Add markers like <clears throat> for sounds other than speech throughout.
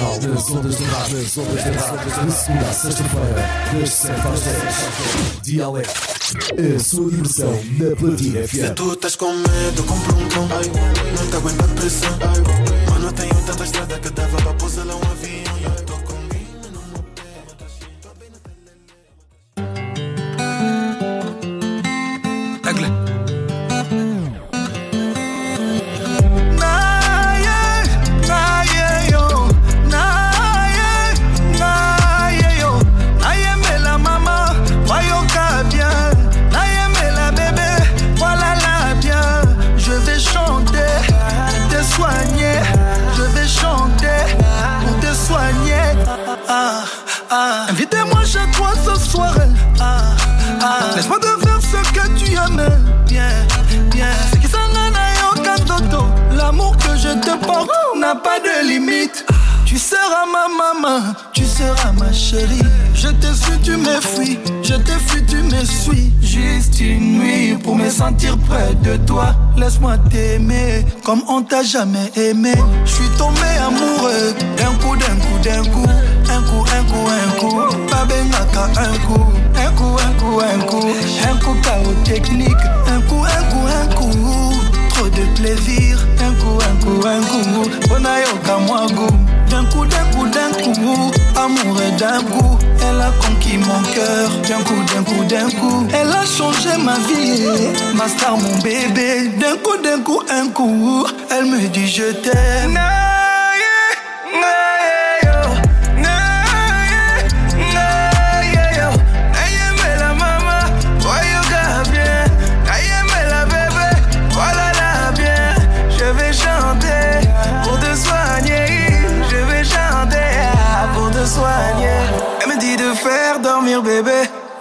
Nacional nas ondas do rádio, nas ondas do rádio, de segunda a sexta-feira, das 7 às 10. Dialeto, a sua diversão na Platina Se FM. tu estás com medo, compra um cão Não te aguenta a pressão Mano, tenho tanta estrada que dava pra pousar lá um avião pas de limite. Tu seras ma maman, tu seras ma chérie. Je te suis, tu me fuis. Je te fuis, tu me suis. Juste une nuit pour me sentir près de toi. Laisse-moi t'aimer comme on t'a jamais aimé. Je suis tombé amoureux d'un coup, d'un coup, d'un coup. Un coup, un coup, un coup. Babengaka, un coup. Un coup, un coup, un coup. Un coup, chaos technique. Un coup, un coup. De plaisir. Un coup, un coup, un coup. Bonayoka, moi, goût. D'un coup, d'un coup, d'un coup. Amoureux d'un coup. Elle a conquis mon cœur. D'un coup, d'un coup, d'un coup. Elle a changé ma vie. Ma star, mon bébé. D'un coup, d'un coup, un coup. Elle me dit je t'aime.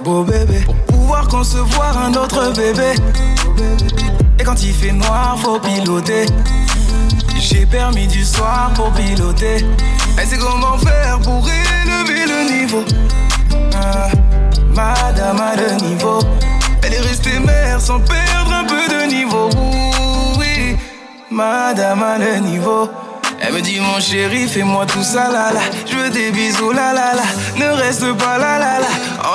Beau bébé, pour pouvoir concevoir un autre bébé. Et quand il fait noir, faut piloter. J'ai permis du soir pour piloter. Elle sait comment faire pour élever le niveau. Ah, madame a le niveau. Elle est restée mère sans perdre un peu de niveau. Oui, madame a le niveau. Elle me dit mon chéri, fais-moi tout ça là là. Je veux des bisous là là là. Ne reste pas là là là.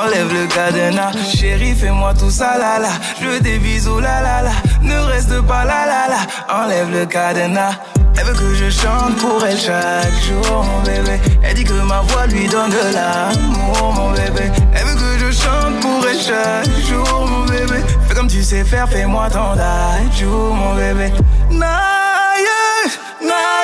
Enlève le cadenas. Chéri, fais-moi tout ça là là. Je veux des bisous là là là. Ne reste pas là là là. Enlève le cadenas. Elle veut que je chante pour elle chaque jour, mon bébé. Elle dit que ma voix lui donne de l'amour, mon bébé. Elle veut que je chante pour elle chaque jour, mon bébé. Fais comme tu sais faire, fais-moi ton jour, mon bébé. Naïe, naïe,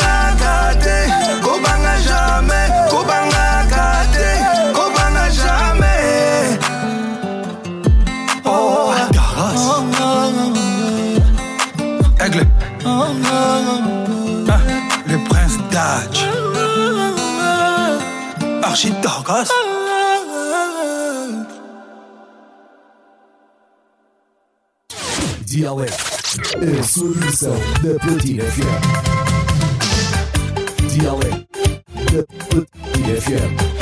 心打开。Dialeto, a sua versão da Platina FM. Dialeto da Platina FM.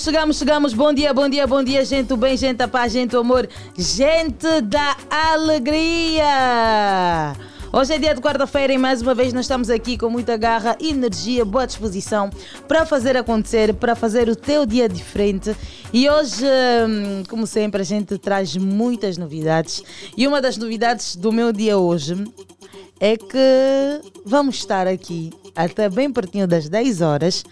chegamos, chegamos, chegamos. Bom dia, bom dia, bom dia, gente do bem, gente da paz, gente do amor, gente da alegria. Hoje é dia de quarta-feira e mais uma vez nós estamos aqui com muita garra, energia, boa disposição para fazer acontecer, para fazer o teu dia diferente. E hoje, hum, como sempre, a gente traz muitas novidades. E uma das novidades do meu dia hoje é que vamos estar aqui até bem pertinho das 10 horas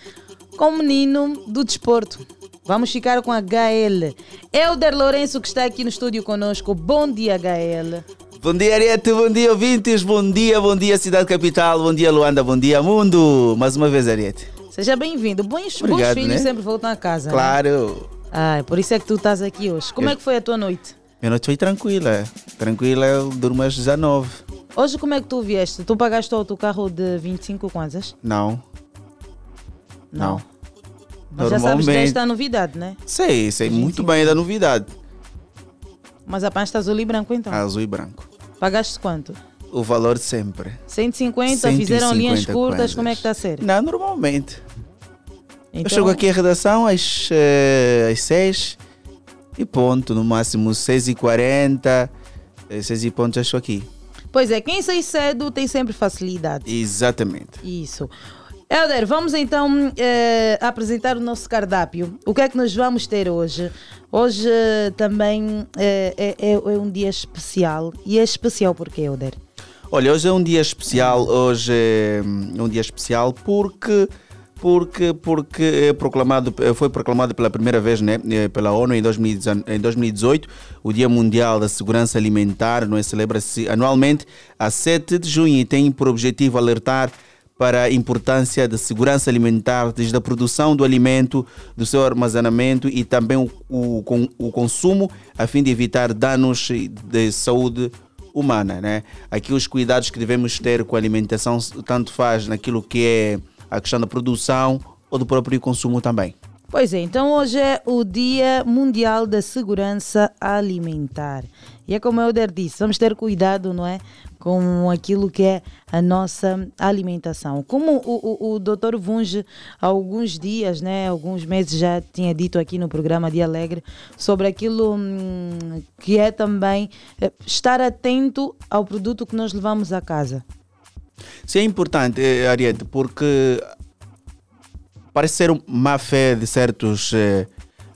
com o menino do desporto. Vamos ficar com a Gael. Elder Lourenço que está aqui no estúdio conosco. Bom dia, Gael. Bom dia, Ariete, bom dia, ouvintes, bom dia, bom dia, Cidade Capital, bom dia, Luanda, bom dia, mundo. Mais uma vez, Ariete. Seja bem-vindo. Bons, bons Obrigado, filhos né? sempre voltam a casa. né? Claro. Ah, por isso é que tu estás aqui hoje. Como Eu- é que foi a tua noite? Minha noite foi tranquila. Tranquila, eu durmo às 19. Hoje como é que tu vieste? Tu pagaste o autocarro de 25 kwanzas? Não, não. Mas já sabes desta novidade, né? Sei, sei muito 25. bem da novidade. Mas a pasta azul e branco então. Azul e branco. Pagaste quanto? O valor sempre. 150, fizeram linhas 150 curtas, kwanzas. como é que está a ser? Não, normalmente. Então, Eu chego aqui à redação às, eh, às 6 e ponto, no máximo 6h40, 6 e ponto já estou aqui. Pois é, quem sai cedo tem sempre facilidade. Exatamente. Isso. Helder, vamos então eh, apresentar o nosso cardápio. O que é que nós vamos ter hoje? Hoje eh, também eh, é, é- é um dia especial. E é especial porque, Helder? Olha, hoje é um dia especial, hoje é um dia especial porque porque porque é proclamado foi proclamado pela primeira vez, né, pela ONU em 2019 em 2018, o Dia Mundial da Segurança Alimentar, não é celebra-se anualmente a 7 de junho e tem por objetivo alertar para a importância da segurança alimentar, desde a produção do alimento, do seu armazenamento e também o, o, o consumo, a fim de evitar danos de saúde humana. Né? Aqui os cuidados que devemos ter com a alimentação, tanto faz naquilo que é a questão da produção ou do próprio consumo também. Pois é, então hoje é o Dia Mundial da Segurança Alimentar. E é como o Helder disse, vamos ter cuidado, não é? Com aquilo que é a nossa alimentação. Como o, o, o Dr. Vunge, há alguns dias, né, alguns meses já tinha dito aqui no programa Dia Alegre sobre aquilo hum, que é também eh, estar atento ao produto que nós levamos a casa. Isso é importante, eh, Ariete, porque parece ser uma má fé de certos eh,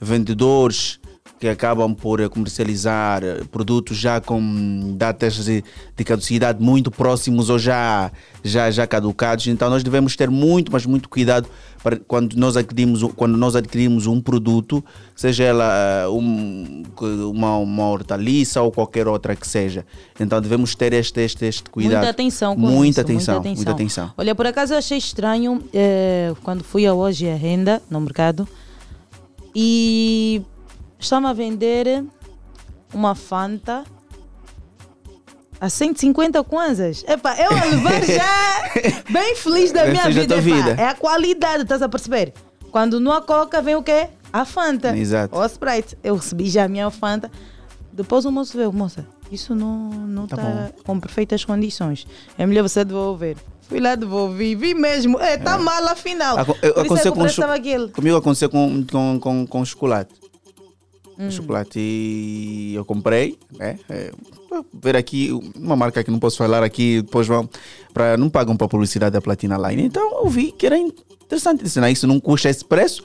vendedores que acabam por comercializar produtos já com datas de, de caducidade muito próximos ou já, já, já caducados. Então nós devemos ter muito, mas muito cuidado para quando nós adquirimos, um- quando nós adquirimos um produto, seja ela eh, um- uma, uma hortaliça ou qualquer outra que seja. Então devemos ter este, este, este cuidado. Muita atenção com muita isso, atenção, muita atenção. Olha, por acaso eu achei estranho eh, quando fui a hoje a renda no mercado e estão a vender uma Fanta a 150 kwanzas. Epa, eu a levar já bem feliz da Bem minha da vida, epá. vida. É a qualidade, estás a perceber? Quando não a Coca vem o quê? A Fanta. Exato. Ou a Sprite. Eu recebi já a minha Fanta. Depois o moço veio, moça, isso não não Tá está com perfeitas condições. É melhor você devolver. Fui lá devolvi, vi mesmo. É, tá mal afinal. Aco- Por isso é aconteceu com estava aquele. Comigo aconteceu com, com, com, com chocolate. Hum. Chocolate eu comprei, né? É, ver aqui uma marca que não posso falar aqui, depois vão para não pagam para publicidade da Platina Line. Então eu vi que era interessante. Disse, isso não custa esse preço.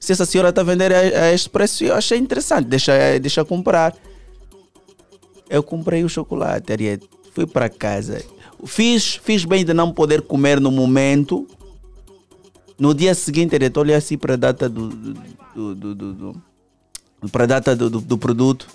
Se essa senhora está a vender a, a este preço, eu achei interessante. Deixa, deixa comprar. Eu comprei o chocolate, Ariete. Fui para casa. Fiz, fiz bem de não poder comer no momento. No dia seguinte, Ariete, olhei assim para a data do, do, do- do- para a data do, do, do produto,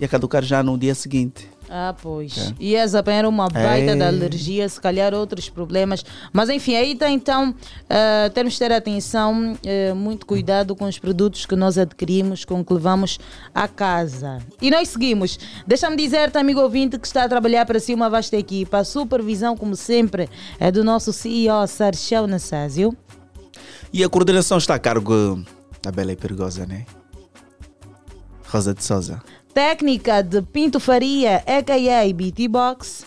ia caducar já no dia seguinte. Ah, pois. Ias apanhar uma baita É. da alergia, se calhar outros problemas. Mas enfim, aí está então, ah, temos de ter atenção, eh, muito cuidado com os produtos que nós adquirimos, com que levamos à casa. E nós seguimos. Deixa-me dizer-te, amigo ouvinte, que está a trabalhar para si uma vasta equipa. A supervisão, como sempre, é do nosso CEO, Sarchel Nassásio. E a coordenação está a cargo da bela e perigosa, né? Rosa de Souza. Técnica de Pinto Faria, a.k.a. BT Box.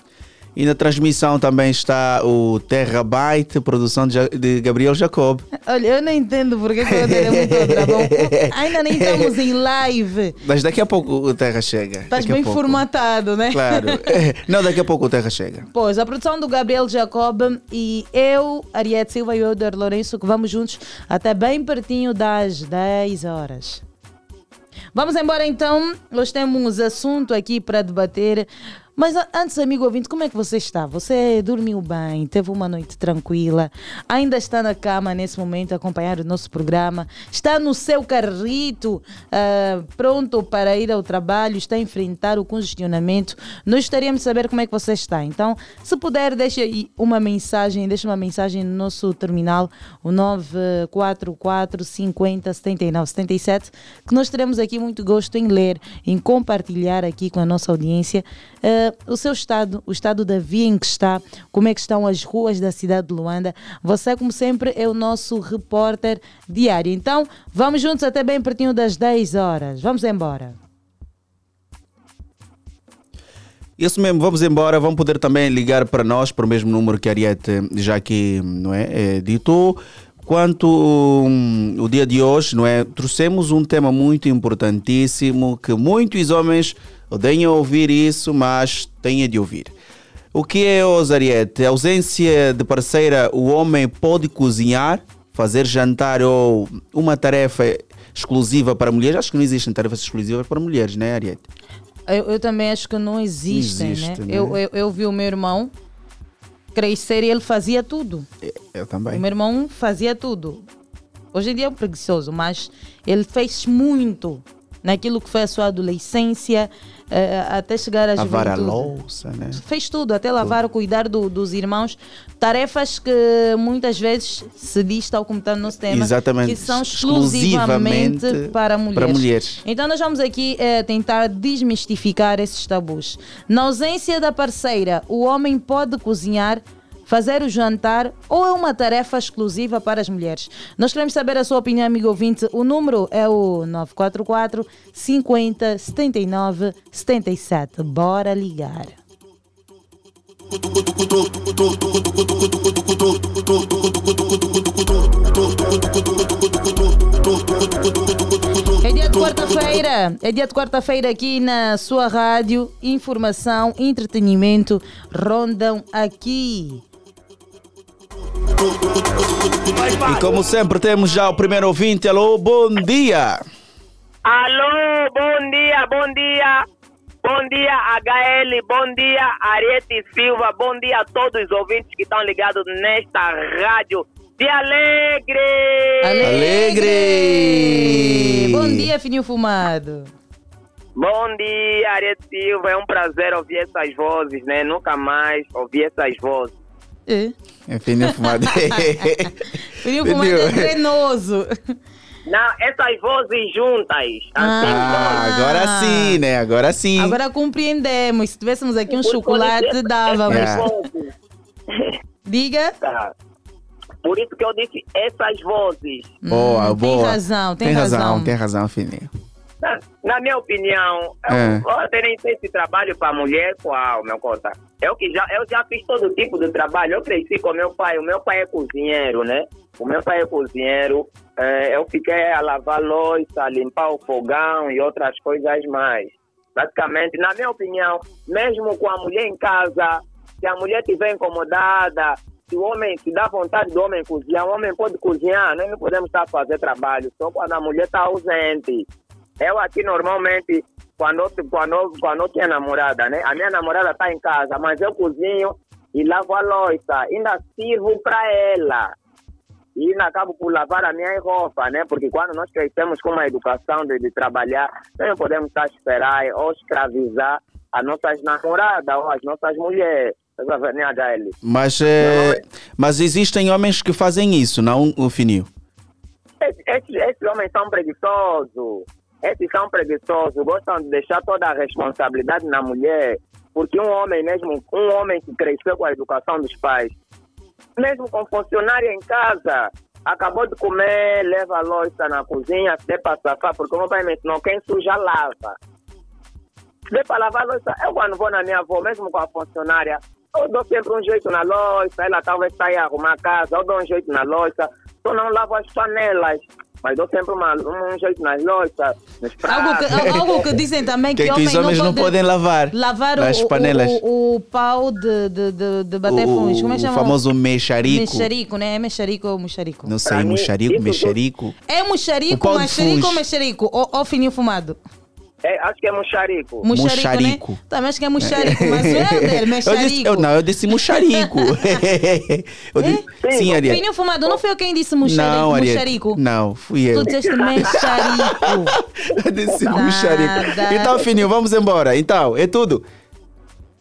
E na transmissão também está o Terabyte, produção de, Gabriel Jacob. Olha, eu não entendo porque que eu tenho muito bom. Ainda nem estamos em live. Mas daqui a pouco o Terra chega. Estás bem formatado, né? Claro. <laughs> Não, daqui a pouco o Terra chega. Pois, a produção do Gabriel Jacob e eu, Ariete Silva e o Euder Lourenço, que vamos juntos até bem pertinho das 10 horas. Vamos embora então, nós temos assunto aqui para debater. Mas antes, amigo ouvinte, como é que você está? Você dormiu bem? Teve uma noite tranquila? Ainda está na cama nesse momento a acompanhar o nosso programa? Está no seu carrito ah, pronto para ir ao trabalho? Está a enfrentar o congestionamento? Nós gostaríamos de saber como é que você está. Então, se puder, deixe aí uma mensagem, deixe uma mensagem no nosso terminal, o 944 50 79 77, que nós teremos aqui muito gosto em ler, em compartilhar aqui com a nossa audiência eh, o seu estado, o estado da via em que está, como é que estão as ruas da cidade de Luanda. Você, como sempre, é o nosso repórter diário. Então, vamos juntos até bem pertinho das 10 horas. Vamos embora. Isso mesmo, vamos embora. Vão poder também ligar para nós, para o mesmo número que a Ariete já aqui não é, é, ditou. Quanto hum, o dia de hoje, não é? Trouxemos um tema muito importantíssimo que muitos homens odeiam ouvir isso, mas têm de ouvir. O que é, Osariete? Ausência de parceira, o homem pode cozinhar, fazer jantar ou uma tarefa exclusiva para mulheres? Acho que não existem tarefas exclusivas para mulheres, né, Ariete? Eu, eu também acho que não existem, Existe, né? né? Eu, eu, eu vi o meu irmão crescer e ele fazia tudo. Eu O também. meu irmão fazia tudo. Hoje em dia é um preguiçoso, mas ele fez muito naquilo que foi a sua adolescência, eh, até chegar à Lavar a juventude. louça, né? Fez tudo, até lavar, cuidar do- dos irmãos. Tarefas que muitas vezes se diz, tal como está no nosso tema, Exatamente. que são exclusivamente, Exclusivamente para mulheres. para mulheres. Então nós vamos aqui eh, tentar desmistificar esses tabus. Na ausência da parceira, o homem pode cozinhar, fazer o jantar ou é uma tarefa exclusiva para as mulheres? Nós queremos saber a sua opinião, amigo ouvinte. O número é o 944 50 79 77. Bora ligar. É dia de quarta-feira, é dia de quarta-feira aqui na sua rádio. Informação, entretenimento rondam aqui. E como sempre, temos já o primeiro ouvinte. Alô, bom dia! Alô, bom dia, bom dia. Bom dia, HL, bom dia, Ariete Silva, bom dia a todos os ouvintes que estão ligados nesta rádio de Alegre. Alegre! Bom dia, fininho fumado. Bom dia, Ariete Silva, é um prazer ouvir essas vozes, né? Nunca mais ouvi essas vozes. É. Enfim, nem <laughs> fumado. Fininho fumado é trenoso. Não, essas vozes juntas. Ah. Assim, Ah, agora sim, né? Agora sim. Agora compreendemos. Se tivéssemos aqui um Por chocolate, dávamos. É. Diga. Tá. Por isso que eu disse essas vozes. Boa, Hum, tem boa. razão, tem razão. razão. Tem razão, Fininho. Na, na minha opinião, É. eu, eu até nem sei se trabalho para mulher, qual, meu conta. Eu que já, eu já fiz todo tipo de trabalho. Eu cresci com meu pai. O meu pai é cozinheiro, né? O meu pai é cozinheiro. É, eu fiquei a lavar louça, a limpar o fogão e outras coisas mais. Basicamente, na minha opinião, mesmo com a mulher em casa, se a mulher estiver incomodada, se o homem, se dá vontade do homem cozinhar, o homem pode cozinhar, nós não podemos estar a fazer trabalho, só quando a mulher está ausente. Eu aqui normalmente, quando, eu- quando, quando eu tinha namorada, né? A minha namorada está em casa, mas eu cozinho e lavo a louça, ainda sirvo para ela. e ainda acabo por lavar a minha roupa, né? Porque quando nós crescemos com uma educação de, de trabalhar, nós não podemos estar esperar ou escravizar as nossas namoradas ou as nossas mulheres. HL? Mas, eh, mas existem homens que fazem isso, não Fininho? Esses, esses, esses homens são preguiçosos. Esses são preguiçosos, gostam de deixar toda a responsabilidade na mulher. Porque um homem mesmo, um homem que cresceu com a educação dos pais, mesmo com funcionária em casa, acabou de comer, leva a louça na cozinha, se der para safar, porque o meu pai me ensinou, quem suja lava. Se der para lavar a louça, eu quando vou na minha avó, mesmo com a funcionária, eu dou sempre um jeito na louça, ela talvez saia arrumar a casa, eu dou um jeito na louça, só não lavo as panelas. Mas dou sempre uma, um jeito nas louças, nos Algo que, pratos. algo que <laughs> dizem também que, Que, que os homens não pode podem lavar, lavar as o, panelas. O, o, o pau de, de, de, de bater o, fundos. Como é que o chama? famoso mexarico. Mexerico, né? É mexerico ou mexerico? Não sei, mim, mexarico, mexerico. É O mexerico, mexerico ou mexerico? Ou, ou fininho fumado? É, acho que é. Muxarico, Muxarico. né? Também acho que é muxarico, mas não é dele, <laughs> Eu disse, mexerico. eu, não, eu disse muxarico. <laughs> eu disse, Sim, sim, Ariete. Fininho fumado, não foi eu quem disse muxarico? Não, muxarico. Não, fui eu. Tu disseste mexerico. <laughs> Eu disse Nada. muxarico. Então, Fininho, vamos embora. Então, é tudo.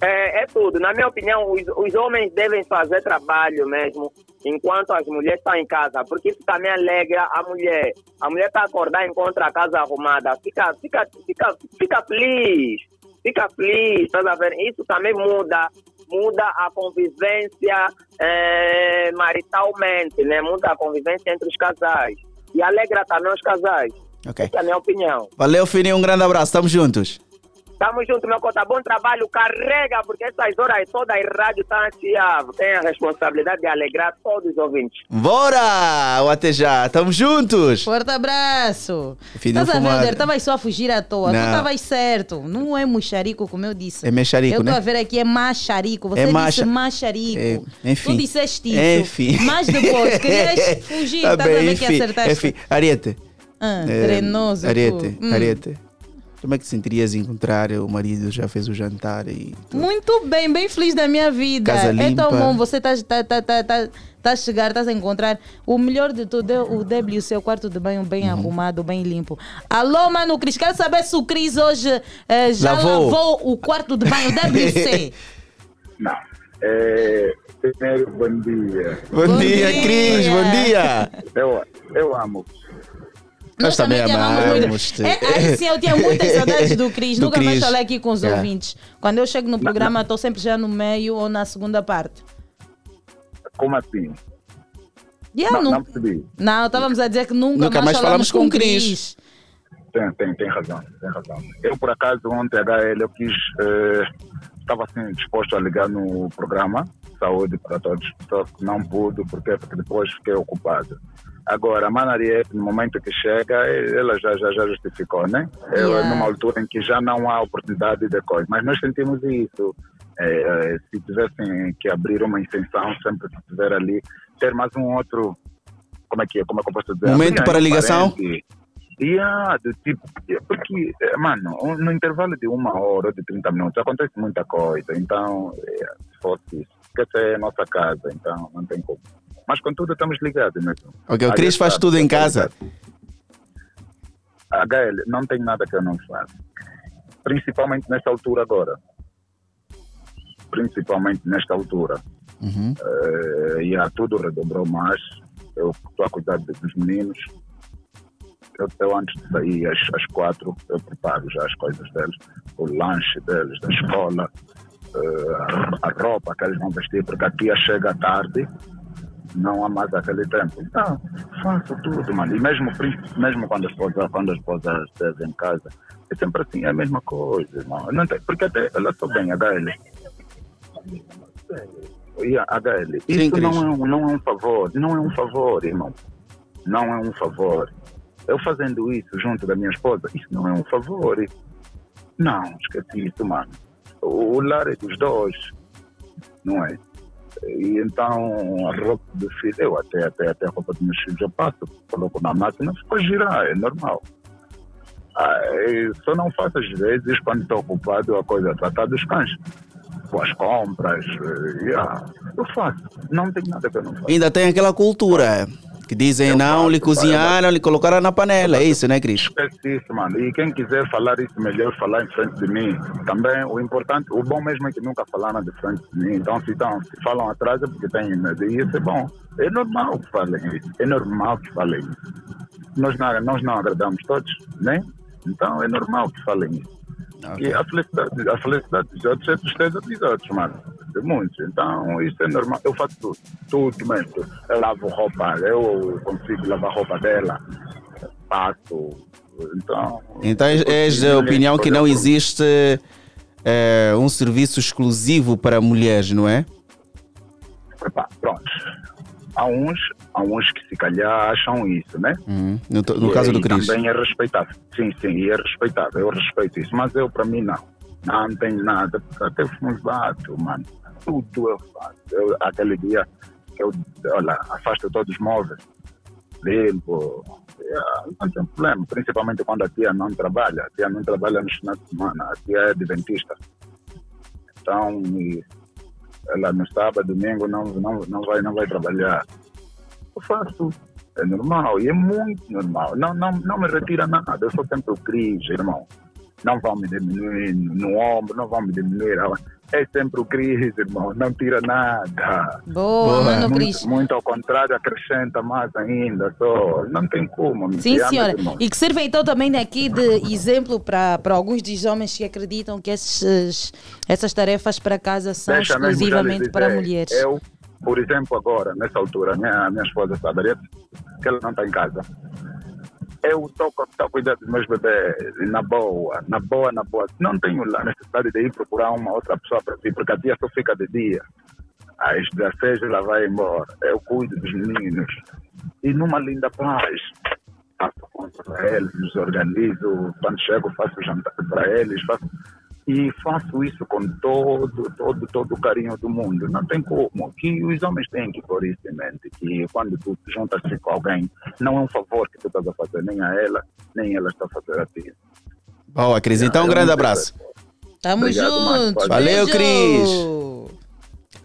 É, é tudo. Na minha opinião, os, os homens devem fazer trabalho mesmo, enquanto as mulheres estão em casa, porque isso também alegra a mulher. A mulher está acordar e encontra a casa arrumada. Fica, fica, fica, fica feliz. Fica feliz, estás a ver? Isso também muda, muda a convivência eh, maritalmente, né? Muda a convivência entre os casais. E alegra também os casais. Ok. Essa é a minha opinião. Valeu, Fininho. Um grande abraço. Estamos juntos. Tamo junto, meu cota. Bom trabalho. Carrega, porque essas horas todas a rádio está ansiável. Tem a responsabilidade de alegrar todos os ouvintes. Bora! Ou até já. Estamos juntos. Forte abraço. Fininho Estás a ver? Estavas só a fugir à toa. Tu Não. estavas certo. Não é muxarico, como eu disse. É mexarico, Eu estou né? a ver aqui, é macharico. Você É disse macha- macharico. É, enfim. Tu disseste isso. Enfim. Mas depois, querias <laughs> fugir. Tá Estás a bem, ver que enfim, acertaste. enfim. Ariete. Ah, treinoso. tu. Ariete, Hum. Ariete. Como é que sentirias encontrar o marido já fez o jantar e tudo? Muito bem, bem feliz da minha vida. Casa É tão limpa. bom, você está tá, tá, tá, tá, tá a chegar, estás a encontrar o melhor de tudo, é o e o seu quarto de banho bem Uhum. arrumado, bem limpo. Alô, mano, Cris, quero saber se o Cris hoje eh, já Lavou. lavou. o quarto de banho <laughs> WC. Não. É, primeiro, bom dia. Bom, Bom dia, dia. Cris, bom dia. Eu, eu amo. Nós também te amamos muito. É, aí sim, eu tinha muitas <laughs> saudades do Cris. Do Nunca mais Cris. falei aqui com os É. ouvintes. Quando eu chego no programa, estou sempre já no meio ou na segunda parte. Como assim? Yeah, Não, não, não percebi. não, estávamos a dizer que nunca, Nunca mais falamos com o Cris. Tem, tem, tem razão, tem razão. Eu, por acaso, ontem, HL, eu quis. eh, Estava assim disposto a ligar no programa Saúde para Todos, só que não pude, porque, porque depois fiquei ocupado. Agora, a Manariette, no momento que chega, ela já, já, já justificou, né? É Yeah. numa altura em que já não há oportunidade de coisa. Mas nós sentimos isso. É, é, se tivessem que abrir uma extensão, sempre que estiver ali, ter mais um outro. Como é que é? Como é que eu posso dizer? Momento Abrir para ligação? parente. Yeah, do tipo, porque, eh, mano, no intervalo de uma hora ou de 30 minutos acontece muita coisa. Então, eh, se fosse isso, porque essa é a nossa casa, então não tem como. Mas contudo, estamos ligados mesmo. Ok, o Cris faz tudo em casa. HL, não tem nada que eu não faça. Principalmente nesta altura agora. Principalmente nesta altura. Uhum. Eh, e há tudo redobrou mais. Eu estou a cuidar dos meninos. Eu, eu antes de sair às, às quatro, eu preparo já as coisas deles, o lanche deles, da escola, eh, a, a roupa que eles vão vestir, porque a tia chega tarde, não há mais aquele tempo. Então, faço tudo, mano. E mesmo, mesmo quando a esposa, quando a esposa esteve em casa, é sempre assim, é a mesma coisa, irmão. Não tem, porque até ela só bem, HL. A HL, Sim, isso Cris. não é, um, não é um favor, não é um favor, irmão. Não é um favor. Eu fazendo isso junto da minha esposa, isso não é um favor. Não, esqueci isso, mano. O, o lar é dos dois, não é? E então a roupa do filho, eu até, até, até a roupa dos meus filhos eu passo, coloco na máquina, ficou girar, é normal. Ah, só não faço às vezes quando estou ocupado a coisa, tratar dos cães. Com as compras, eh, yeah, eu faço. Não tem nada que eu não faço. Ainda tem aquela cultura. Que dizem não, lhe cozinharam, lhe colocaram na panela. É isso, né, Cris? Esquece isso, mano. E quem quiser falar isso, melhor falar em frente de mim. Também o importante, o bom mesmo é que nunca falaram de frente de mim. Então, se, então, se falam atrás é porque têm medo. E isso é bom. É normal que falem isso. É normal que falem isso. Nós não, nós não agradamos todos, né? Então é normal que falem isso. E a felicidade, a felicidade dos outros é tristeza dos outros, mano. De muitos. Então, isso é normal. Eu faço tudo. Tudo mesmo. Eu lavo roupa, eu consigo lavar roupa dela. Passo. Então. Então és- da opinião que não existe eh, um serviço exclusivo para mulheres, não é? Epá, pronto. Há uns, há uns que se calhar acham isso, né? Uhum. No, no E- caso do Cris. Também é respeitável. Sim, sim, e é respeitável. Eu respeito isso. Mas eu, para mim, não. Não, tenho nada. Até fumo bato, mano. Tudo eu faço. Eu, aquele dia eu, olha, afasto todos os móveis, limpo. É, Não tem problema. Principalmente quando a tia não trabalha. A tia não trabalha nos finais de semana. A tia é adventista. Então, ela no sábado, domingo, não, não, não, vai, não vai trabalhar. Eu faço. É normal, e é muito normal. Não, não, não me retira nada. Eu sou sempre o Cris, irmão. Não vão me diminuir no ombro, não vão me diminuir. É sempre o Cris, irmão. Não tira nada. Boa, mano Cris. Muito, muito ao contrário, acrescenta mais ainda. Só. Não tem como. me Sim, senhora. irmão. E que serve então também aqui de exemplo para para alguns dos homens que acreditam que esses, essas tarefas para casa são Deixa exclusivamente para mulheres. Eu, por exemplo, agora, nessa altura, minha, minha esposa sabe que ela não está em casa. Eu estou a cuidar dos meus bebês na boa, na boa, na boa. Não tenho lá necessidade de ir procurar uma outra pessoa para vir, porque a tia só fica de dia. Às 16 ela vai embora. Eu cuido dos meninos. E numa linda paz. Faço conta para eles, os organizo. Quando chego, faço jantar para eles. Faço... E faço isso com todo, todo, todo o carinho do mundo. Não tem como. Que os homens têm que pôr isso em mente. Que quando tu te juntas-te com alguém, não é um favor que tu estás a fazer nem a ela, nem ela está a fazer a ti. Boa, Cris. Então, um grande abraço. Tamo Obrigado, Marcos. juntos. Valeu, Beijo. Cris.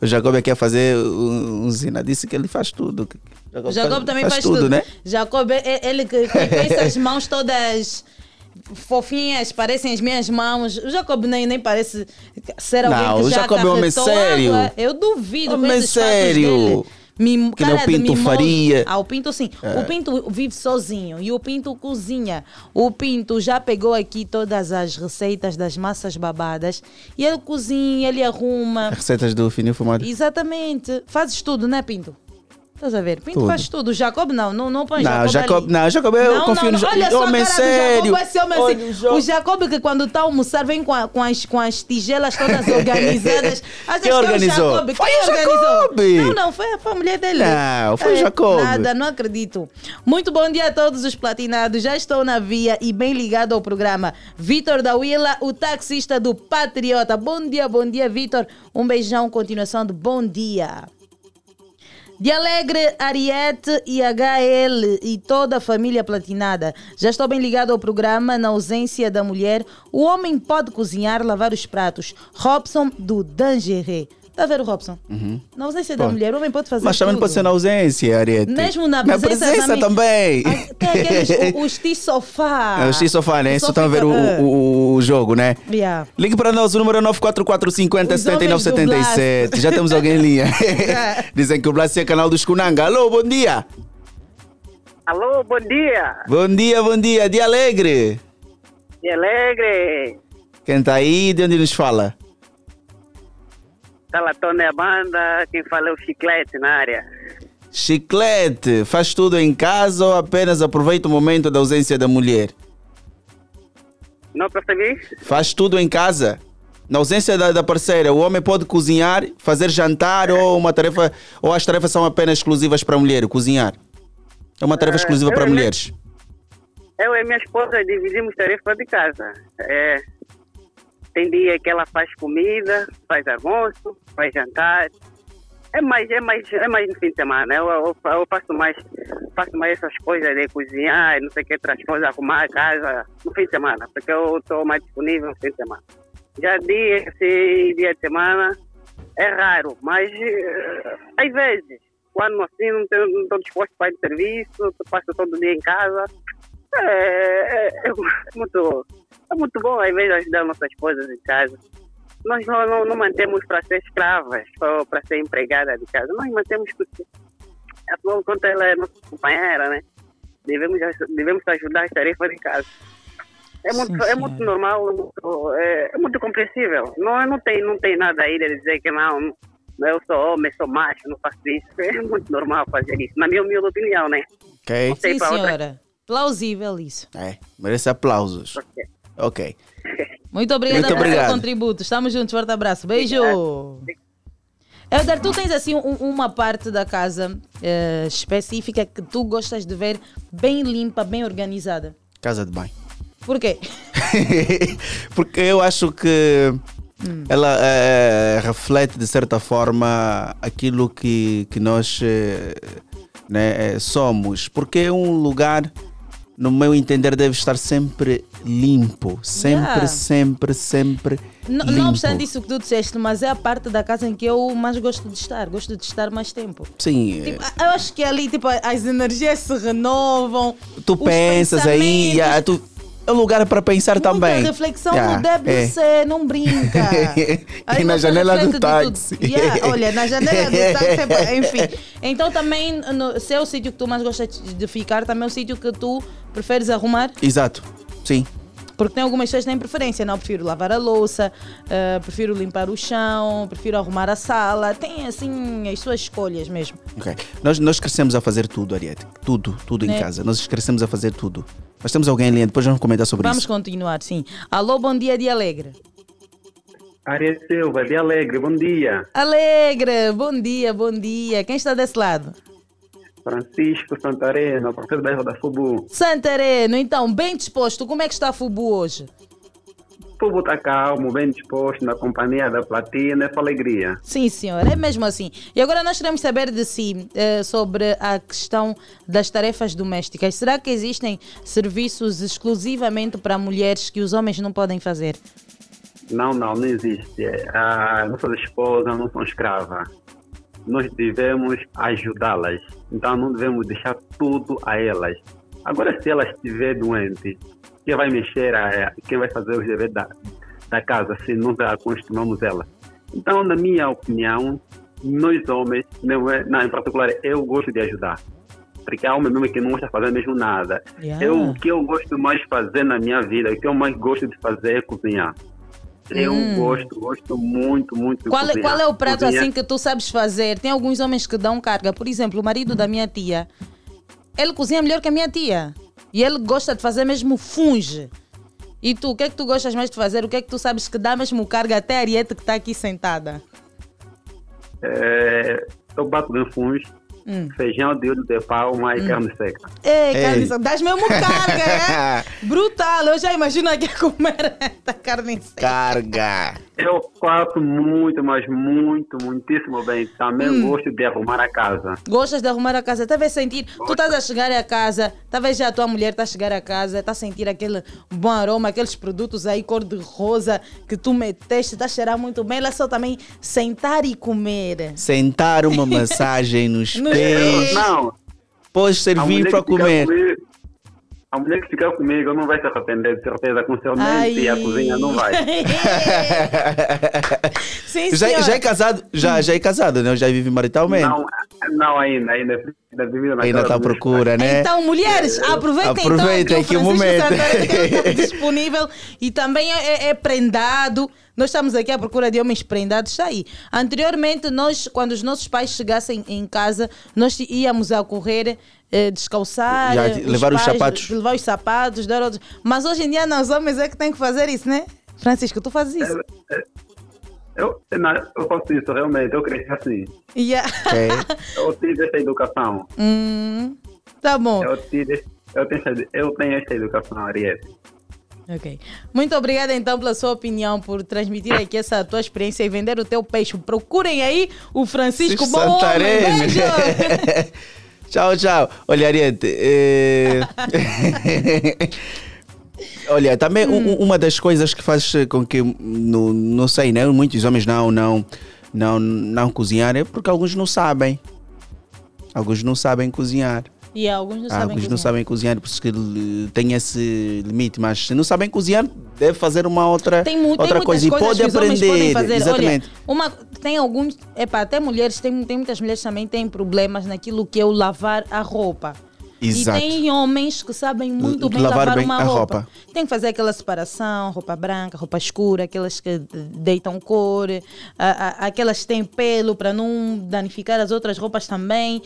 O Jacob aqui a fazer um, um zina. Disse que ele faz tudo. O Jacob também faz, tudo. né? Jacob, é- é- ele que que com essas mãos todas fofinhas, parecem as minhas mãos. O Jacob nem, nem parece ser alguém Não, que o já Jacob é homem acarretou sério. água. Eu duvido Homem sério. Mim, Que nem o Pinto faria. Ah, o Pinto sim. O Pinto vive sozinho e o Pinto cozinha. O Pinto já pegou aqui todas as receitas das massas babadas e ele cozinha, ele arruma. Receitas do fininho fumado. Exatamente. Fazes tudo, né, Pinto? Estás a ver? Pinto Tudo. faz tudo. Jacob não, não, não põe Não, Jacob. Jacob, ali. não, Jacob, eu Não, confio não, no Olha só a homem cara sério. do Jacob, esse homem Olha assim. o Jacob que quando está a almoçar vem com, a- com as, com as tigelas todas <laughs> organizadas. Achas Quem que organizou? É o Jacob? Foi Quem o organizou? Jacob. Não, não, foi, foi a mulher dele. Não, foi o É, Jacob. Nada, não acredito. Muito bom dia a todos os platinados. Já estou na via e bem ligado ao programa. Vitor da Willa, o taxista do Patriota. Bom dia, bom dia, Vitor. Um beijão, continuação de bom dia. De Alegre, Ariete e HL e toda a família platinada. Já estou bem ligado ao programa. Na ausência da mulher, o homem pode cozinhar, lavar os pratos. Robson do Dangeré. Está a ver o Robson? Na ausência da mulher, o homem pode fazer Mas também tudo. pode ser na ausência, Ariete. Mesmo na Na presença, presença também. Ah, Tem aqueles, o- os T-sofá. É o X-Sofá, né? Só estão a ver o, o, o jogo, né? ah, yeah. Ligue para nós, o número é 94450 Os homens do 7977. Já temos alguém em linha. <laughs> Dizem que o Blast é canal dos Kunanga. Alô, bom dia. Alô, bom dia. Bom dia, bom dia. De Alegre. E alegre. Quem está aí, de onde nos fala? Talatona é a banda, quem fala é o Chiclete na área. Chiclete, faz tudo em casa ou apenas aproveita o momento da ausência da mulher? Não percebi? Faz tudo em casa? Na ausência da, da parceira, o homem pode cozinhar, fazer jantar ou uma tarefa, ou as tarefas são apenas exclusivas para a mulher, cozinhar? É uma tarefa exclusiva eu para e minha- mulheres. Eu e minha esposa dividimos tarefas de casa. É, tem dia que ela faz comida, faz almoço, faz jantar. É mais, é mais, é mais no fim de semana. Eu, eu, eu faço mais, faço mais essas coisas de cozinhar, não sei o que, outras coisas, arrumar a casa no fim de semana, porque eu estou mais disponível no fim de semana. Já dia, esse dia de semana é raro, mas eh, às vezes, quando assim não estou disposto para ir de serviço, passo todo dia em casa. É, é- é muito, é muito bom às vezes ajudar nossas esposas em casa. Nós não, não, não mantemos para ser escravas ou para ser empregada de casa. Nós mantemos porque, afinal de contas, ela é nossa companheira, né? Devemos, devemos ajudar as tarefas de casa. É Sim, muito, é senhora. muito normal, é muito, é, é muito compreensível. Não, não, tem, não tem nada aí de dizer que não, não, eu sou homem, sou macho, não faço isso. É muito normal fazer isso, na minha humilde opinião, né? Ok? Sim, para outra. Plausível isso. É, merece aplausos. Ok. Muito obrigada Muito pelo seu obrigado. contributo. Estamos juntos. Forte abraço. Beijo. Helder, tu tens assim um- uma parte da casa eh, específica que tu gostas de ver bem limpa, bem organizada. Casa de banho. Por quê? <laughs> Porque eu acho que ela eh, reflete de certa forma aquilo que, que nós eh, né, somos. Porque é um lugar, no meu entender, deve estar sempre limpo. Sempre, Yeah. sempre, sempre. Limpo. não obstante isso que tu disseste, mas é a parte da casa em que eu mais gosto de estar. Gosto de estar mais tempo. Sim, eh, Tipo, eu acho que ali tipo, as energias se renovam. tu pensas aí, yeah, tu, é um lugar para pensar Muita também. reflexão Yeah, não deve é. ser, não brinca. <laughs> E na janela do táxi. Yeah, olha, na janela do táxi, é <laughs> enfim. Então também, no, se é o sítio que tu mais gostas de ficar, também é o sítio que tu preferes arrumar, Exato, sim. porque tem algumas pessoas que têm preferência, não? Prefiro lavar a louça, eh, prefiro limpar o chão, prefiro arrumar a sala, tem assim as suas escolhas mesmo. Ok. Nós, nós crescemos a fazer tudo, Ariete. Tudo, tudo em Né? casa. Nós crescemos a fazer tudo. Nós temos alguém em linha, depois vamos comentar sobre Vamos isso. continuar, sim. Alô, bom dia de Alegre. Ariel Silva, de Alegre, bom dia. Alegre, bom dia, bom dia. Quem está desse lado? Francisco Santarena, professor da Fubu. Santareno, então, bem disposto. Como é que está a Fubu hoje? Fubu está calmo, bem disposto, na companhia da platina, é com alegria. Sim, senhor, é mesmo assim. E agora nós queremos saber de si eh, sobre a questão das tarefas domésticas. Será que existem serviços exclusivamente para mulheres que os homens não podem fazer? Não, não, não existe. Ah, nossas esposas não são escravas. Nós devemos ajudá-las. Então não devemos deixar tudo a elas. Agora, se ela estiver doente, quem vai mexer, a, quem vai fazer os deveres da, da casa se não acostumamos ela? Então, na minha opinião, nós homens, não, é, não, em particular, eu gosto de ajudar. Porque há homem mesmo que não gosta de fazer mesmo nada. Yeah. Eu, o que eu gosto mais de fazer na minha vida, o que eu mais gosto de fazer é cozinhar. Eu gosto, gosto muito, muito Hum. Qual é, cozinhar. qual é o prato Cozinhar- assim que tu sabes fazer? Tem alguns homens que dão carga. Por exemplo, o marido da minha tia, ele cozinha melhor que a minha tia. E ele gosta de fazer mesmo funge. E tu, o que é que tu gostas mais de fazer? O que é que tu sabes que dá mesmo carga até a Ariete que está aqui sentada? É, eu bato bem funs, Hum. feijão de olho de palma e carne seca. Ei, Ei. carne, seca, dás mesmo carga, é? <laughs> Brutal, eu já imagino aqui a comer esta carne seca. Carga. Eu faço muito, mas muito, muitíssimo bem. Também Hum. gosto de arrumar a casa. Gostas de arrumar a casa? Talvez sentir, tu estás a chegar à casa, talvez já a tua mulher está a chegar à casa, está a sentir aquele bom aroma, aqueles produtos aí cor de rosa que tu meteste, está a cheirar muito bem. Ela só também sentar e comer. Sentar uma <laughs> massagem nos Nos pés. pés. Não, a servir para comer. comigo- a mulher que ficar comigo não vai se arrepender, de certeza. Com seu mente e a cozinha não vai. <laughs> Sim, Já, já é casado? Já, já é casado, né? Já vive maritalmente. Não, não ainda, ainda, ainda Ainda está à procura, né? Então, mulheres, aproveitem, Aproveitem então que o aqui o momento. Que ele está <laughs> disponível e também é, é- é prendado. Nós estamos aqui à procura de homens prendados, está aí. Anteriormente, nós, quando os nossos pais chegassem em casa, nós íamos a correr, eh, descalçar, eh, levar os sapatos. levar os sapatos, dar outros. Mas hoje em dia, nós homens é que tem que fazer isso, né? Francisco, tu fazes isso? Eu, não, eu faço isso, realmente. Eu cresci assim. Yeah. Ok. <laughs> Eu tive essa educação. Hum, tá bom. Eu, tive, eu, tenho, essa- eu tenho essa educação, Ariete. Ok. Muito obrigada então pela sua opinião, por transmitir aqui essa tua experiência e vender o teu peixe. Procurem aí o Francisco Bom Homem. Santarém. Beijo! <laughs> tchau, tchau. Olha, Ariete. eh, <laughs> Olha, também Hum. um- um- uma das coisas que faz com que, no, não sei, né? Muitos homens não, não, não, não cozinhar é porque alguns não sabem. Alguns não sabem cozinhar. E alguns não sabem Alguns cozinhar. não sabem cozinhar, por isso que ele tem esse limite. Mas se não sabem cozinhar, deve fazer uma outra, Tem, mu- tem outra muitas coisa. E pode aprender. Exatamente. Olha, uma, tem alguns, epá, até mulheres, tem, tem muitas mulheres também têm problemas naquilo que é o lavar a roupa. Exato. E tem homens que sabem muito bem lavar lavar, bem uma roupa. roupa. Tem que fazer aquela separação, roupa branca, roupa escura, aquelas que deitam cor, a- a- aquelas que têm pelo para não danificar as outras roupas também.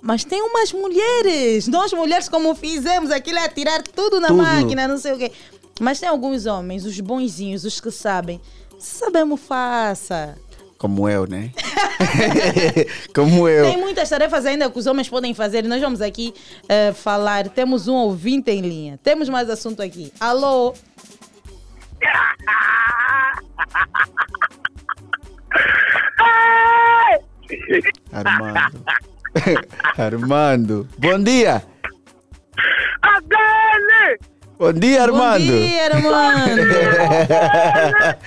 Mas tem umas mulheres, nós mulheres como fizemos, aquilo é tirar tudo na Tudo. máquina, não sei o quê. Mas tem alguns homens, os bonzinhos, os que sabem. Se sabemos, faça. Como eu, né? <laughs> Como eu. Tem muitas tarefas ainda que os homens podem fazer. Nós vamos aqui eh, falar. Temos um ouvinte em linha. Temos mais assunto aqui. Alô? <laughs> Armando. <laughs> Armando. Bom dia. Bom dia, Armando. Bom dia, Armando. <laughs>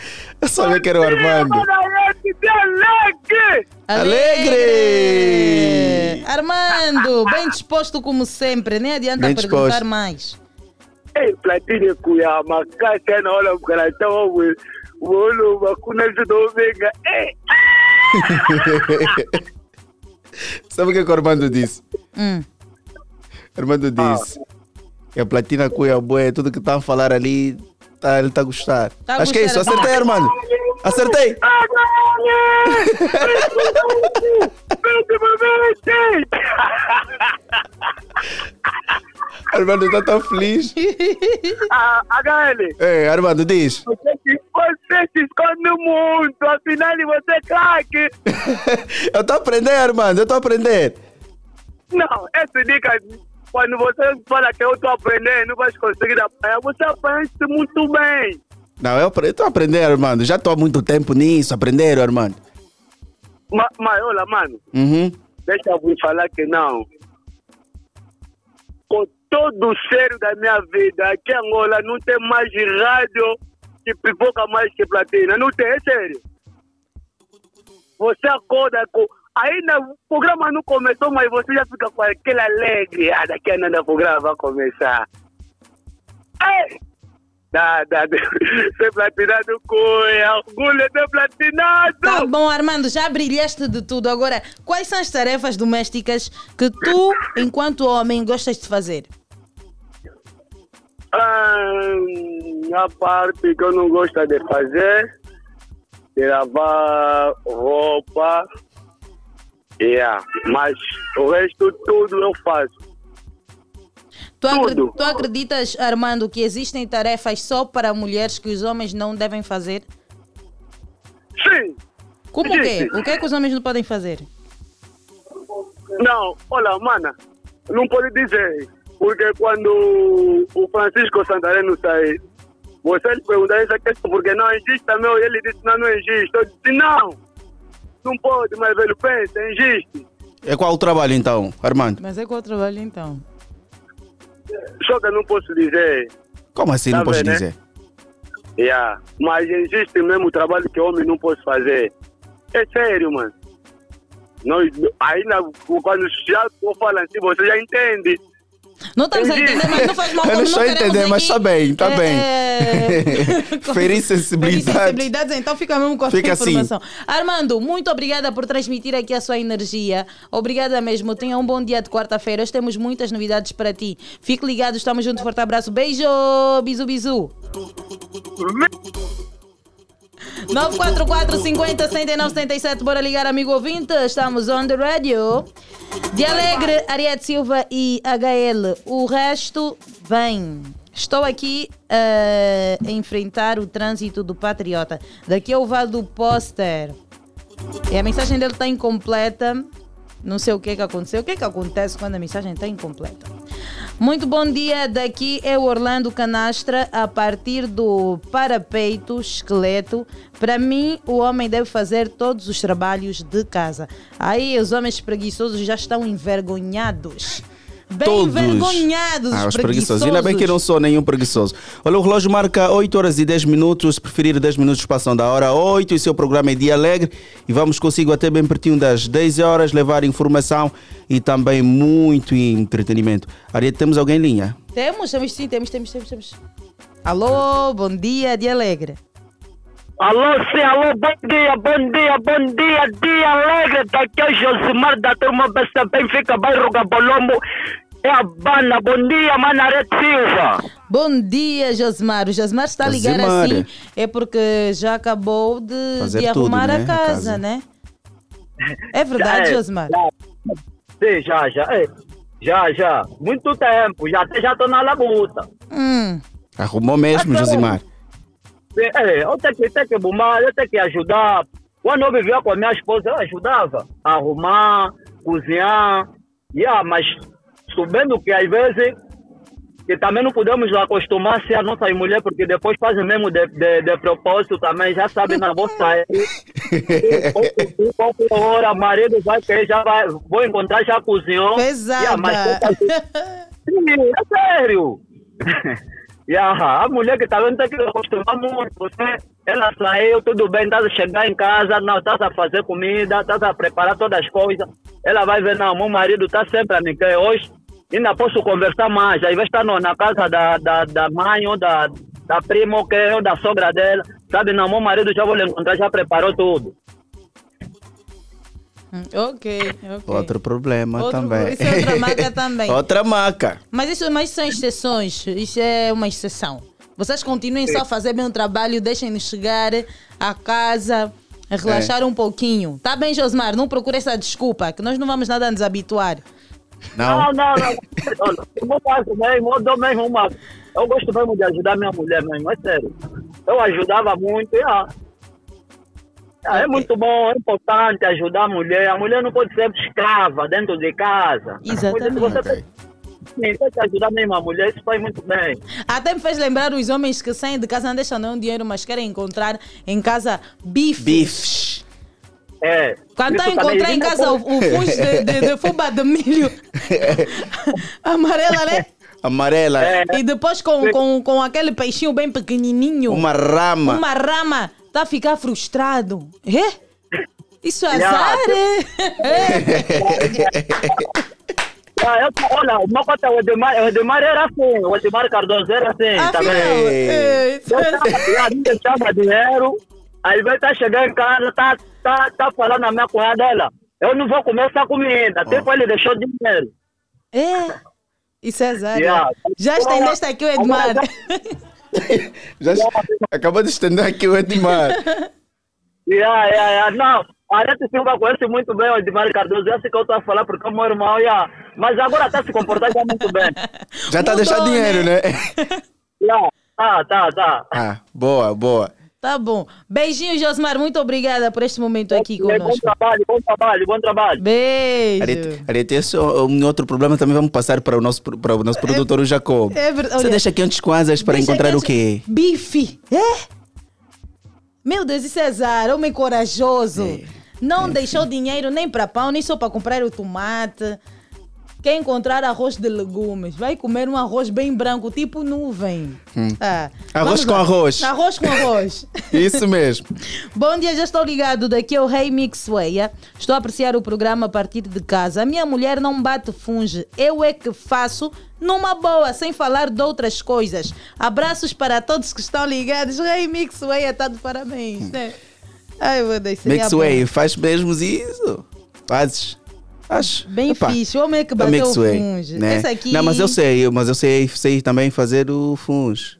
eu sabia que era o Armando. Alegre! Armando, bem disposto como sempre. Nem adianta Bem perguntar disposto. mais. Ei, platini kuya makasha naona mkarata wangu wolo makuna zido omega. Ei, <laughs> Sabe o que, que o Armando disse? Hum. Armando disse que a platina cuia boa, tudo que está a falar ali, tá, ele está a gostar. Tá Acho que é isso, acertei, Armando. Acertei. <laughs> Armando está tão feliz. Ah, HL, Ei, Armando, diz. você se, você se esconde muito, afinal você é craque. <laughs> Eu estou a aprender, Armando, eu estou a aprender. Não, essa dica, quando você fala que eu estou aprendendo, não vai conseguir apanhar, você apanha muito bem. Não, eu estou a aprender, Armando. Já estou há muito tempo nisso, aprender, Armando. Ma, mas olha, mano, Uhum. deixa eu vos falar que não. Com todo o cheiro da minha vida, aqui em Angola não tem mais rádio que pipoca mais que platina. Não tem, é sério. Você acorda com. Ainda o programa não começou, mas você já fica com aquele alegre. Ah, daqui a nada o programa vai começar. Ei! Dá, dá. <laughs> Ser platinado cuia, orgulho de platinado! Tá bom, Armando, já brilhaste de tudo. Agora, quais são as tarefas domésticas que tu, enquanto homem, gostas de fazer? Ah, a parte que eu não gosto de fazer de lavar roupa. Yeah. Mas o resto tudo eu faço. Tu, tu acreditas, Armando, que existem tarefas só para mulheres que os homens não devem fazer? Sim! Como o quê? O que é que os homens não podem fazer? Não, olha, mana, não pode dizer. Porque quando o Francisco Santareno sair, você lhe perguntar essa questão, porque não existe também, ele disse não, não existe. Eu disse não, não pode, mas velho, pensa, existe. É qual o trabalho então, Armando? Mas é qual o trabalho então? Só que eu não posso dizer. Como assim Tá não vendo, né? dizer? Yeah. Mas existe mesmo trabalho que homem não pode fazer. É sério, mano. Nós, ainda quando já eu falo assim, você já entende. Não estamos a entender, mas não faz mal. <laughs> Eu não estou a entender, mas está bem, está é, bem. é, <laughs> Ferir sensibilidades. Então fica mesmo com a Fica assim. informação. Armando, muito obrigada por transmitir aqui a sua energia. Obrigada mesmo. Tenha um bom dia de quarta-feira. Hoje temos muitas novidades para ti. Fique ligado, estamos juntos. Forte abraço. Beijo, bisu, bisu. 944 50 69 77. Bora ligar, amigo ouvinte. Estamos on the radio. De Alegre, Ariete Silva e HL. O resto vem. Estou aqui eh, a enfrentar o trânsito do Patriota. Daqui eu vá do póster. E a mensagem dele está incompleta. Não sei o que, que aconteceu. O que, que acontece quando a mensagem está incompleta? Muito bom dia. Daqui é o Orlando Canastra. A partir do parapeito, esqueleto. Para mim, o homem deve fazer todos os trabalhos de casa. Aí os homens preguiçosos já estão envergonhados. Bem Todos. envergonhados, Ah, os os preguiçosos. Ainda bem que eu não sou nenhum preguiçoso. Olha, o relógio marca 8 horas e 10 minutos. Se preferir 10 minutos, passam da hora 8. E seu programa é Dia Alegre. E vamos consigo até bem pertinho das 10 horas levar informação e também muito entretenimento. Ariete, temos alguém em linha? Temos, temos sim, temos, temos, temos, temos. Alô, bom dia, dia alegre. Alô, sim, alô, bom dia, bom dia, bom dia, dia alegre. Daqui é Josimar da turma BC Benfica, bairro Gabolombo. É a banda, bom dia, Manarete Silva. Bom dia, Josmar. O Josmar está a ligar Josimar. assim, é porque já acabou de, Fazer de tudo, arrumar né, a a casa, casa. né? É verdade, É, Josmar? já. Sim, já, já. é, Já, já. Muito tempo, já até já estou na labuta. Hum, Arrumou mesmo, Até Josimar. Sim, É, eu tenho que, tenho que bumar, eu tenho que ajudar. Quando eu vivia com a minha esposa, eu ajudava a arrumar, cozinhar. Yeah, mas sabendo que às vezes que também não podemos nos acostumar a ser a nossa mulher, porque depois fazem mesmo de, de, de propósito também, já sabem, não vou sair. <laughs> Qualquer hora, marido vai querer, já vai, vou encontrar, já cozinhou. pesada. Yeah, mas <laughs> é sério. <laughs> Yeah, a mulher que também tem que acostumar muito. Você, ela saiu, tudo bem, está a chegar em casa, não, está a fazer comida, está a preparar todas as coisas. Ela vai ver, não, meu marido está sempre a me querer hoje. Ainda posso conversar mais. Aí vai estar na casa da, da, da mãe ou da, da prima ou, que, ou da sogra dela. Sabe, não, meu marido já vou lhe encontrar, já preparou tudo. Hum, ok, ok. Outro problema Outro- também. isso é outra maca <laughs> também. outra maca. Mas isso mas são exceções, isso é uma exceção. Vocês continuem só a fazer bem o trabalho, deixem-nos chegar a casa, a relaxar É. um pouquinho. Tá bem, Josmar? Não procure essa desculpa, que nós não vamos nada nos habituar. Não. Não, não, não. Olha, eu faço mesmo, eu dou mesmo uma. Eu gosto mesmo de ajudar minha mulher mesmo, é sério. Eu ajudava muito, e, ah, ah, é muito bom, é importante ajudar a mulher. A mulher não pode ser escrava dentro de casa. Exatamente. Você tem, que ajudar mesmo a mulher, isso faz muito bem. Até me fez lembrar os homens que saem de casa, não deixam nenhum dinheiro, mas querem encontrar em casa bife. Bifes. É. Quando está a encontrar em casa o, pode- o <laughs> de, de, de fubá de milho <laughs> amarela, né? Amarela. É. E depois com, com, com aquele peixinho bem pequenininho. Uma rama. Uma rama. Tá a ficar frustrado. É? Isso é azar, é? Ah, eu, olha, o meu cota, o Edmar, o Edmar era assim, o Edmar Cardoso era assim, é, isso Eu é- tava, a gente deixava dinheiro, aí vai estar chegando em casa, tá, tá, tá falando a minha cunhada dela, eu não vou comer essa comida, tipo ele deixou dinheiro. É. Isso é azar. Yeah. é. Já estendeste aqui o Edmar. <laughs> <laughs> Já acabou de estender aqui o Edmar. Yeah, yeah, yeah. Não, a Arete Silva conhece muito bem o Edmar Cardoso, esse que eu estou a falar porque é meu irmão, yeah. mas agora está se comportando já muito bem. Já está a deixar Mudou, dinheiro, né? Yeah. Tá, tá, tá. Ah, boa, boa. Tá bom. Beijinho, Josmar. Muito obrigada por este momento aqui Bom conosco. trabalho, bom trabalho, bom trabalho. Beijo. Arete, Arete, esse é um outro problema também vamos passar para o nosso, para o nosso produtor, o Jacob. É verdade. Você deixa quentes coisas para deixa encontrar o quê? Bife. É? Meu Deus, é azar. Homem corajoso. É. Não deixou dinheiro nem para pão, nem só para comprar o tomate. Quer encontrar arroz de legumes? Vai comer um arroz bem branco, tipo nuvem. Ah, Hum. Arroz vamos com lá. arroz. Arroz com arroz. <laughs> Isso mesmo. Bom dia, já estou ligado. Daqui é o Rei Mixweia. Estou a apreciar o programa a partir de casa. A minha mulher não bate funge. Eu é que faço numa boa, sem falar de outras coisas. Abraços para todos que estão ligados. Rei Mixweia está de parabéns. né? Ai, meu Deus, Mixway, faz mesmo isso. Fazes. Acho. Bem Epá, fixe. O homem é que é bateu o funge. né? Aqui... Não, mas eu sei, mas eu sei, sei também fazer o funge.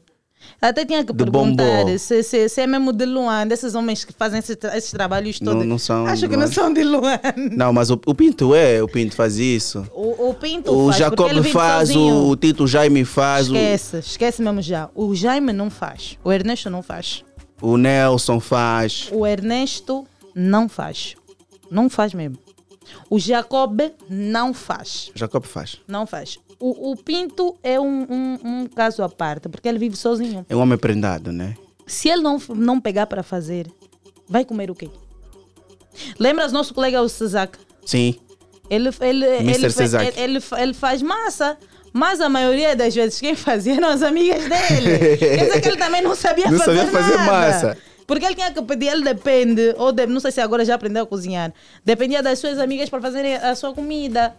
Até tinha que De perguntar se, se, se é mesmo de Luanda, esses homens que fazem esses, esses trabalhos Não- todos. não são Acho que não são de Luanda. Não, mas o, o Pinto é, o Pinto faz isso. O, o Pinto O faz, Jacob faz, o, o Tito Jaime faz, o, Esquece, esquece mesmo já. O Jaime não faz. O Ernesto não faz. o Nelson faz. O Ernesto não faz. Não faz mesmo. O Jacob não faz. O Jacob faz. Não faz. O, o Pinto é um, um, um caso à parte, porque ele vive sozinho. É um homem prendado, né? Se ele não, não pegar para fazer, vai comer o quê? Lembras nosso colega o Cesac? Sim. Ele, ele, ele, ele, ele, faz massa. Mas a maioria das vezes quem fazia eram as amigas dele. <laughs> Quer dizer que ele também não sabia Não fazer sabia fazer nada. massa. Porque ele tinha que pedir, ele depende, ou de- não sei se agora já aprendeu a cozinhar, dependia das suas amigas para fazerem a sua comida.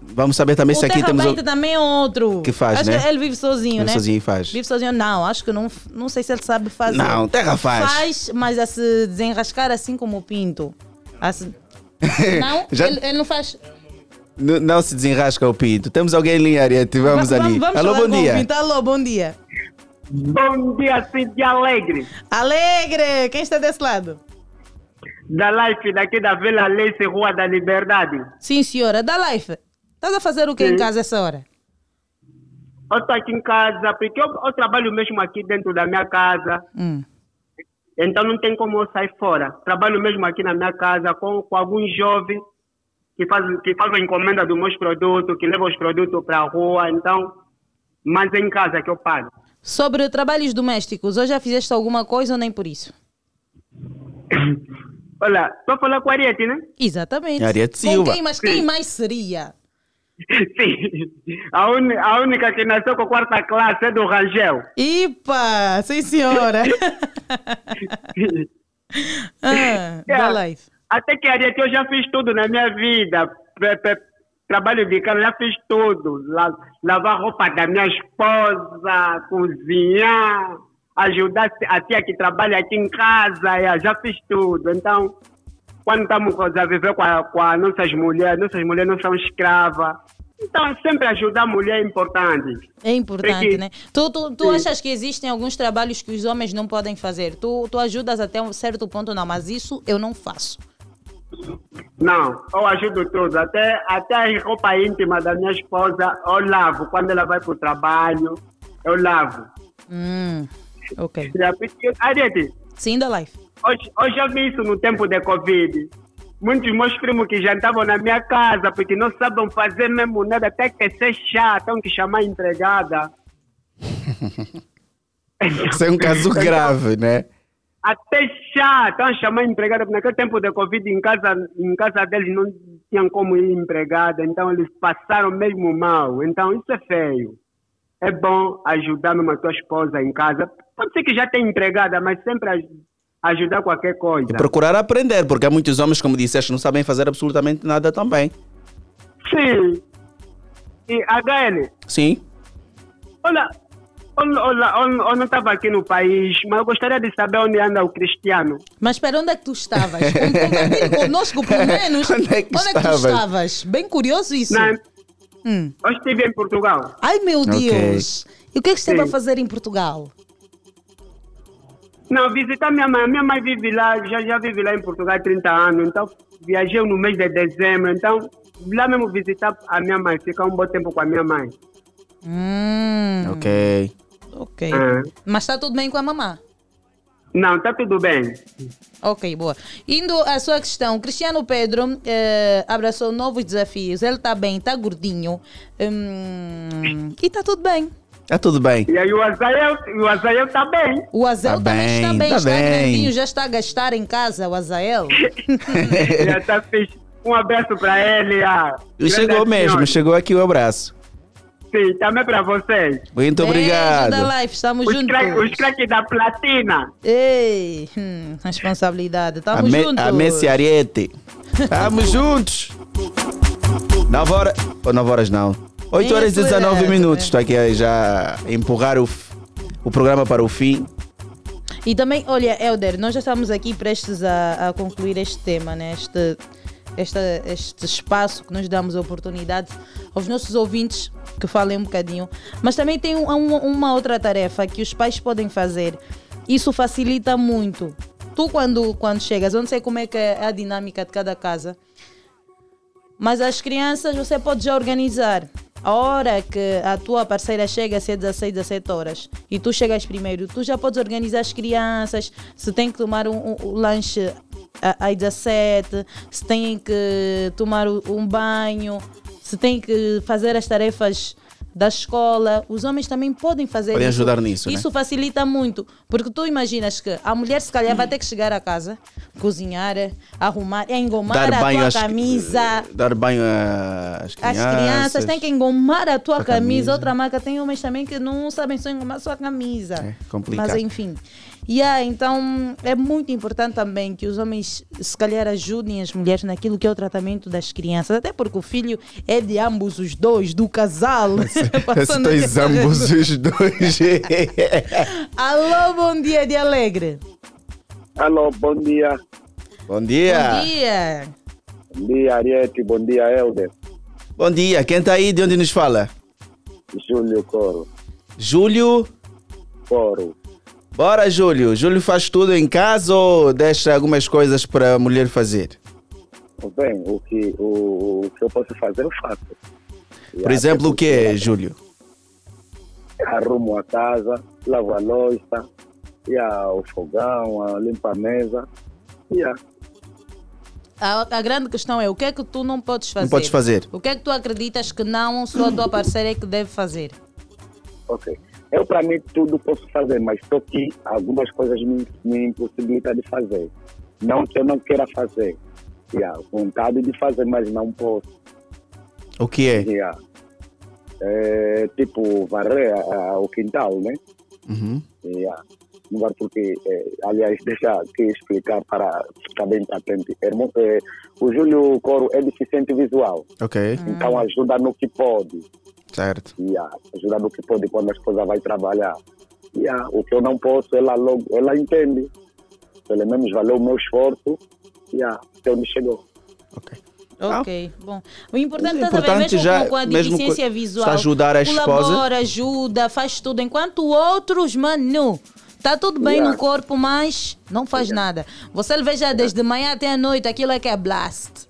Vamos saber também o se aqui temos. O- também é outro. Que faz, acho né? que ele vive sozinho, né? sozinho faz. Vive sozinho, não. Acho que não, não sei se ele sabe fazer. Não, Terra faz. Faz, mas a se desenrascar assim como o pinto. Se- <laughs> Não, Já- ele, ele não faz. N- Não se desenrasca o pinto. Temos alguém em linha, Ariete. Vamos Va- ali. Vamos Alô, bom dia. Pinto. Alô, bom dia. Bom dia, Cintia Alegre. Alegre! Quem está desse lado? Da Life, daqui da Vila Leice, Rua da Liberdade. Sim, senhora. Da Life. Estás a fazer o que em casa essa hora? Eu estou aqui em casa, porque eu, eu trabalho mesmo aqui dentro da minha casa. Hum. Então não tem como eu sair fora. Trabalho mesmo aqui na minha casa com, com alguns jovens que fazem que faz a encomenda dos meus produtos, que levam os produtos para a rua. Então, mas é em casa que eu pago. Sobre trabalhos domésticos, hoje já fizeste alguma coisa ou nem por isso? Olha, estou a falar com a Ariete, né? Exatamente. Ariete Com Silva. quem, mas quem mais seria? Sim. A, uni- a única que nasceu com quarta classe é do Rangel. Ipa! Sim, senhora. <laughs> ah, da Yeah. Life. Até que Ariete, eu já fiz tudo na minha vida. Trabalho de casa, já fiz tudo. La- lavar roupa da minha esposa, cozinhar, ajudar a tia que trabalha aqui em casa, yeah, já fiz tudo. Então, quando estamos a viver com, a, com as nossas mulheres, nossas mulheres não são escravas. Então, sempre ajudar a mulher é importante. É importante, Porque- né? Tu, tu, tu achas que existem alguns trabalhos que os homens não podem fazer? Tu, tu ajudas até um certo ponto, não, mas isso eu não faço. Não, eu ajudo tudo. Até, até a roupa íntima da minha esposa, eu lavo. Quando ela vai para o trabalho, eu lavo. Hum, ok. Ariete, Sim, da Life. hoje, hoje eu vi isso no tempo de Covid. Muitos meus primos que jantavam na minha casa, porque não sabem fazer mesmo nada, até que ser chato, tem que chamar a empregada. <laughs> Isso é um caso <laughs> grave, né? Até chato, estão chamar a empregada, porque naquele tempo de Covid em casa, em casa deles não tinham como ir empregada, então eles passaram mesmo mal. Então isso é feio. É bom ajudar mesmo a tua esposa em casa. Pode ser que já tenha empregada, mas sempre aj- ajudar qualquer coisa. E procurar aprender, porque há muitos homens, como disseste, não sabem fazer absolutamente nada também. Sim. E HL, Sim. olha, eu não estava aqui no país, mas eu gostaria de saber onde anda o Cristiano. Mas para onde é que tu estavas? Compartilhe conosco, pelo <laughs> menos. Onde é que tu estavas? estavas? Bem curioso isso. Na, Hum. eu estive em Portugal. Ai, meu. Deus. E o que é que esteve a fazer em Portugal? Não, visitar minha mãe. Minha mãe vive lá, já, já vive lá em Portugal há 30 anos. Então, viajei no mês de dezembro. Então, lá mesmo visitar a minha mãe, ficar um bom tempo com a minha mãe. Hum, Ok. Ok. Ah. Mas está tudo bem com a mamã? Não, tá tudo bem. Ok, boa. Indo à sua questão, Cristiano Pedro eh, abraçou novos desafios. Ele está bem, está gordinho. Hum, e está tudo bem. Está tudo bem. E aí o Azael, o Azael tá bem. O Azael Tá também está bem, bem, tá está bem. grandinho, já está a gastar em casa, o Azael. <laughs> Já tá fixe. Um abraço para ele. Ah, chegou mesmo, chegou aqui o abraço. Sim, também para vocês. Muito Beijo obrigado. da Life, estamos Os juntos. craques os craques da platina. Ei, hum, responsabilidade, A, estamos Me, juntos. a Messi Ariete. Estamos juntos. 9 horas. Ou 9 horas não. 8 horas e Isso é, 19 minutos. é. Estou aqui a já empurrar o, o programa para o fim. E também, olha, Helder, nós já estamos aqui prestes a, a concluir este tema, né? este, esta, este espaço que nos damos a oportunidade aos nossos ouvintes que falem um bocadinho. Mas também tem um- um- uma outra tarefa que os pais podem fazer. Isso facilita muito. Tu, quando, quando chegas, eu não sei como é que é a dinâmica de cada casa, mas as crianças você pode já organizar. A hora que a tua parceira chega a ser 16, 17 horas e tu chegas primeiro, tu já podes organizar as crianças, se tem que tomar um, um- um lanche às 17, se tem que tomar um banho, se tem que fazer as tarefas da escola, os homens também podem fazer Podem isso. ajudar nisso, né? Isso facilita muito, porque tu imaginas que a mulher se calhar vai ter que chegar a casa, cozinhar, arrumar, engomar Dar a tua às camisa. Dar banho às crianças. As crianças têm que engomar a tua A camisa. camisa. Outra marca tem homens também que não sabem só engomar a sua camisa. É complicado. Mas enfim. Yeah, então é muito importante também que os homens se calhar ajudem as mulheres naquilo que é o tratamento das crianças, até porque o filho é de ambos os dois, do casal. <laughs> Esses <laughs> Passando dois ambos os dois. <laughs> Alô, bom dia de alegre. Alô, bom dia. Bom dia. Bom dia. Bom dia, Ariete. Bom dia, Helder. Bom dia. Quem está aí? De onde nos fala? Júlio Coro. Júlio. Coro. Bora, Júlio. Júlio faz tudo em casa ou deixa algumas coisas para a mulher fazer? Bem, o que, o, o que eu posso fazer, eu faço. Por exemplo, o que, Júlio? Arrumo a casa, lavo a louça, e a, o fogão, a, limpo a mesa. E a, A, a grande questão é o que é que tu não podes fazer? Não podes fazer. O que é que tu acreditas que não só a tua parceira é que deve fazer? ok. Eu, para mim, tudo posso fazer, mas só que algumas coisas me, me impossibilitam de fazer. Não que eu não queira fazer. E a vontade de fazer, mas não posso. O que é? Yeah. É, tipo, varrer a- a- o quintal, né? Uhum. Yeah. Não vai porque, é, aliás, deixa aqui explicar para ficar bem patente. Irmão, é, o Júlio Coro é deficiente visual, Ok. então ajuda no que pode. Certo. Yeah. Ajuda no que pode quando a esposa vai trabalhar. Yeah. O que eu não posso, ela logo, ela entende. Pelo menos valeu o meu esforço. Yeah. Até onde chegou. Ok, bom. O importante, É é importante mesmo já- com, a mesmo deficiência co- visual, ajudar a esposa. colabora, ajuda, faz tudo, enquanto outros, mano, tá tudo bem Yeah. no corpo, mas não faz nada. Você veja desde manhã até a noite, aquilo é que é blast.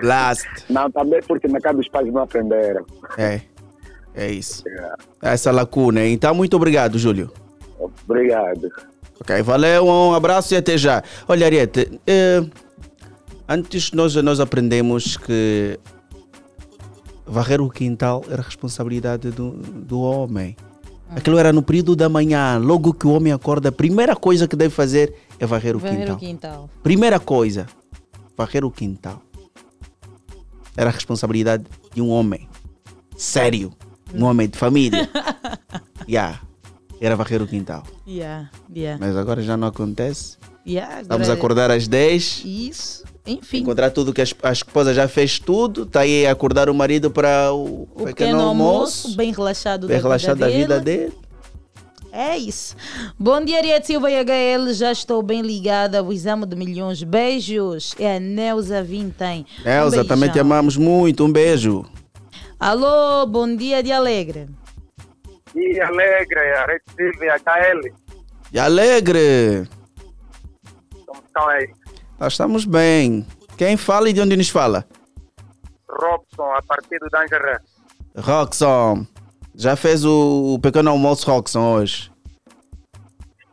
Blast. Não, também porque na casa dos pais não aprenderam. É. É isso. Essa lacuna. Então, muito obrigado, Júlio. Obrigado. Ok, valeu, um abraço e até já. Olha, Ariete, eh, antes nós, nós aprendemos que varrer o quintal era responsabilidade do, do homem. Aquilo era no período da manhã, logo que o homem acorda, a primeira coisa que deve fazer é varrer o Varrer quintal. o quintal. Primeira coisa, varrer o quintal. Era a responsabilidade de um homem sério, um homem de família. <laughs> yeah. Era varrer o quintal. Yeah, yeah. Mas agora já não acontece. Yeah, Vamos agora- acordar às 10, Isso, enfim. encontrar tudo que a esp- a esposa já fez tudo, está aí a acordar o marido para o, O pequeno almoço, bem relaxado bem da relaxado vida da vida dele. É isso. Bom dia, Ariete Silva e HL. Já estou bem ligada ao exame de milhões. Beijos. É a Neuza Vintém. Um Elza, também te amamos muito. Um beijo. Alô, bom dia de Alegre. E alegre, a Rede Silvia, KL. E alegre. Como estão aí? Nós estamos bem. Quem fala e de onde nos fala? Robson, a partir do Dangeré. Roxon. Já fez o, o pequeno almoço Roxon hoje?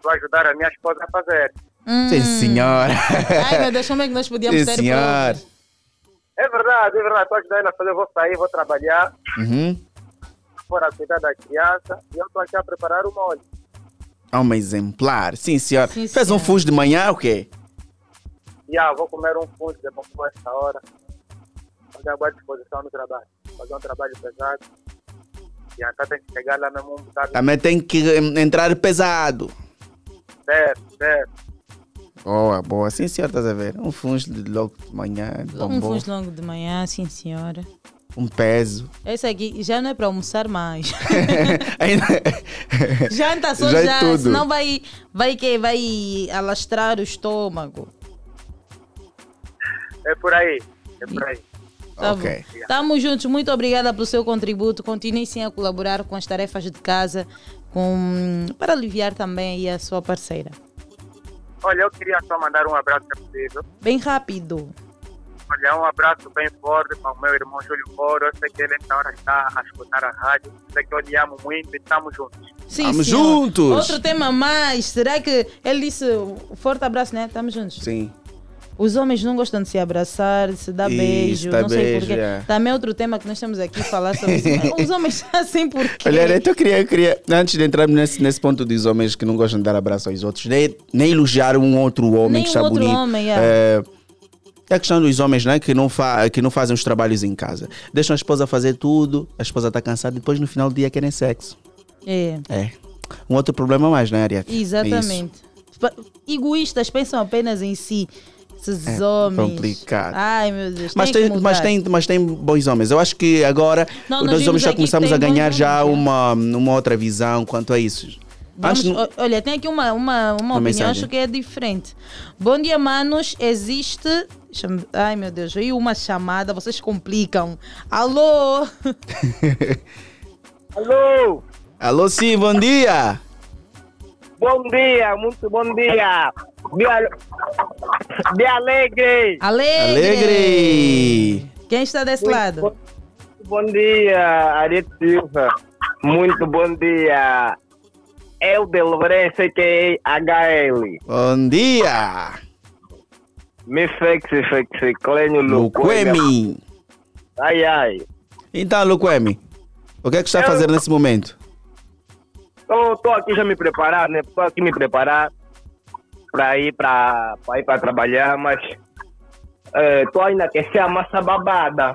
Vou ajudar a minha esposa a fazer. Sim, senhora. Hum. Ai, meu Deus, como é que nós podíamos Sim, ter? É verdade, é verdade. Estou ajudando ela a fazer. Eu vou sair, vou trabalhar, Uhum. for a cuidar da criança. E eu estou aqui a preparar o molho. Alma exemplar. Sim, senhora. Sim, Fez um senhora. fuso de manhã o quê? E ah, vou comer um fundo depois essa hora. Fazer a boa disposição no trabalho. Fazer um trabalho pesado. Tem que chegar lá mesmo um bocado. Também tem que entrar pesado. Certo, certo. Boa, boa. Sim, senhora, estás a ver? Um fungo de logo de manhã. Um bom, fuso longo de manhã, sim senhora. um peso. Esse aqui já não é para almoçar mais. <laughs> Ainda- <laughs> Janta só Já já, é tudo. senão vai, vai, que, vai alastrar o estômago. É por aí. É por aí. Tá Ok. bom. Tamo juntos. Muito obrigada pelo seu contributo. Continue sim a colaborar com as tarefas de casa com, para aliviar também aí a sua parceira. Olha, eu queria só mandar um abraço a possível. Bem rápido. Olha, um abraço bem forte para o meu irmão Júlio Coro. Eu sei que ele hora está a escutar a rádio. Sei que eu lhe amo muito e estamos juntos. Sim, Tamo senhor. juntos. Outro tema a mais. Será que ele disse forte abraço, né? Tamo juntos. Sim. Os homens não gostam de se abraçar, de se dar Isso, beijo, dar não sei beijo, porquê. é. Também é outro tema que nós temos aqui a falar sobre isso. Os homens <laughs> assim porquê? Olha, então eu queria, eu queria, antes de entrar nesse, nesse ponto dos homens que não gostam de dar abraço aos outros, nem, nem elogiar um outro homem Nem que um está outro bonito. homem, é. É, é a questão dos homens né, que, não fa, que não fazem os trabalhos em casa. Deixam a esposa fazer tudo, a esposa está cansada e depois no final do dia querem sexo. É, É. Um outro problema mais, né, Ariete? exatamente. Pa- Egoístas pensam apenas em si. Esses É homens. complicado. Ai, meu Deus. Mas tem, mas, tem, mas tem bons homens. Eu acho que agora Não, nós homens já começamos a ganhar já homens, é. uma, uma outra visão quanto a isso. Vamos- Antes, olha, tem aqui uma, uma, uma opinião, mensagem. acho que é diferente. Bom dia, manos. Existe. Ai, meu Deus, veio uma chamada, vocês complicam. Alô? <laughs> Alô, Alô, sim, bom dia. Bom dia, muito bom dia. Dia, dia alegre. Alegre! Alegre. Quem está desse lado? Bom, bom dia, Ariete Silva. Muito bom dia. Eu de Lourenço que HL. Bom dia. Me fexi, fexi, clenho Luquemi. Luquemi. Ai, ai. Então, Luquemi, o que é que está a fazer nesse momento? Estou aqui já me preparar, né? Estou aqui me preparar para ir para ir para trabalhar, mas estou ainda a aquecer a massa babada.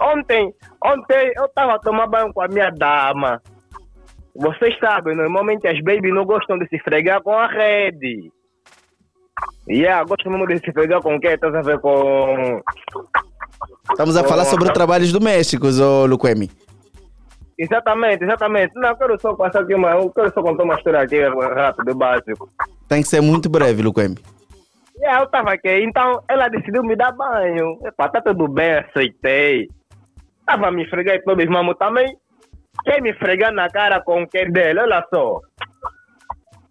Ontem, ontem eu estava a tomar banho com a minha dama. Vocês sabem, normalmente as babies não gostam de se fregar com a rede. Yeah, gostam mesmo de se fregar com o? Estás a ver com... Estamos a falar sobre trabalhos domésticos, ô Luquemi. Exatamente, exatamente. Não, eu quero só passar aqui uma... Eu quero só contar uma história aqui rápido, básico. Tem que ser muito breve, Luquemi. Yeah, eu tava aqui, então ela decidiu me dar banho. Epa, tá tudo bem, aceitei. Tava me fregar e todos mamo também. Quer me fregar na cara com o que dele, olha só.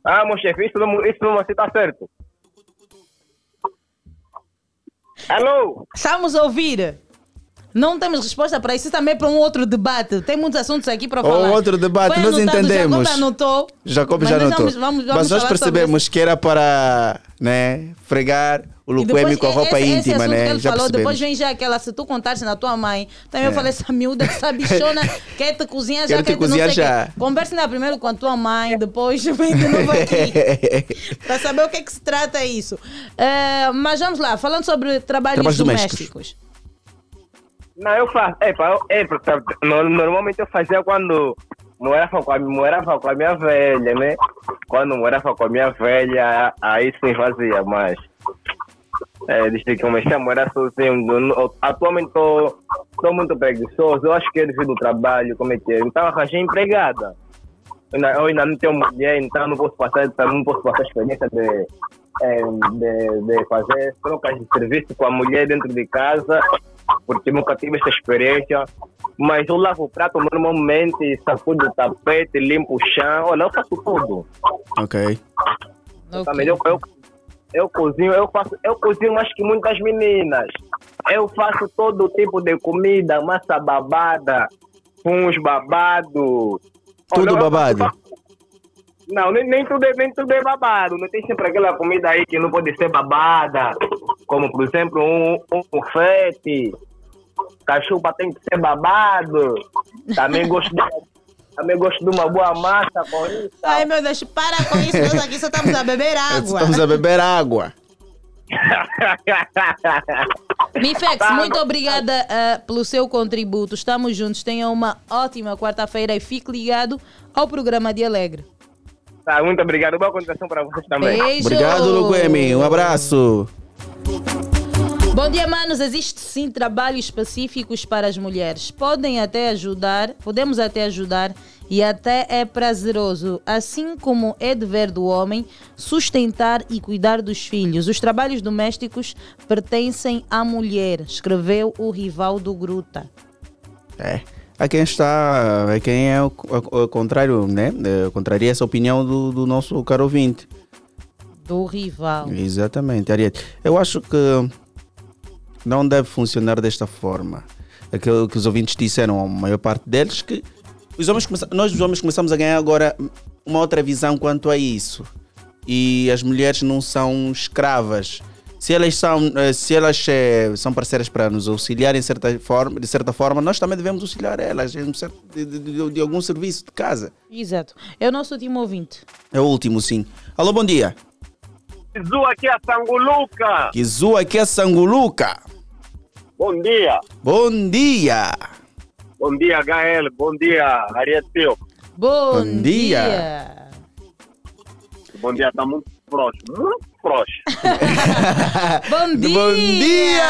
Ah, meu chefe, isso não, isso não tá certo. Alô? Estamos a ouvir. Não temos resposta para isso, também é para um outro debate. Tem muitos assuntos aqui para Ou falar. outro debate, Foi nós anotado, entendemos. Jacob anotou. Jacob já nós notou. vamos- vamos- vamos Mas nós percebemos que era para né, fregar o Luquemi depois, com a roupa esse, esse íntima, assunto né? que ele Já falou, depois percebemos. vem já aquela, se tu contares na tua mãe, também eu É. falei, essa miúda, essa <laughs> bichona, quer te cozinhar já, te quer te cozinhar já. quê. Converse ainda primeiro com a tua mãe, depois <laughs> vem de novo aqui. <laughs> para saber o que é que se trata isso. Eh, mas vamos lá, falando sobre trabalhos, Trabalhos domésticos. domésticos. Não, eu faço. É, eu- é, normalmente eu fazia quando morava com, a, morava com a minha velha, né? Quando morava com a minha velha, aí sim fazia, mas. É, desde que comecei a morar sozinho, eu eu- atualmente estou muito preguiçoso, eu acho que é devido ao trabalho, como é que é. Então arranjei empregada. Eu ainda, eu ainda não tenho mulher, então não posso passar, não posso passar a experiência de, é, de, de fazer trocas de serviço com a mulher dentro de casa, porque nunca tive essa experiência. Mas eu lavo o prato normalmente, sacudo o tapete, limpo o chão, olha, eu faço tudo. Ok. Também eu, eu, eu cozinho, eu faço, eu cozinho mais que muitas meninas. Eu faço todo tipo de comida, massa babada, uns babados. Tudo Olha, babado. faço- Não, nem, nem, tudo é, nem tudo é babado. Não tem sempre aquela comida aí que não pode ser babada. Como, por exemplo, um, um confete. Cachupa tem que ser babado. Também gosto de, também gosto de uma boa massa com isso. Ai meu Deus, para com isso, nós aqui só estamos a beber <laughs> água. Estamos a beber água. <laughs> Mifex, Tá. muito obrigada ah, pelo seu contributo. Estamos juntos. Tenha uma ótima quarta-feira e fique ligado ao programa de Alegre. Tá, muito obrigado. Boa continuação para vocês também. Beijo. Obrigado, Luquemi. Um abraço. Bom dia, manos. Existem sim trabalhos específicos para as mulheres. Podem até ajudar, podemos até ajudar e até é prazeroso. Assim como é dever do homem sustentar e cuidar dos filhos. Os trabalhos domésticos pertencem à mulher, escreveu o rival do Gruta. É. A quem está, a quem é o, o- o contrário, né? Contraria essa opinião do, do nosso caro ouvinte. Do rival. Exatamente, Ariete. Eu acho que não deve funcionar desta forma. Aquilo que os ouvintes disseram, a maior parte deles, que os homens nós os homens começamos a ganhar agora uma outra visão quanto a isso. E as mulheres não são escravas. Se elas são, eh, se elas eh, são parceiras para nos auxiliar em certa forma, de certa forma, nós também devemos auxiliar elas de, de- de- de algum serviço de casa. Exato. É o nosso último ouvinte. É o último, sim. Alô, bom dia. Zu aqui é a Sanguluca. Kizu aqui é Sanguluca. Bom dia. Bom dia. Bom dia, HL. Bom dia, Ariel Bom, Bom dia. dia. Bom dia, tá muito próximo. Muito próximo. <laughs> Bom dia. Bom dia.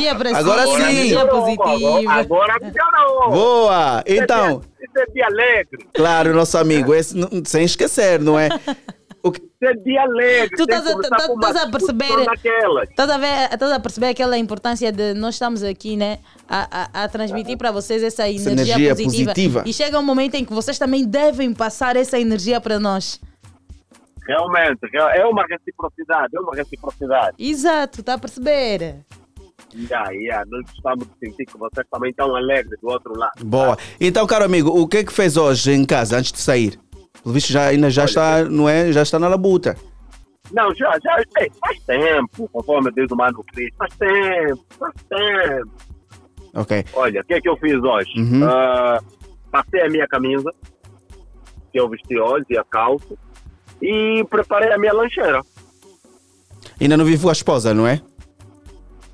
Energia para Agora cima, sim. energia positiva. Agora melhorou. Boa. Então, Isso é dia alegre. claro, nosso amigo, esse sem esquecer, não é? <laughs> O que- Isso é dia alegre. Tu estás a, tá- perceber. Estás a, ver, estás a perceber aquela importância de nós estamos aqui, né? A, a, a transmitir para vocês essa energia, energia positiva. positiva. E chega um momento em que vocês também devem passar essa energia para nós. Realmente, é uma reciprocidade, é uma reciprocidade. Exato, está a perceber? Yeah, yeah, nós gostamos de sentir que vocês também estão alegres do outro lado. Boa. Então, caro amigo, o que é que fez hoje em casa antes de sair? Pelo visto já ainda já está, não é? Já está na labuta. Não, já, já, ei, faz tempo, conforme diz o Mano Cristo, faz tempo, faz tempo. Ok. Olha, o que é que eu fiz hoje? Uhum. Ah, passei a minha camisa, que eu vesti hoje, e a calça, e preparei a minha lancheira. Ainda não vive com a esposa, não é?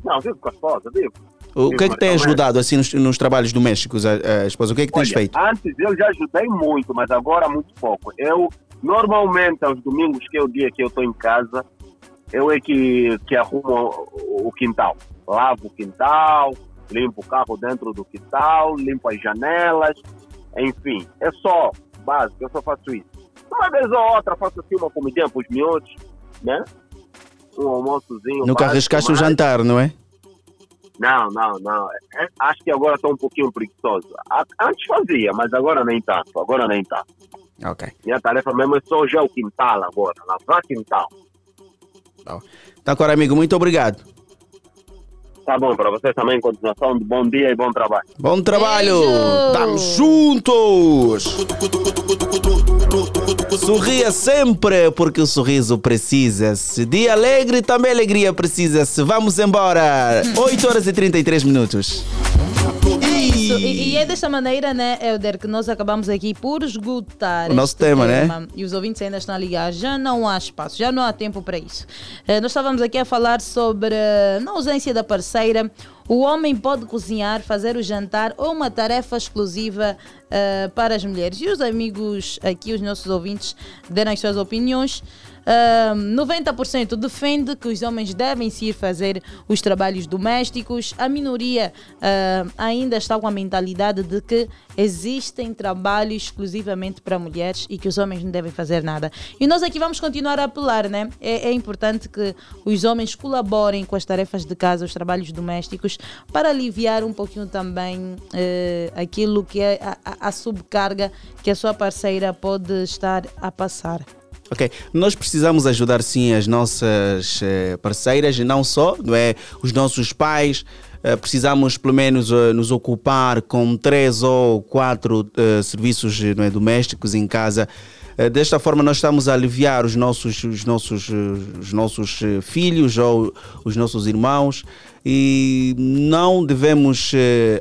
Não, vivo com a esposa, vivo. O que é que tem ajudado assim nos, nos trabalhos domésticos a, a esposa? O que é que tens Olha, feito? Antes eu já ajudei muito, mas agora muito pouco. Eu, normalmente, aos domingos, que é o dia que eu estou em casa, eu é que, que arrumo o, quintal. Lavo o quintal, limpo o carro dentro do quintal, limpo as janelas, enfim. É só básico, eu só faço isso. Uma vez ou outra faço assim uma comidinha para os miúdos, né? Um almoçozinho. Nunca básico, arriscaste o jantar, não é? Não, não, não. É, Acho que agora estou um pouquinho preguiçoso. A- Antes fazia, mas agora nem tanto. Agora nem tanto. Ok. Minha tarefa mesmo é só já o quintal agora. Lavar quintal. Então, caro amigo, muito obrigado. Tá bom, para vocês também, continuação de bom dia e bom trabalho. Bom trabalho! Beijo! Estamos juntos! Sorria sempre, porque o sorriso precisa-se. Dia alegre, também alegria precisa-se. Vamos embora! 8 horas e 33 minutos. Isso, e, e é desta maneira, né, Helder, que nós acabamos aqui por esgotar O nosso este tema, né? E os ouvintes ainda estão a ligar. Já não há espaço, já não há tempo para isso. Eh, nós estávamos aqui a falar sobre, eh, na ausência da parceira, o homem pode cozinhar, fazer o jantar ou uma tarefa exclusiva eh, para as mulheres. E os amigos aqui, os nossos ouvintes, deram as suas opiniões. Ah, 90% defende que os homens devem se ir fazer os trabalhos domésticos. A minoria ah, ainda está com a mentalidade de que existem trabalhos exclusivamente para mulheres e que os homens não devem fazer nada. E nós aqui vamos continuar a apelar, né? É, é importante que os homens colaborem com as tarefas de casa, os trabalhos domésticos, para aliviar um pouquinho também eh, aquilo que é a, a- a subcarga que a sua parceira pode estar a passar. Ok, nós precisamos ajudar sim as nossas eh, parceiras, não só, não é? Os nossos pais. Eh, precisamos pelo menos eh, nos ocupar com três ou quatro serviços não é, domésticos em casa. Desta forma nós estamos a aliviar os nossos, os nossos, os nossos filhos ou os nossos irmãos e não devemos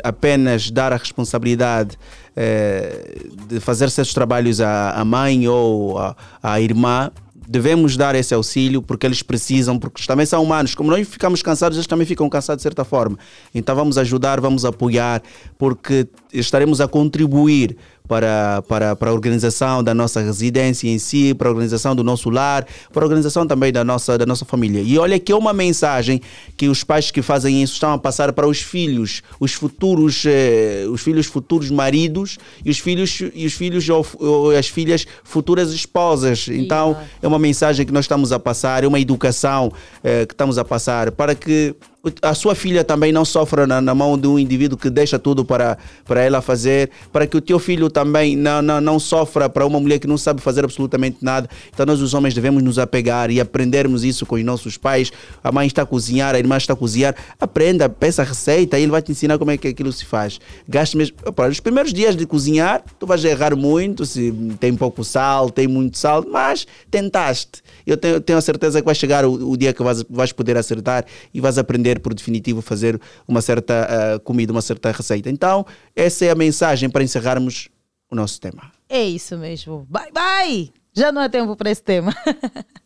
apenas dar a responsabilidade eh, de fazer certos trabalhos à, mãe ou à irmã. Devemos dar esse auxílio porque eles precisam, porque também são humanos. Como nós ficamos cansados, eles também ficam cansados de certa forma. Então vamos ajudar, vamos apoiar, porque estaremos a contribuir para, para, para a organização da nossa residência em si, para a organização do nosso lar, para a organização também da nossa, da nossa família. E olha que é uma mensagem que os pais que fazem isso estão a passar para os filhos, os futuros, eh, os filhos futuros maridos e os filhos e os filhos ou, ou as filhas futuras esposas. Então é uma mensagem que nós estamos a passar, é uma educação eh, que estamos a passar para que a sua filha também não sofra na, na mão de um indivíduo que deixa tudo para, para ela fazer, para que o teu filho também não, não, não sofra para uma mulher que não sabe fazer absolutamente nada. Então nós os homens devemos nos apegar e aprendermos isso com os nossos pais. A mãe está a cozinhar, a irmã está a cozinhar. Aprenda, peça a receita e ele vai te ensinar como é que aquilo se faz. Gaste mesmo. Para os primeiros dias de cozinhar, tu vais errar muito, se tem pouco sal, tem muito sal, mas tentaste. Eu tenho, tenho a certeza que vai chegar o, o dia que vais, vais poder acertar e vais aprender por definitivo fazer uma certa uh, comida, uma certa receita. Então, essa é a mensagem para encerrarmos o nosso tema. É isso mesmo. Bye, bye! Já não há tempo para esse tema. <laughs>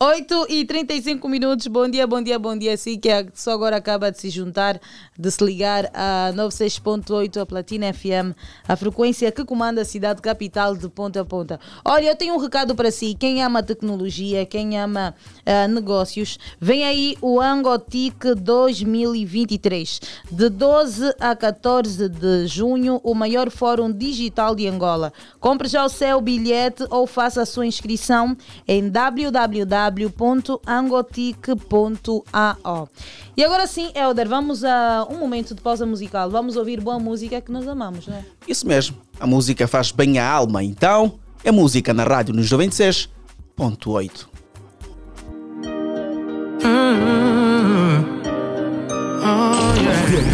8 e 35 minutos, bom dia, bom dia, bom dia. Sim, que só agora acaba de se juntar, de se ligar a 96.8, a Platina FM, a frequência que comanda a cidade capital de ponta a ponta. Olha, eu tenho um recado para si. Quem ama tecnologia, quem ama uh, negócios, vem aí o Angotic 2023. De 12 a 14 de junho, o maior fórum digital de Angola. Compre já o seu bilhete ou faça a sua inscrição em www www.angotic.ao. E agora sim, Helder, vamos a um momento de pausa musical. Vamos ouvir boa música que nós amamos, não é? Isso mesmo. A música faz bem à alma, então é música na rádio nos 96.8.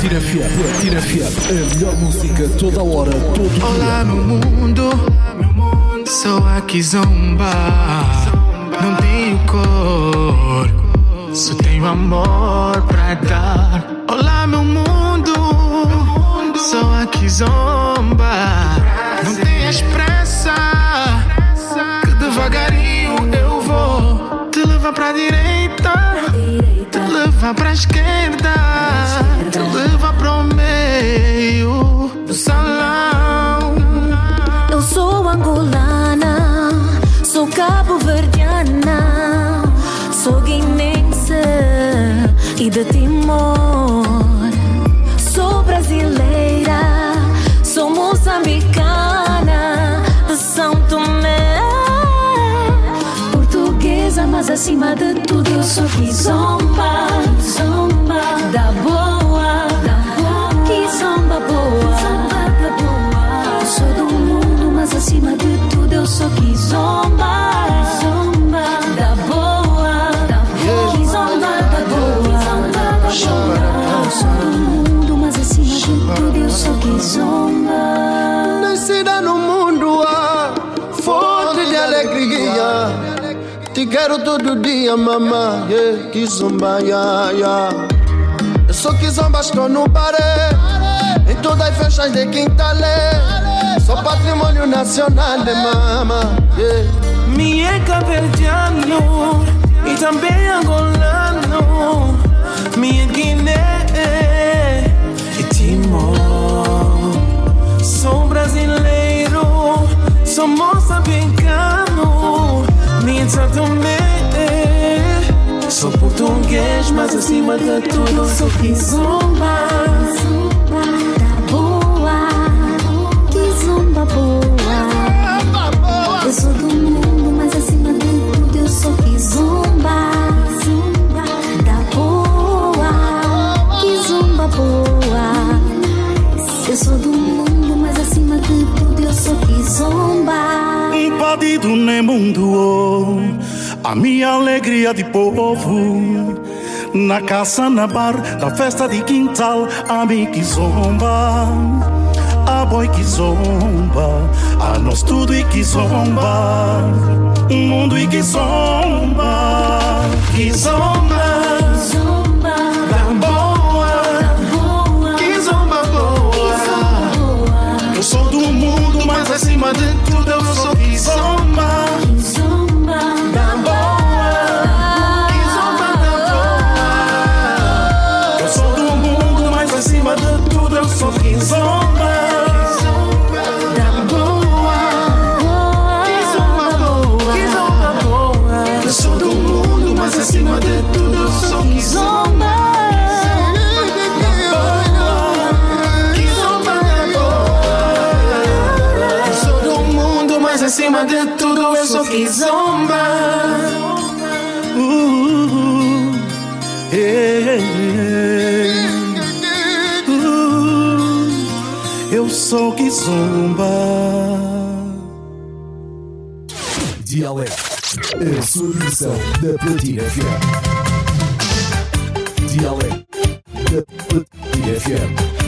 Tira FM, tira FM, a melhor música toda hora, todo dia. Olá, meu mundo, sou aqui zomba. Não tenho cor, só tenho amor pra dar. Olá, meu mundo, sou aqui zomba. Não tenhas pressa, que devagarinho eu vou te levar pra direita, te levar pra esquerda, te levar pro meio do salão. Mas acima de tudo eu sou kizomba, zomba da boa, da boa, kizomba boa. Eu sou do mundo, mas acima de tudo eu sou kizomba, zomba da boa, da boa, kizomba da boa. Eu sou do mundo, mas acima de tudo eu sou kizomba. Nascida quero todo dia, mamãe. Yeah, kizomba, yeah, yeah. Eu sou kizomba, estou no baré. Em todas as festas de Quintalé. Sou patrimônio nacional de mama. Yeah. Me é caverdiano e também angolano. Minha Guiné e Timor. Sou brasileiro, sou moçambicano. Sou português, mas acima de tudo sou kizomba. da boa, kizomba boa. Padido no mundo, a minha alegria de povo. Na caça, na bar, da festa de quintal, a mim que zomba. A boi que zomba, a nós tudo e que zomba. Um mundo e que zomba, que zomba. Da boa, que zomba boa. Eu sou do mundo, mas acima de tudo de tudo eu só quis zomba. Uh, eu sou que zomba. Dialé a sua versão da Platina FM. Dialeto da Platina FM.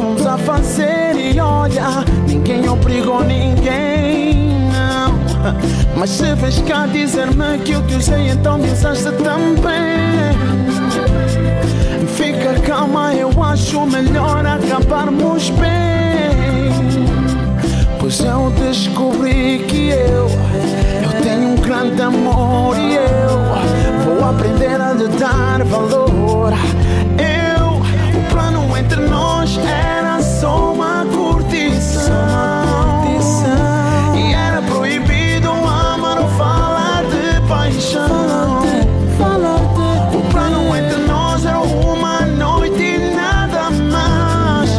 Estávamos a fazer. E olha, ninguém obrigou ninguém, não. Mas se vês cá dizer-me que eu te usei, então me também. Fica calma, eu acho melhor acabarmos bem. Pois eu descobri que eu, eu tenho um grande amor e eu vou aprender a lhe dar valor. Eu, o plano entre nós era só uma curtição. E era proibido amar ou falar de paixão. O plano entre nós era uma noite e nada mais.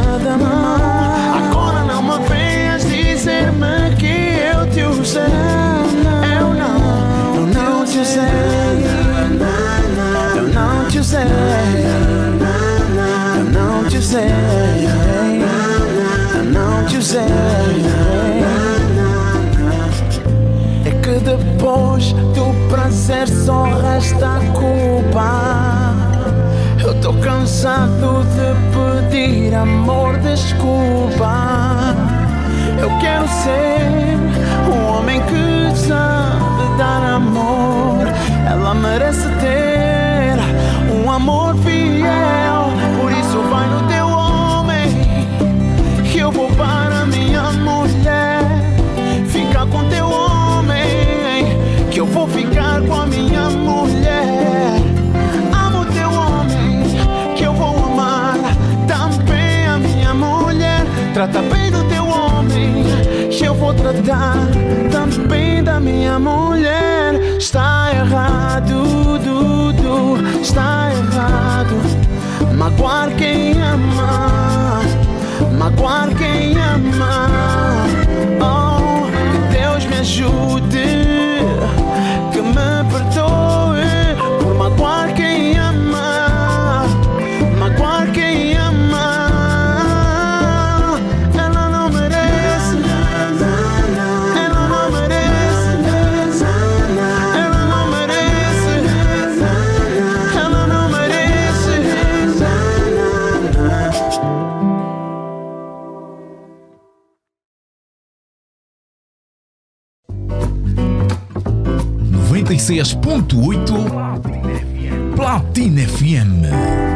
Agora não me venhas dizer-me que eu te usei. Eu não, eu não te usei. Eu não te usei. Eu não te usei. É que depois do prazer só resta a culpa. Eu tô cansado de pedir amor, desculpa. Eu quero ser um homem que sabe dar amor. Ela merece ter um amor fiel. Trata bem do teu homem que eu vou tratar também da minha mulher. Está errado, Dudu, está errado. Magoar quem ama, magoar quem ama. Oh, que Deus me ajude, 96.8 Platina FM. Vai,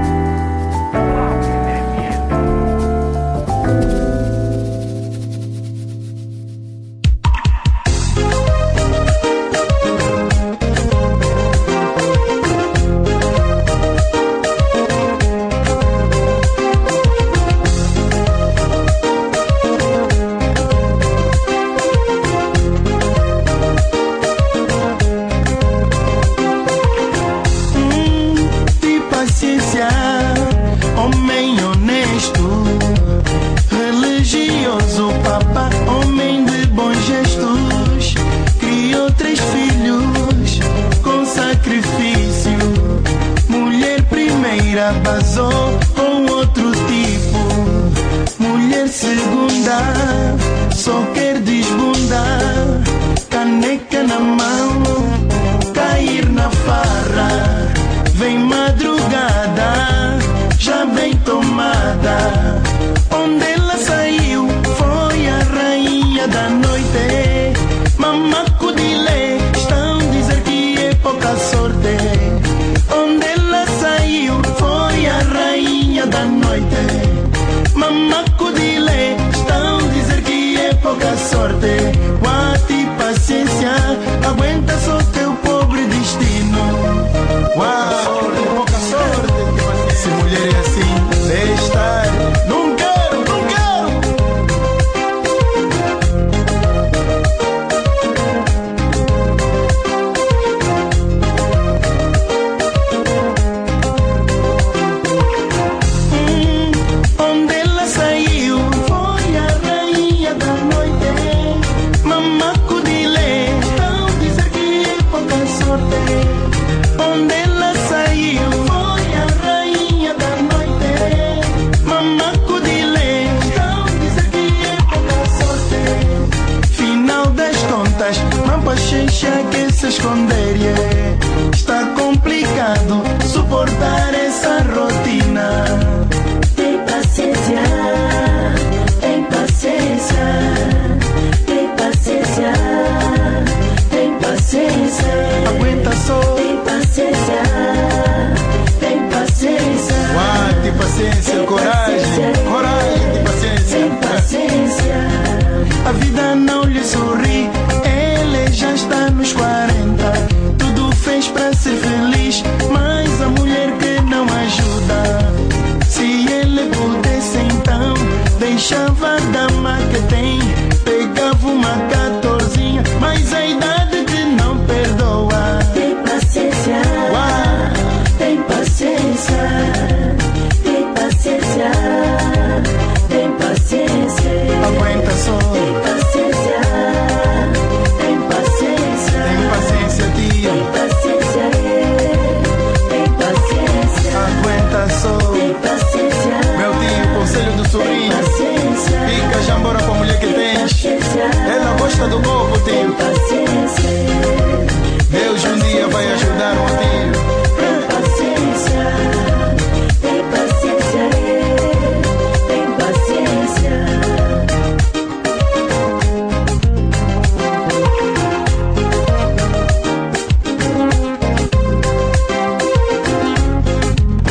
like a thing. força do povo, tio. Paciência. Deus um dia vai ajudar um tio. Tem paciência, tem paciência, tem paciência.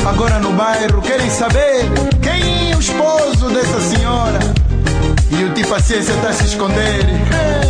Agora no bairro querem saber quem é o esposo dessa senhora. E o de paciência está se escondendo.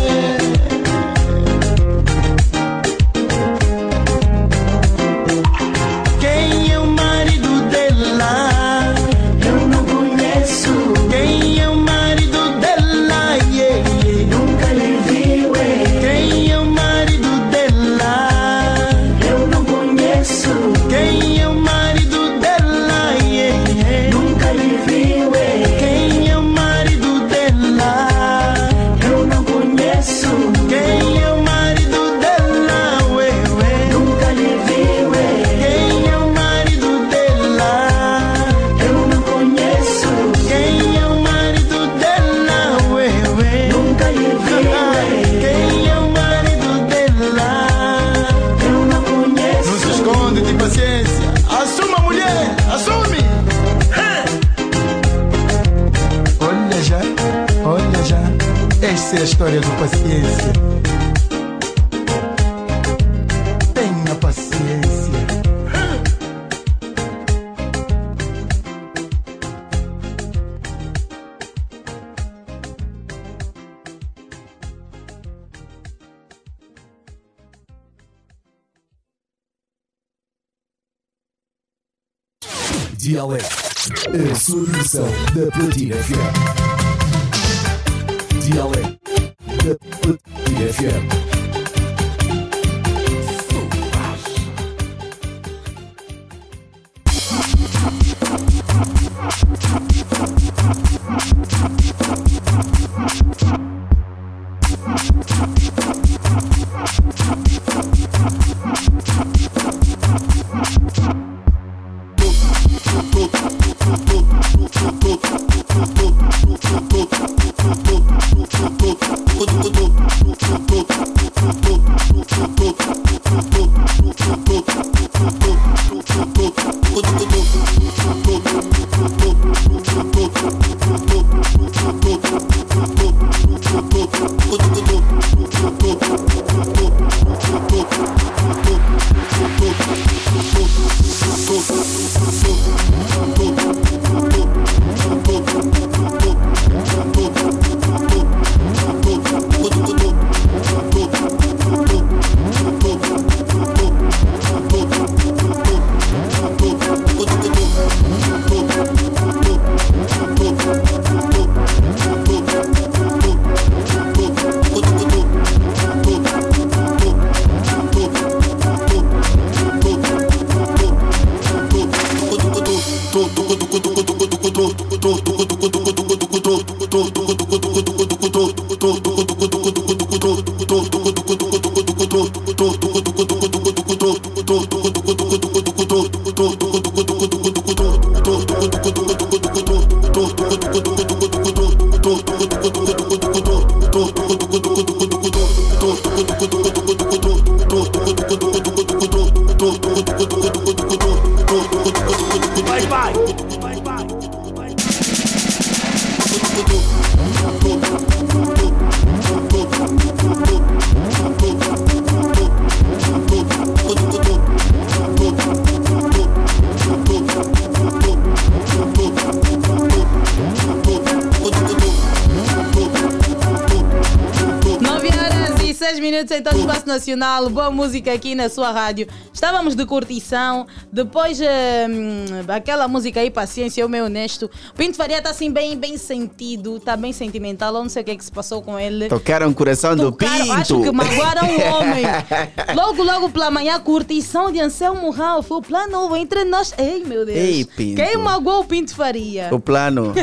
Nacional. Boa música aqui na sua rádio. Estávamos de curtição. Depois, hum, aquela música aí, Paciência, eu meio honesto. Pinto Faria está assim bem, bem sentido, está bem sentimental. Eu não sei o que é que se passou com ele. Tocaram o coração do Tocaram, Pinto. acho que magoaram o homem. <laughs> Logo, logo pela manhã, curtição de Anselmo Ralph. O plano entre nós. Ei, meu Deus. Ei, Pinto. Quem magoou o Pinto Faria? O plano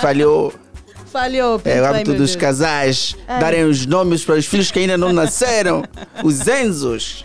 falhou. <laughs> Falhou, Pinto. É o hábito dos casais Ai. darem os nomes para os filhos que ainda não nasceram. <laughs> Os Enzos.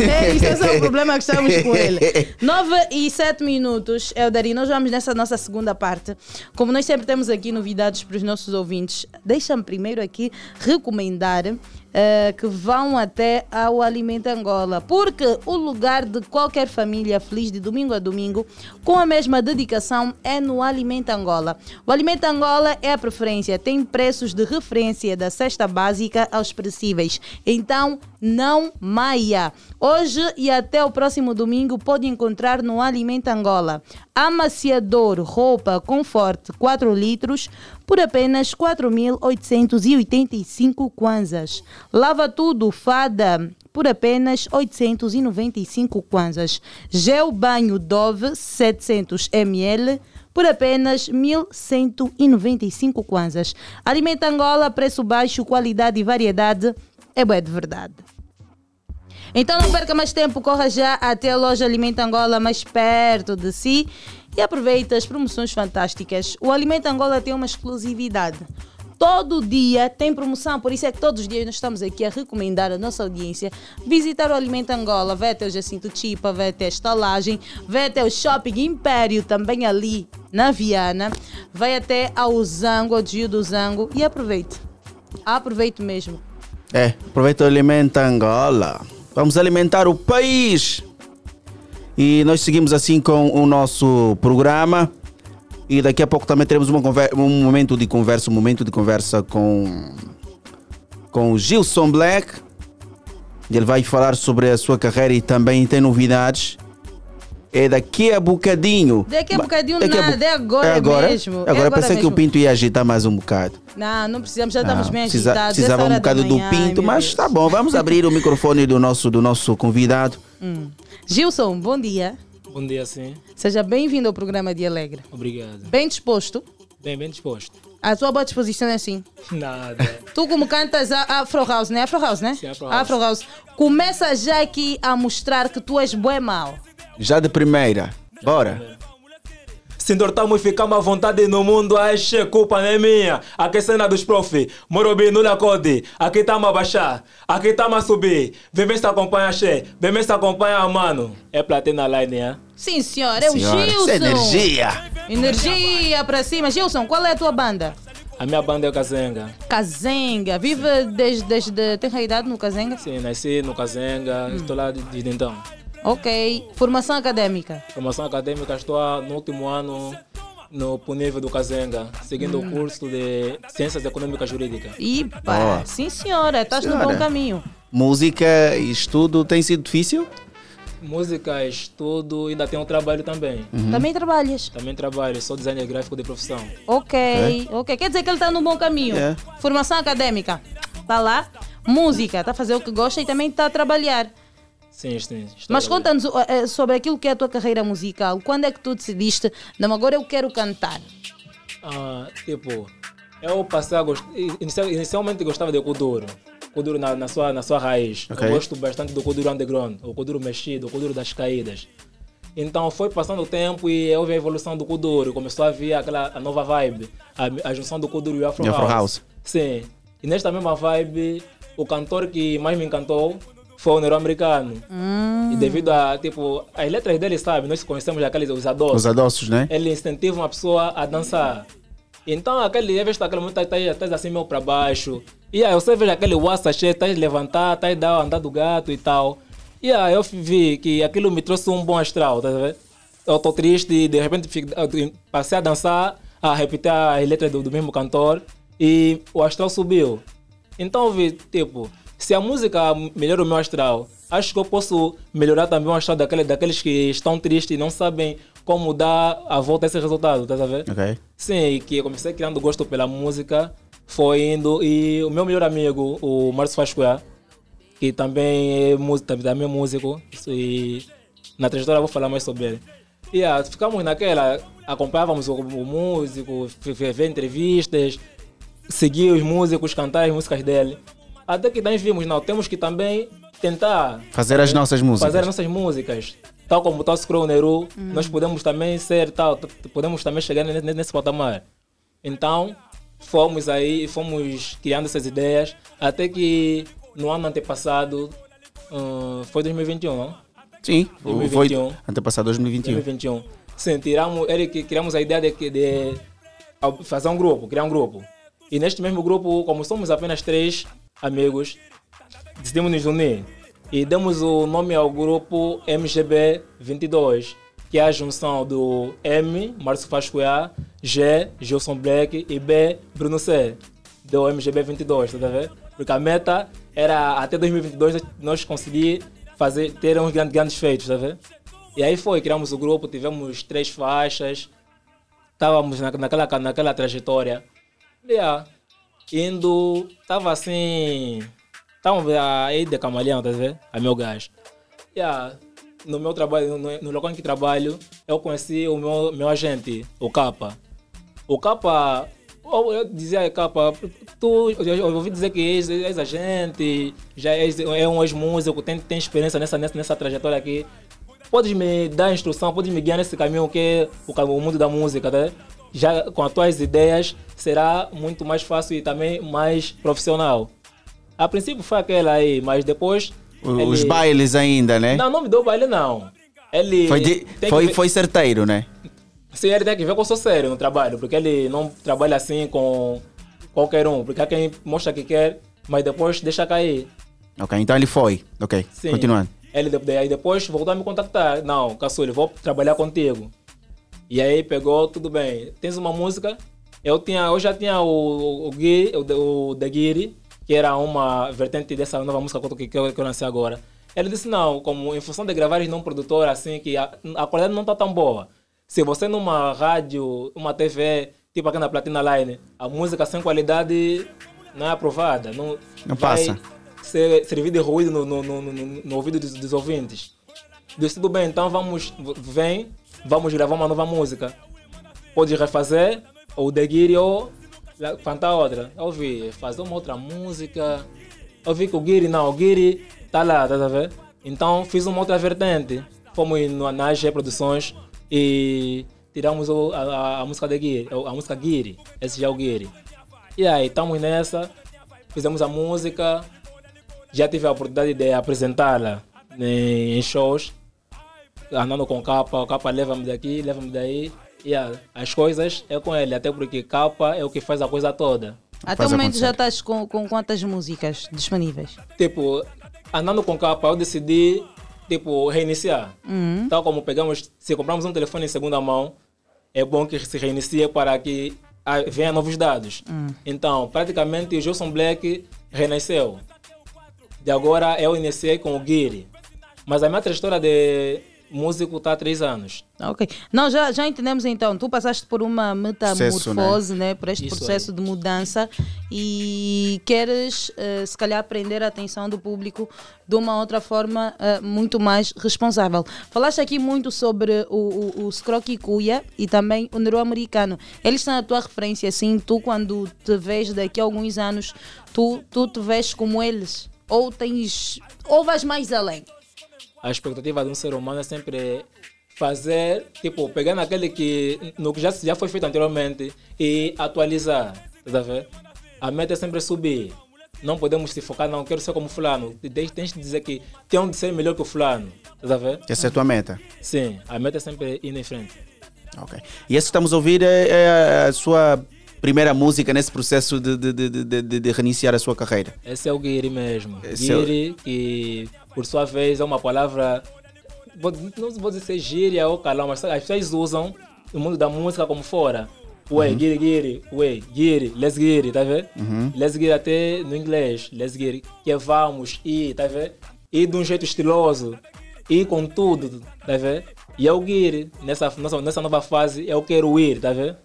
É, isso esse é o <laughs> problema que estamos com ele. <laughs> 9 e 7 minutos, Eldari. Nós vamos nessa nossa segunda parte. Como nós sempre temos aqui novidades para os nossos ouvintes, deixa-me primeiro aqui recomendar eh, que vão até ao Alimento Angola, porque o lugar de qualquer família feliz de domingo a domingo, com a mesma dedicação, é no Alimento Angola. O Alimento Angola é a preferência, tem preços de referência da cesta básica aos perecíveis. Então, não maia. Hoje e até o próximo domingo pode encontrar no Alimento Angola amaciador roupa Comfort 4 litros por apenas 4.885 kwanzas. Lava tudo fada por apenas 895 kwanzas. Gel banho Dove 700 ml por apenas 1.195 kwanzas. Alimento Angola, preço baixo, qualidade e variedade é bué de verdade. Então não perca mais tempo, corra já até a loja Alimento Angola mais perto de si e aproveite as promoções fantásticas. O Alimento Angola tem uma exclusividade. Todo dia tem promoção, por isso é que todos os dias nós estamos aqui a recomendar a nossa audiência visitar o Alimento Angola. Vai até o Jacinto Chipa, vai até a estalagem, vai até o Shopping Império, também ali na Viana, vai até ao Zango, ao Gio do Zango e aproveite. Aproveite mesmo. É, aproveita o Alimenta Angola. Vamos alimentar o país. E nós seguimos assim com o nosso programa. E daqui a pouco também teremos uma conver- um momento de conversa, um momento de conversa com, com o Gilson Black. Ele vai falar sobre a sua carreira e também tem novidades. É daqui a bocadinho. Daqui a bocadinho daqui a nada, bo- é agora, é agora mesmo. é Agora, agora pensei que o mesmo. Pinto ia agitar mais um bocado. Não, não precisamos, já estamos Ah, bem precisa- agitados. Precisava um bocado do manhã, ai, Pinto, mas Deus. tá bom. Vamos abrir o microfone do nosso, do nosso convidado. Hum. Gilson, bom dia. Bom dia, sim. Seja bem-vindo ao programa Dia Alegre. Obrigado. Bem disposto? Bem, bem disposto. A tua boa disposição é assim. Nada. <laughs> Tu como cantas a Afro House, né? Afro House, né? Sim, Afro House. Afro House. Começa já aqui a mostrar que tu és bué mal. Já de primeira. Bora. Se dortamos ficamos à vontade no mundo, ache culpa não é minha. Aqui é cena dos prof. Morobi no code. Aqui estamos a baixar. Aqui estamos a subir. Vem ver se acompanha, che. Vem ver se acompanha, mano. É pra ter na line, hein? Sim, senhora, é o Senhora, Gilson. é energia. Energia pra cima. Gilson, qual é a tua banda? A minha banda é o Kazenga. Kazenga. Vive desde, desde. Tem idade no Kazenga? Sim, nasci no Kazenga, Hum. estou lá desde então. Ok. Formação acadêmica. Formação acadêmica, estou no último ano no Punível do Kazenga, seguindo Hum. o curso de Ciências Econômicas Jurídicas. Ipa, Boa. sim senhora, estás no Senhora. bom caminho. Música e estudo tem sido difícil? Música, estudo, ainda tenho trabalho também. Uhum. Também trabalhas. Também trabalho, sou designer gráfico de profissão. Ok, ok. Quer dizer que ele está no bom caminho. É. Formação acadêmica. Está lá. Música, está a fazer o que gosta e também está a trabalhar. Sim, sim. Mas conta-nos uh, uh, sobre aquilo que é a tua carreira musical. Quando é que tu decidiste, não, agora eu quero cantar? Ah, tipo, eu passei a gostar. Inicialmente gostava de Kuduro. Kuduro na, na, sua, na sua raiz. Ok. Eu gosto bastante do Kuduro underground, o Kuduro mexido, o Kuduro das caídas. Então foi passando o tempo e houve a evolução do Kuduro. Começou a vir aquela a nova vibe, a, a junção do Kuduro e o Afro, Afro House. House. Sim. E nesta mesma vibe, o cantor que mais me encantou foi o Nero-Americano. E devido a, tipo, as letras dele, sabe, nós conhecemos aqueles os adossos. Os adossos, né? Ele incentiva uma pessoa a dançar. Então, aquele, às vezes, tá aquele momento, tá, tá, tá assim meio para baixo. E aí, você vê aquele WhatsApp cheio, tá a levantar, tá a dar andar do gato e tal. E aí, eu vi que aquilo me trouxe um bom astral, tá vendo? Eu tô triste e de repente fico- eu passei a dançar, a repetir as letras do, do mesmo cantor e o astral subiu. Então eu vi, tipo, se a música melhora o meu astral, acho que eu posso melhorar também o astral daquele, daqueles que estão tristes e não sabem como dar a volta a esse resultado, tá a ver? Ok. Sim, e que eu comecei criando gosto pela música, foi indo, e o meu melhor amigo, o Márcio Fascoa, que também é, músico, também é músico, e na trajetória eu vou falar mais sobre ele. E ah, ficamos naquela, acompanhávamos o, o músico, ver entrevistas, seguir os músicos, cantar as músicas dele. Até que nós vimos, não, temos que também tentar Fazer as nossas músicas. fazer as nossas músicas. Tal como o Toss Crow Neru, nós podemos também ser tal, podemos também chegar nesse, nesse patamar. Então, fomos aí, fomos criando essas ideias, até que no ano antepassado, hum, foi 2021, não? Sim, foi 2021. antepassado 2021. 2021. Sim, tiramos, que criamos a ideia de, de fazer um grupo, criar um grupo. E neste mesmo grupo, como somos apenas três amigos, decidimos nos unir. E demos o nome ao grupo MGB 22, que é a junção do M, Márcio Fascoia, G, Gilson Black e B, Bruno C, do MGB 22, tá vendo? Porque a meta era até 2022 nós conseguir fazer, ter uns grandes, grandes feitos, tá vendo? E aí foi, criamos o grupo, tivemos três faixas, estávamos na, naquela, naquela trajetória. Yeah. Indo, estava assim, estávamos aí de camaleão, tá vendo? A meu gás. Yeah. No meu trabalho, no, no local em que trabalho, eu conheci o meu, meu agente, o Capa. O Capa, eu, eu dizia a Capa, tu, eu, eu ouvi dizer que és, és agente, já és, é um ex-músico, tem, tem experiência nessa, nessa, nessa trajetória aqui. Podes me dar instrução, podes me guiar nesse caminho que é o, o mundo da música, tá? Já com as tuas ideias será muito mais fácil e também mais profissional. A princípio foi aquela aí, mas depois. O- Os ele- bailes ainda, né? Não, não me deu baile, não. Ele. Foi, de- tem que foi, foi certeiro, né? Sim, ele tem que ver que eu sou sério no trabalho, porque ele não trabalha assim com qualquer um. Porque há quem mostra que quer, mas depois deixa cair. Ok, então ele foi. Ok, Sim. continuando. Ele aí depois voltou a me contactar. Não, Caçulho, vou trabalhar contigo. E aí pegou, tudo bem. Tens uma música? Eu, tinha, eu já tinha o, o, Gui, o, o The Giri, que era uma vertente dessa nova música que eu, que eu, que eu lancei agora. Ele disse, não, como em função de gravares num produtor assim, que a, a qualidade não está tão boa. Se você numa rádio, uma TV, tipo aqui na Platina Line, a música sem qualidade não é aprovada. Não, Não passa. Ser, servir de ruído no, no, no, no, ouvido dos, dos ouvintes. Disse, tudo bem, então vamos, vem, vamos gravar uma nova música. Pode refazer, ou The Guiri, ou cantar outra. Eu vi, fazer uma outra música. Eu vi que o Guiri, não, o Guiri tá lá, tá a ver? Então fiz uma outra vertente. Fomos no, na AG Produções e tiramos o- a, a- música de Guiri, a música Guiri. Esse já é o Guiri. E aí, estamos nessa, fizemos a música, já tive a oportunidade de apresentá-la em em shows. Andando com capa, o capa leva-me daqui, leva-me daí. E ah, as coisas é com ele, até porque capa é o que faz a coisa toda. Até o momento já estás com, com quantas músicas disponíveis? Tipo, andando com capa, eu decidi, tipo, reiniciar. Uhum. Tal como pegamos, se compramos um telefone em segunda mão, é bom que se reinicie para que ah, venha novos dados. Hum. Então, praticamente, o Gilson Black renasceu. De agora, eu iniciei com o Guiri. Mas a minha trajetória de músico está há três anos. Ok. Não, já, já entendemos então. Tu passaste por uma metamorfose, né? Por este Isso processo de mudança e queres, eh, se calhar, prender a atenção do público de uma outra forma eh, muito mais responsável. Falaste aqui muito sobre o, o, o Cuia e também o Nero Americano. Eles são a tua referência, assim, tu quando te vês daqui a alguns anos, tu, tu te vês como eles? Ou tens. Ou vais mais além? A expectativa de um ser humano é sempre fazer, tipo, pegar naquele que, no que já, já foi feito anteriormente e atualizar, tá a ver? A meta é sempre subir. Não podemos se focar, não, quero ser como fulano. Tens, de dizer que tem de ser melhor que o fulano, tá a ver? Essa é a tua meta. Sim, a meta é sempre ir em frente. Ok. E esse que estamos a ouvir é, é a sua primeira música nesse processo de, de, de, de, de- reiniciar a sua carreira. Esse é o Guiri mesmo. Esse é o- Guiri, que por sua vez é uma palavra, não vou dizer gíria ou calão, mas as pessoas usam no mundo da música como fora. Ué, Uhum. Guiri, Guiri, ué, Guiri, let's Guiri, tá vendo? Uhum. Let's Guiri até no inglês, let's Guiri, que é vamos, ir, tá vendo? Ir de um jeito estiloso, ir com tudo, tá vendo? E é o Guiri, nessa, nessa, nessa nova fase, eu quero ir, tá vendo?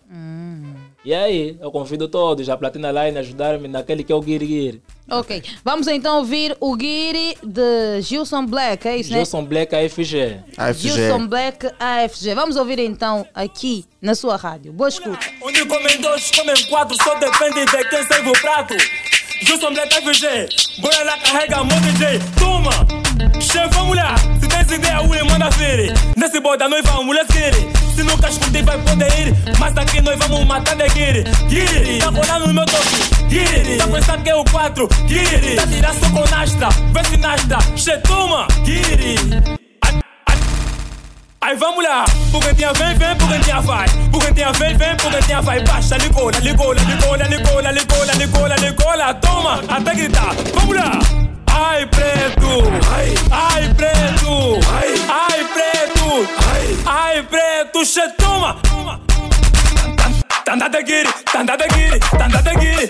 E aí, eu convido todos a Platina Line a ajudar-me naquele que é o Guiri Guiri. Ok. Vamos então ouvir o Guiri de Gilson Black, é isso, né? Gilson Black AFG. Gilson Black AFG. Vamos ouvir então aqui na sua rádio. Boa escuta. Onde comem dois, comem quatro, só depende de quem serve o prato. Gilson Black FG, bora lá, carrega mão DJ, toma! Chefe, lá, se tens ideia, ui, manda vir. Nesse nós vamos, let's get it. Se nunca escutei, vai poder ir. Mas aqui nós vamos matar de guiri. Guiri, tá colando no meu toque. Guiri, tá pensando que é o 4. Guiri, tá tirando só com nastra. Vê se nastra, che, toma! Guiri. Aí vamos lá, Puguetinha vem, vem, Puguetinha vai Puguetinha vem, vem, Puguetinha vai Baixa, ligola, ligola, ligola, ligola, ligola, ligola, ligola Toma, até gritar, vamos lá Ai preto, ai, ai preto, ai, ai preto, ai, ai preto, che, toma. Tanda de guiri, tanda de guiri, tanda de guiri,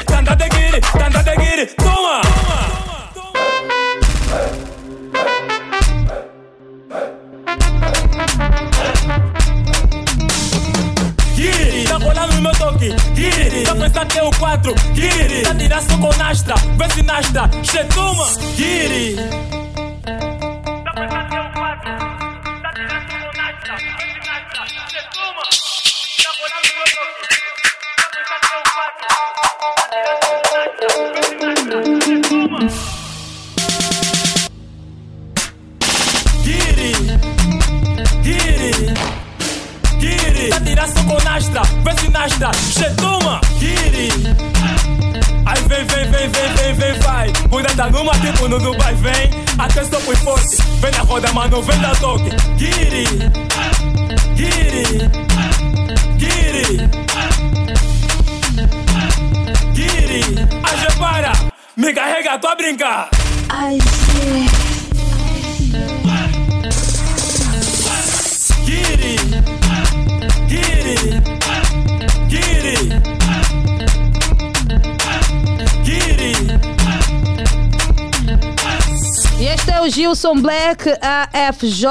Gilson Black AFJ,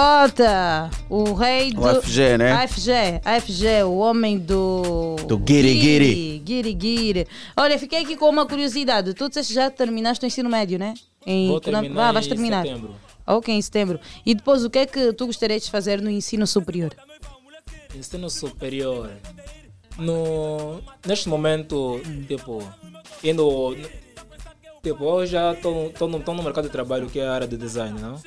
o rei do. O AFG, né? AFG, AFG, o homem do. Do Guiri Guiri. Guiri Guiri. Olha, fiquei aqui com uma curiosidade. Tu disseste que já terminaste o ensino médio, né? Em, Vou terminar Ah, vais em terminar. setembro. Ok, em setembro. E depois, o que é que tu gostarias de fazer no ensino superior? Ensino superior. No, neste momento, tipo, indo. Tipo, eu já estou no, mercado de trabalho que é a área de design, não?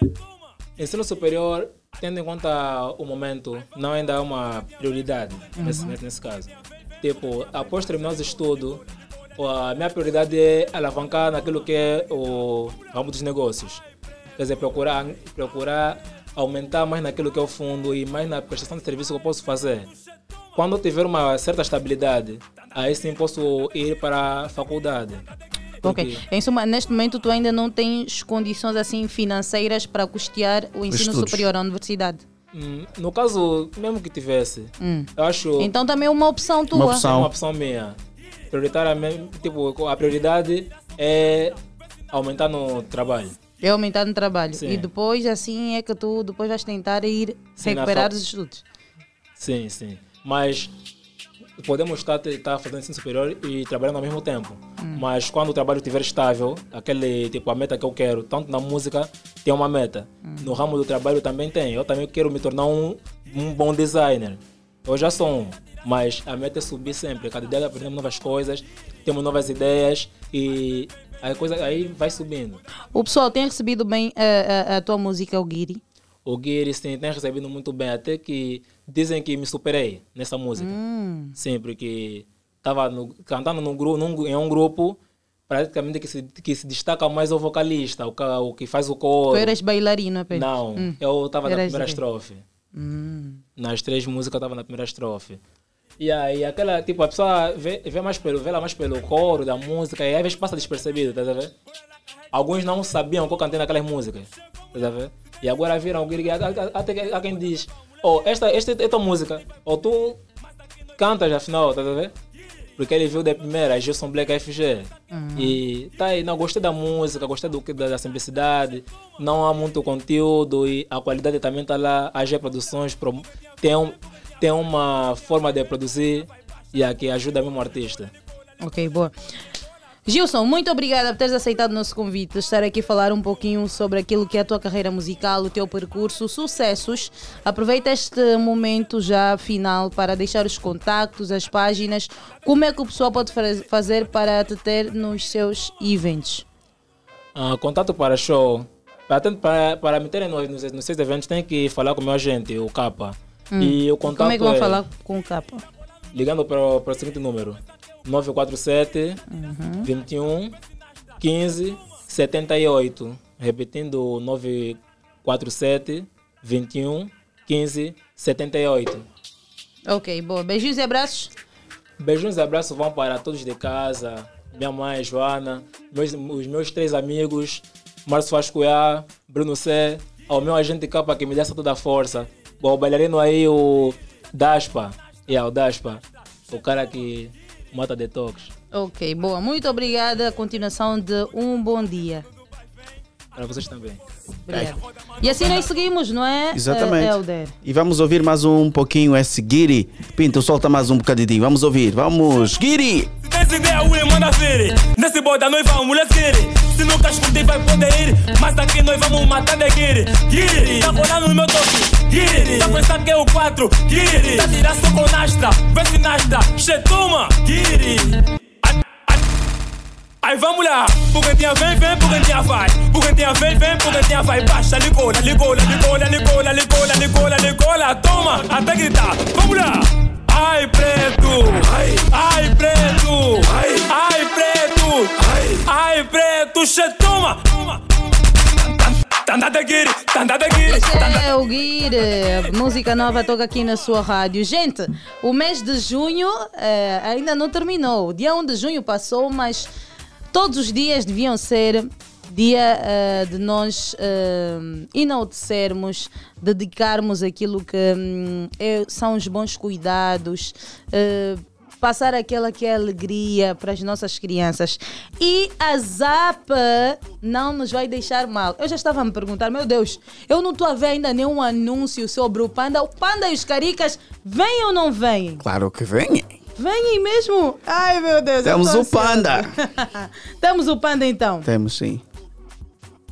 Ensino superior, tendo em conta o momento, não ainda é uma prioridade nesse, Uhum. nesse, nesse caso. Tipo, após terminar os estudos, a minha prioridade é alavancar naquilo que é o ramo dos negócios. Quer dizer, procurar, procurar aumentar mais naquilo que é o fundo e mais na prestação de serviço que eu posso fazer. Quando eu tiver uma certa estabilidade, aí sim posso ir para a faculdade. Ok. Em suma, neste momento tu ainda não tens condições assim financeiras para custear o ensino estudos. superior à universidade. Hum, No caso, mesmo que tivesse, Hum. eu acho. Então também é uma opção tua. É uma opção minha. Prioritariamente, tipo, a prioridade é aumentar no trabalho. É aumentar no trabalho. Sim. E depois, assim, é que tu depois vais tentar ir Sim, recuperar fa- os estudos. Sim, sim. Mas podemos estar, estar fazendo ensino superior e trabalhando ao mesmo tempo. Hum. Mas quando o trabalho estiver estável, aquele tipo a meta que eu quero, tanto na música tem uma meta. Hum. No ramo do trabalho também tem. Eu também quero me tornar um, um bom designer. Eu já sou um, mas a meta é subir sempre. Cada dia aprendemos novas coisas, temos novas ideias e a coisa aí vai subindo. O pessoal tem recebido bem a, a- a tua música, o Guiri? O Guiri sim, tem recebido muito bem, até que dizem que me superei nessa música. Hum. Sim, porque estava cantando num, num- em um grupo praticamente que se, que se destaca mais o vocalista, o, o que faz o coro. Tu eras bailarino apenas? Não, Hum. eu estava na primeira estrofe. Hum. Nas três músicas eu estava na primeira estrofe. E aí aquela, tipo, a pessoa vê, vê mais pelo, vê lá mais pelo coro da música e às vezes passa despercebido, tá ver? Alguns não sabiam que eu cantei naquelas músicas, tá ver? E agora viram até quem diz, oh, esta, esta é tua música, ou tu cantas afinal, tá a ver? Porque ele viu da primeira, Gilson Black FG. Uhum. E tá aí, não, gostei da música, gostei do, da, da simplicidade, não há muito conteúdo e a qualidade também tá lá. A G Produções pro- tem, um, tem uma forma de produzir e a que ajuda mesmo o artista. Ok, boa. Gilson, muito obrigada por teres aceitado o nosso convite, estar aqui a falar um pouquinho sobre aquilo que é a tua carreira musical, o teu percurso, sucessos. Aproveita este momento já final para deixar os contactos, as páginas, como é que o pessoal pode faz- fazer para te ter nos seus eventos. Ah, contato para show. Para, para, para me terem nos, nos, seus eventos, tem que falar com o meu agente, o Capa. Hum. E o contato Como é que vão é falar com o capa? ligando para, para o seguinte número: 947 Uhum. 21 15 78. Repetindo: 947 21 15 78. Ok, boa. Beijinhos e abraços. Beijos e abraços vão para todos de casa, minha mãe, Joana, meus, os meus três amigos, Márcio Fascuiá, Bruno C, ao meu agente capa que me dá toda a força, o bailarino aí, o Daspa, yeah, o Daspa, o cara que mata detox. Ok, boa. Muito obrigada. Continuação de um bom dia. Para vocês também. Obrigada. E assim nós seguimos, não é, Exatamente. eh, Helder? E vamos ouvir mais um pouquinho esse Guiri. Pinto, solta mais um bocadinho. Vamos ouvir. Vamos, Guiri! Tens ideia, ui, manda vir. Nesse boda nós vamos, let's get it. Se nunca escutei, vai poder ir. Mas aqui nós vamos matar de guiri. Guiri, tá colando no meu toque. Guiri, tá pensando que é o 4. Guiri, tá tirando só com nastra. Vê se nastra. Chetuma, guiri. Aí vamos lá, Pugentinha vem, vem, Pugentinha vai. Pugentinha vem, vem, Pugentinha vai. Baixa, ligola, ligola, ligola, ligola, ligola, ligola, ligola Toma, até gritar, vamos lá. Ai preto, ai, ai preto, ai, ai preto, ai, ai preto, che toma. Esse tanda é o Guir, música nova toca aqui na sua rádio. Gente, o mês de junho eh, ainda não terminou. O dia 1 de junho passou, mas todos os dias deviam ser dia eh, de nós eh, enaltecermos, dedicarmos aquilo que hum, é- são os bons cuidados. eh, Passar aquela que é alegria para as nossas crianças. E a ZAP não nos vai deixar mal. Eu já estava a me perguntar, meu Deus, eu não estou a ver ainda nenhum anúncio sobre o Panda. O Panda e os Caricas vêm ou não vêm? Claro que vem. Vêm mesmo? Ai, meu Deus. eu Temos o Panda. <laughs> Temos o Panda então. Temos sim.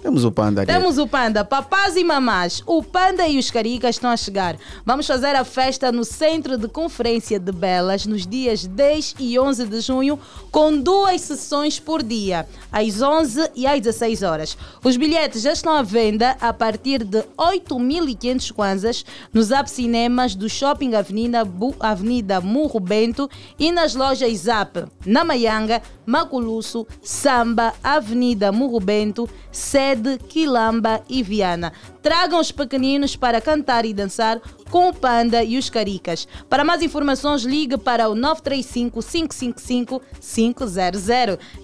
Temos o Panda aqui. Temos o Panda, papás e mamás. O Panda e os Caricas estão a chegar. Vamos fazer a festa no Centro de Conferência de Belas nos dias 10 e 11 de junho, com duas sessões por dia, às 11 e às 16 horas. Os bilhetes já estão à venda a partir de 8.500 kwanzas nos Zap Cinemas do Shopping Avenida, Avenida Murro Bento e nas lojas Zap, na Maianga, Maculusso, Samba, Avenida Murro Bento, Sede, Quilamba e Viana. Tragam os pequeninos para cantar e dançar com o Panda e os Caricas. Para mais informações, ligue para o 935 555 500.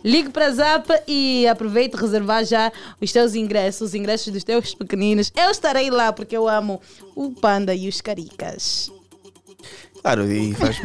Ligue para a Zap e aproveite reservar já os teus ingressos, os ingressos dos teus pequeninos. Eu estarei lá porque eu amo o Panda e os Caricas. Claro, e faz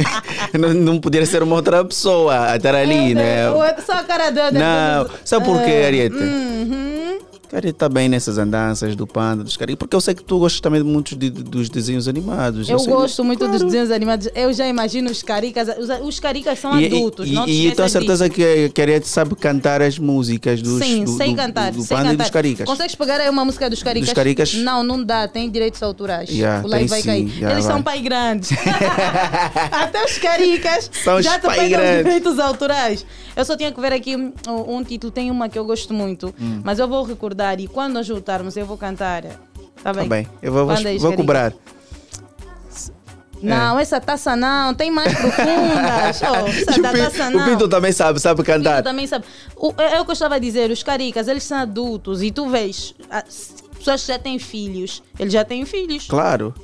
<laughs> não, não poderia ser uma outra pessoa a estar ali, né? Ou é só a cara dele. Não, sabe por quê, É, Ariete? uhum. Ariete está bem nessas andanças do panda, dos caras. Porque eu sei que tu gostas também muito de- dos desenhos animados. Eu sei- gosto muito dos desenhos animados. Eu já imagino os caricas. Os, os caricas são E, adultos, e, não e, eu tenho certeza disso. que, a Ariete sabe cantar as músicas dos, Sim, do, sei do- cantar. do, do sei panda cantar. e dos caricas. Consegues pegar aí uma música dos caricas? Dos caricas? Não, não dá. Tem direitos autorais. Yeah, o live vai sim, cair. yeah, Eles vai. são pai grandes. <laughs> Até os caricas São já te pegam grandes. direitos autorais. Eu só tinha que ver aqui um, um título. Tem uma que eu gosto muito. Hum. Mas eu vou recordar e quando nós juntarmos eu vou cantar. Tá bem? Tá bem, eu vou, vou, vou cobrar. Não, essa taça não. Tem mais profundas. <laughs> Essa da o, taça o não. Pinto também sabe, sabe Pinto cantar. também sabe. O, é, é o que eu estava a dizer, os caricas, eles são adultos e tu vês, a- s- pessoas que já têm filhos, eles já têm filhos, Claro.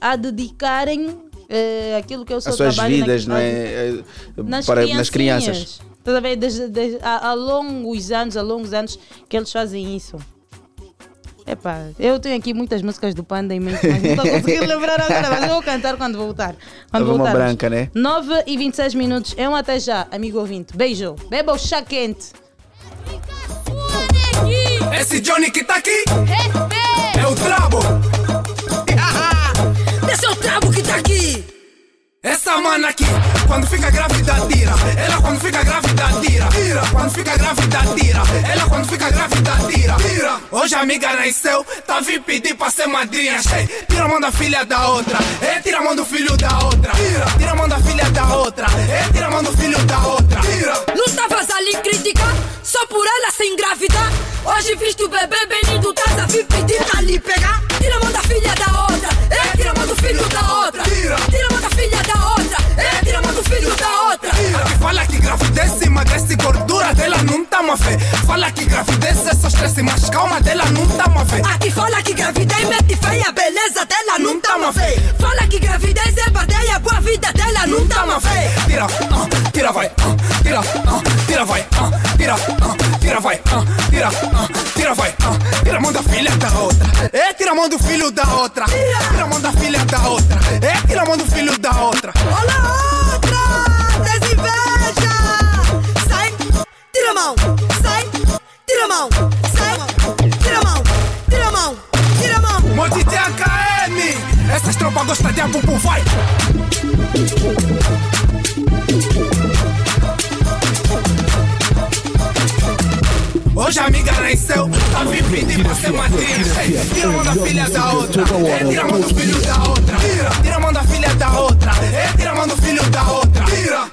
a dedicarem eh, aquilo que é o seu As suas vidas, não é? É, nas, Para, nas criancinhas. crianças. Estás a ver? Desde, desde, há, há longos anos, há longos anos que eles fazem isso. Epá, eu tenho aqui muitas músicas do Panda em mente, mas não estou conseguindo <laughs> lembrar agora, mas eu vou cantar quando voltar. Quando Tava voltarmos. branca, né? 9 e 26 minutos, é um até já, amigo ouvinte. Beijo, beba o chá quente. Esse Johnny que tá aqui é o Trabo. Esse é o Trabo. Essa mana aqui, quando fica grávida, tira. Ela quando fica grávida, tira. Tira. Quando fica grávida, tira. Ela quando fica grávida, tira. Tira. Hoje a amiga nasceu, tá vindo pedir pra ser madrinha. Tira a mão da filha da outra. É, tira a mão do filho da outra. Tira. Tira a mão da filha da outra. É, tira a mão do filho da outra. Tira. Não estavas ali criticar só por ela se engravidar. Hoje viste o bebê bem lindo, a vir pedir pra lhe pegar. Tira a mão da filha da outra, é, tira a mão do filho da outra. Tira, tira a mão Aqui fala que gravidez emagrece gordura dela não tá uma fé. Fala que gravidez é só estresse, mas calma dela não tá uma fé. Aqui fala que gravidez mete feia, beleza dela não tá uma fé. Fala que gravidez é badeia, boa vida dela não tá uma fé. Tira, ah, tira vai, ah, tira, ah, tira vai, ah, tira, ah, tira vai, ah, tira, ah, tira vai, ah, tira a mão da filha da outra. É, tira a mão do filho da outra. Tira a mão da filha da outra. É, tira a mão do filho da outra. Olha tira a mão, sai, tira a mão, sai, tira a mão, tira a mão, tira a mão. Monte AKM, essas tropas gostam de abubu, vai. Hoje a amiga nasceu, tá vindo pedir pra ser. Ei, Tira a mão da filha da outra, é, tira a mão do filho da outra. Tira, tira a mão da filha da outra, tira a mão do filho da outra.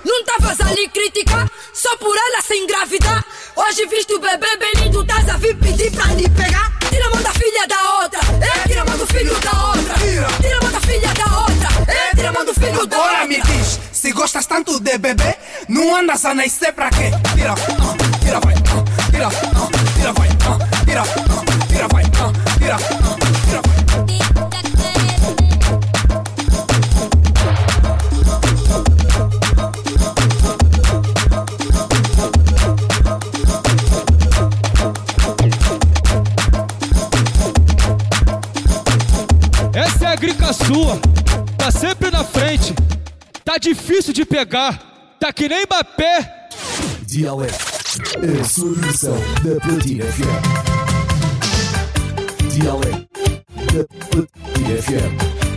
Não estavas ali criticar só por ela se engravidar. Hoje viste o bebê bem lindo, estás a vir pedir pra lhe pegar. Tira a mão da filha da outra, é, tira a mão do filho da outra. Tira a mão da filha da outra, é, tira a mão do filho da Agora outra. me diz, se gostas tanto de bebê, não andas a nascer pra quê? Tira, ah, tira vai, ah, tira, ah, tira vai, ah, tira, ah, tira vai, ah, ah, tira sua, tá sempre na frente. Tá difícil de pegar, tá que nem Mbappé. A sua versão da Platina FM. Dialeto da Platina FM.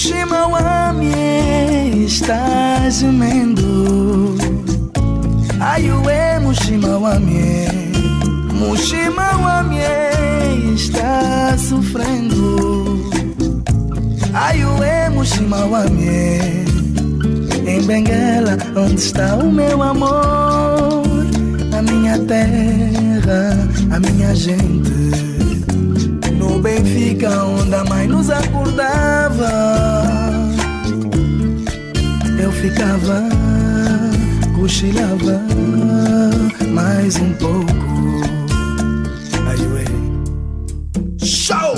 Mushima wamye está gemendo Ayuê Mushima wamye Mushima wamye está sofrendo. Ai, o Shimawame. Em Benguela, onde está o meu amor? A minha terra, a minha gente. Benfica, onde a mãe nos acordava. Eu ficava, cochilava mais um pouco. Ai, ué. Show!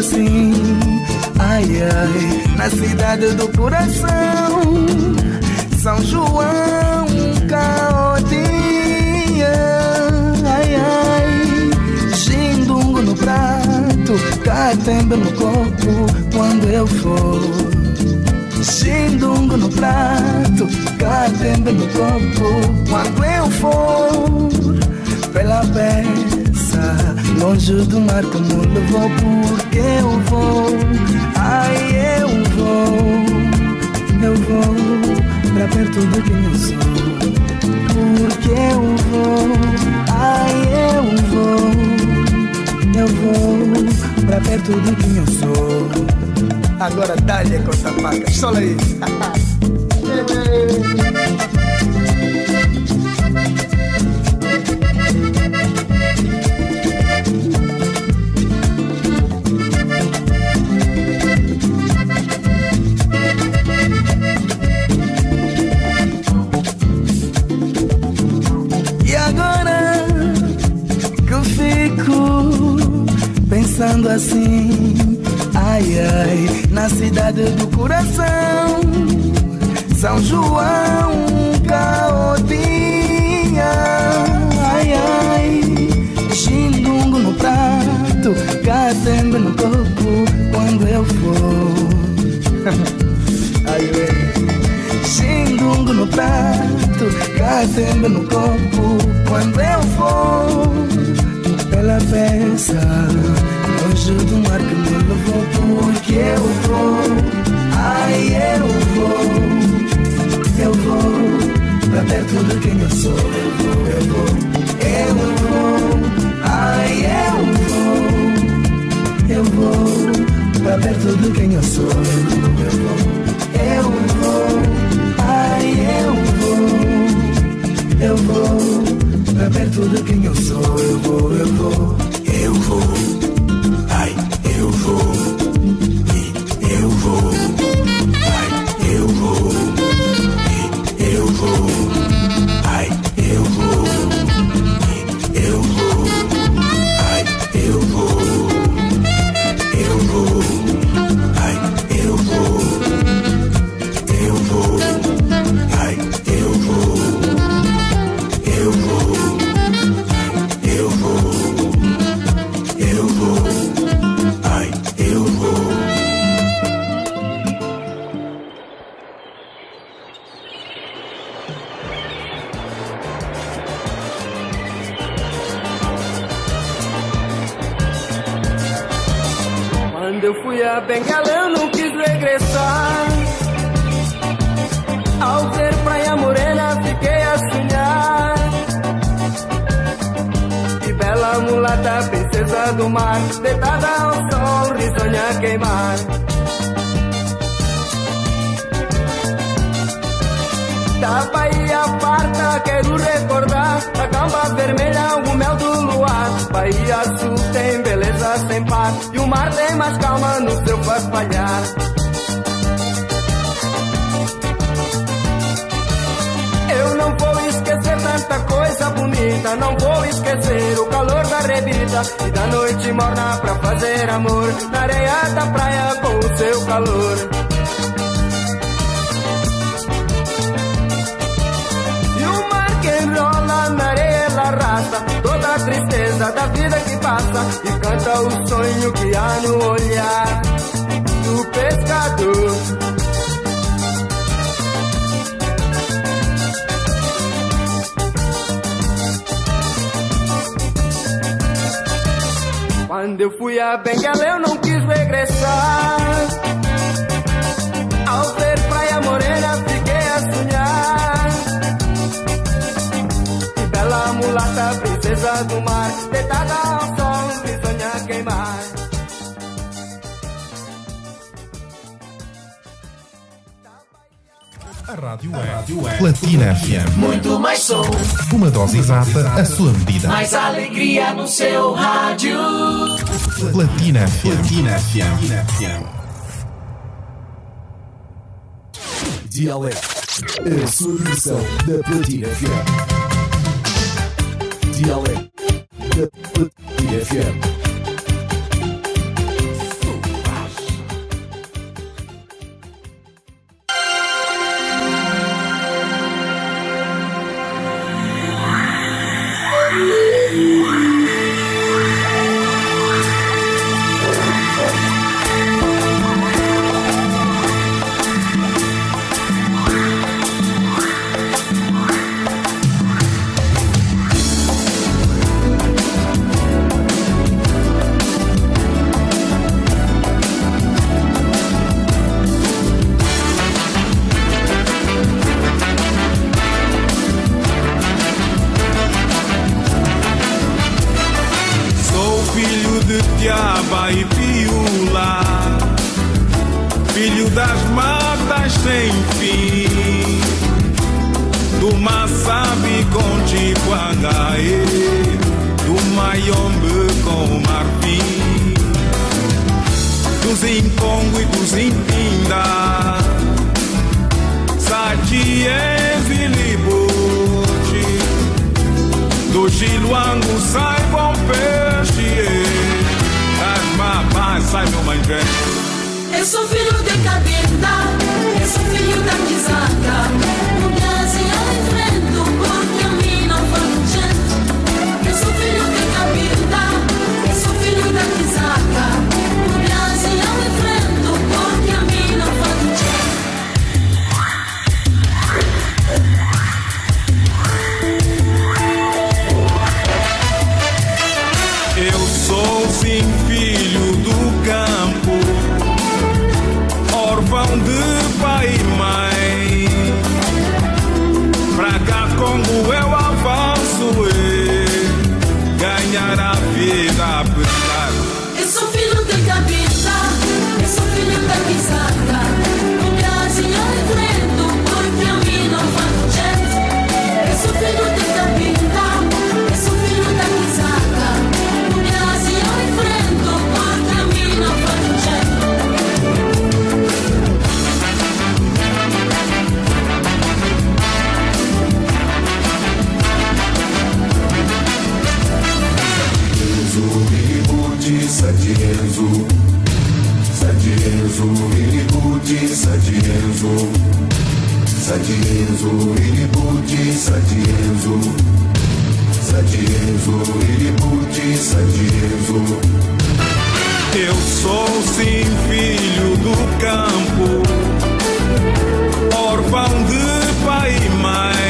Assim, ai ai, na cidade do coração, São João, Caotinha, ai ai, Xindungo no prato, catembe no corpo quando eu for. Xindungo no prato, catembe no corpo quando eu for. Pela peça, longe do mar como levou, porque eu vou. Ai, eu vou, eu vou pra perto de quem eu sou. Porque eu vou, ai, eu vou, eu vou pra perto de quem eu sou. Agora dá-lhe com essa faca, sola aí. <laughs> do coração, São João, Caotinha, ai ai, Xindungo no prato, Catembe no corpo, quando eu for. <laughs> ai ai. Xindungo no prato, catembe no corpo Quando eu for pela peça Longe do mar que me levou Porque eu vou, ai eu vou Eu vou. Pra perto de quem eu sou Eu vou, eu vou, eu vou. Ai eu vou, eu vou. Pra perto de quem eu sou Eu vou, eu vou, eu vou. Ai, eu vou, eu vou. Pra perto de quem eu sou. Eu vou, eu vou. Platina FM. Platina FM. Dialeto. A sua versão da Platina FM. Sadiezo, Ilibudi, Sadiezo. Sadienzo, Ilibudi, Sadiezo. Sadiezo, Ilibudi, Sadiezo. Eu sou sim filho do campo, órfão de pai e mãe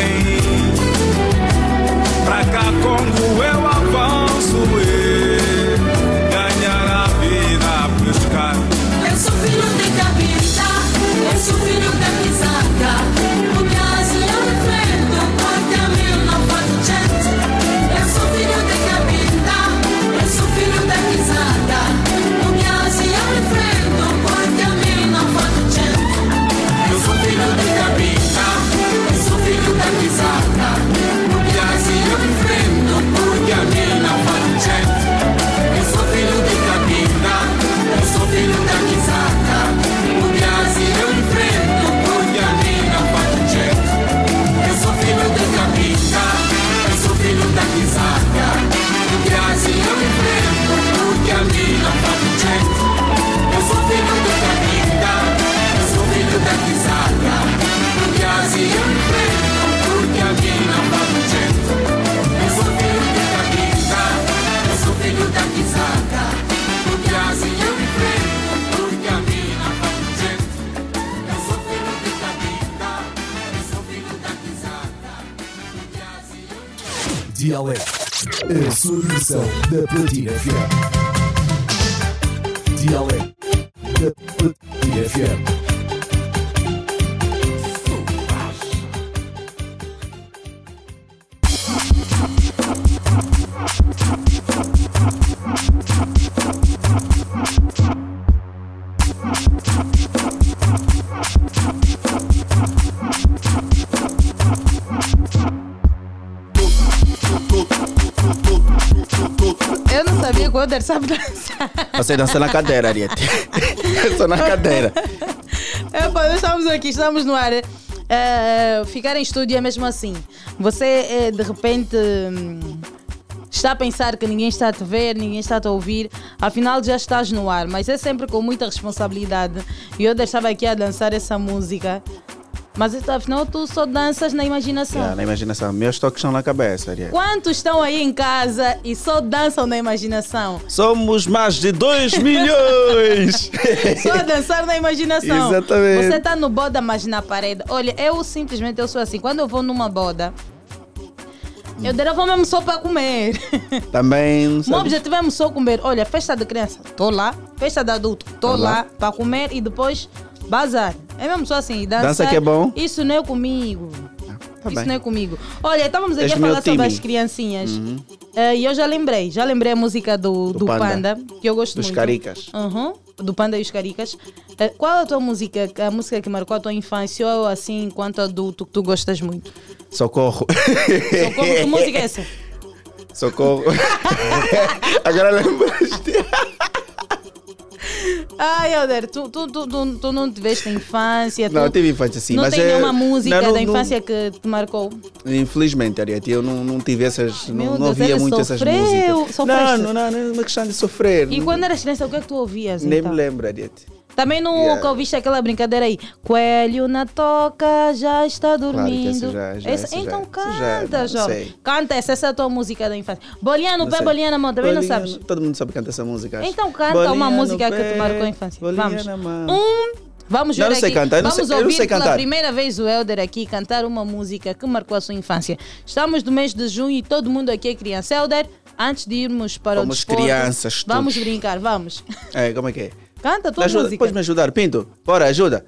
Dialeto. A sua versão da Platina FM. Dialeto. Oder sabe dançar. Você dança na cadeira, Ariete. <laughs> Só na cadeira. É, estamos aqui, estamos no ar. É, ficar em estúdio é mesmo assim. Você, é, de repente, hum, está a pensar que ninguém está a te ver, ninguém está a te ouvir, afinal já estás no ar, mas é sempre com muita responsabilidade. E eu estava aqui a dançar essa música, mas afinal tu só danças na imaginação. Yeah, na imaginação. Meus toques estão na cabeça, Ariete. Quantos estão aí em casa e só dançam na imaginação? Somos mais de 2 milhões! <laughs> Só dançar na imaginação. Exatamente. Você está no boda, mas na parede. Olha, eu simplesmente eu sou assim. Quando eu vou numa boda, eu dera vou mesmo só para comer. <laughs> Também. O meu objetivo é mesmo só comer. Olha, festa de criança, tô lá. Festa de adulto, tô Tô lá. lá para comer e depois bazar. É mesmo só assim. Dançar, Dança que é bom? Isso não é comigo. Tá Isso bem. não é comigo. Olha, estávamos aqui a meu falar sobre as criancinhas. Uhum. Eh, E eu já lembrei, já lembrei a música do, do, Panda. Panda. que eu gosto Dos muito. Caricas. Uhum, do Panda e os Caricas. Eh, qual a tua música, a música que marcou a tua infância ou assim, enquanto adulto, que tu gostas muito? Socorro. Socorro, que música é essa? Socorro. <laughs> Agora lembraste. Ai, Helder, tu, tu, tu, tu, não tiveste infância? Não, eu tive infância sim, Não mas tem é- nenhuma música da infância que te marcou? Infelizmente, Ariete, eu não, não tive essas. Não, não ouvia muito essas músicas. Não, não, não, não é uma questão de sofrer. E quando eras criança, o que é que tu ouvias? Nem então? me lembro, Ariete. Também não Yeah. que ouviste aquela brincadeira aí. Coelho na toca já está Claro que dormindo. essa já- essa já- então essa já- canta, não jovem. Canta essa, essa é a tua música da infância. Bolinha no Não pé, sei. bolinha na mão, também não Bolinha sabes? Todo mundo sabe cantar essa música. acho. Então canta uma música que pé, te marcou a infância. bolinha Vamos. na mão. Um, vamos ver Não, não sei cantar, eu não vamos sei- eu não ouvir sei pela cantar. primeira vez o Helder aqui cantar uma música que marcou a sua infância. Estamos no mês de junho e todo mundo aqui é criança. Helder, antes de irmos para Somos o desporto, crianças, vamos todos. brincar, vamos. É, como é que é? Canta tua Ajuda, música. Pode me ajudar, Pinto? Bora, ajuda.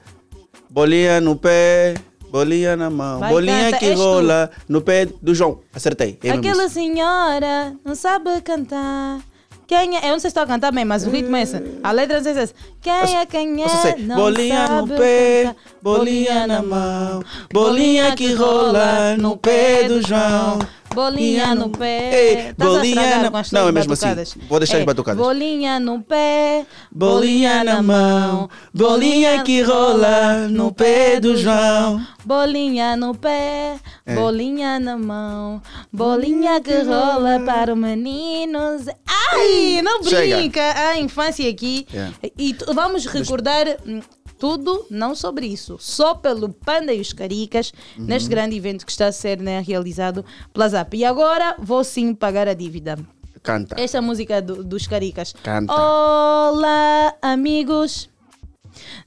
Bolinha no pé, bolinha na mão. Vai, bolinha canta, que és tu. rola no pé do João. Acertei. É Aquela senhora não sabe cantar. Quem é? Eu não sei se estou a cantar bem, mas o ritmo é esse. A letra é essa. Quem é, quem é? sei, Não bolinha no pé, cantar. bolinha na mão. Bolinha que rola no pé do João. Bolinha no pé. Ei, bolinha na- as Não, é mesmo assim. batucadas. Vou deixar as É, batucadas. Bolinha no pé. Bolinha na mão, bolinha que rola no pé do João. Bolinha no pé, É. bolinha na mão, bolinha que rola para os meninos. Ai, não Chega. brinca! A infância aqui. Yeah. E vamos recordar hum, tudo, não sobre isso, só pelo Panda e os Caricas, Uhum. neste grande evento que está a ser né, realizado pela ZAP. E agora vou sim pagar a dívida. Canta. Esta música do- dos Caricas. Canta. Olá, amigos.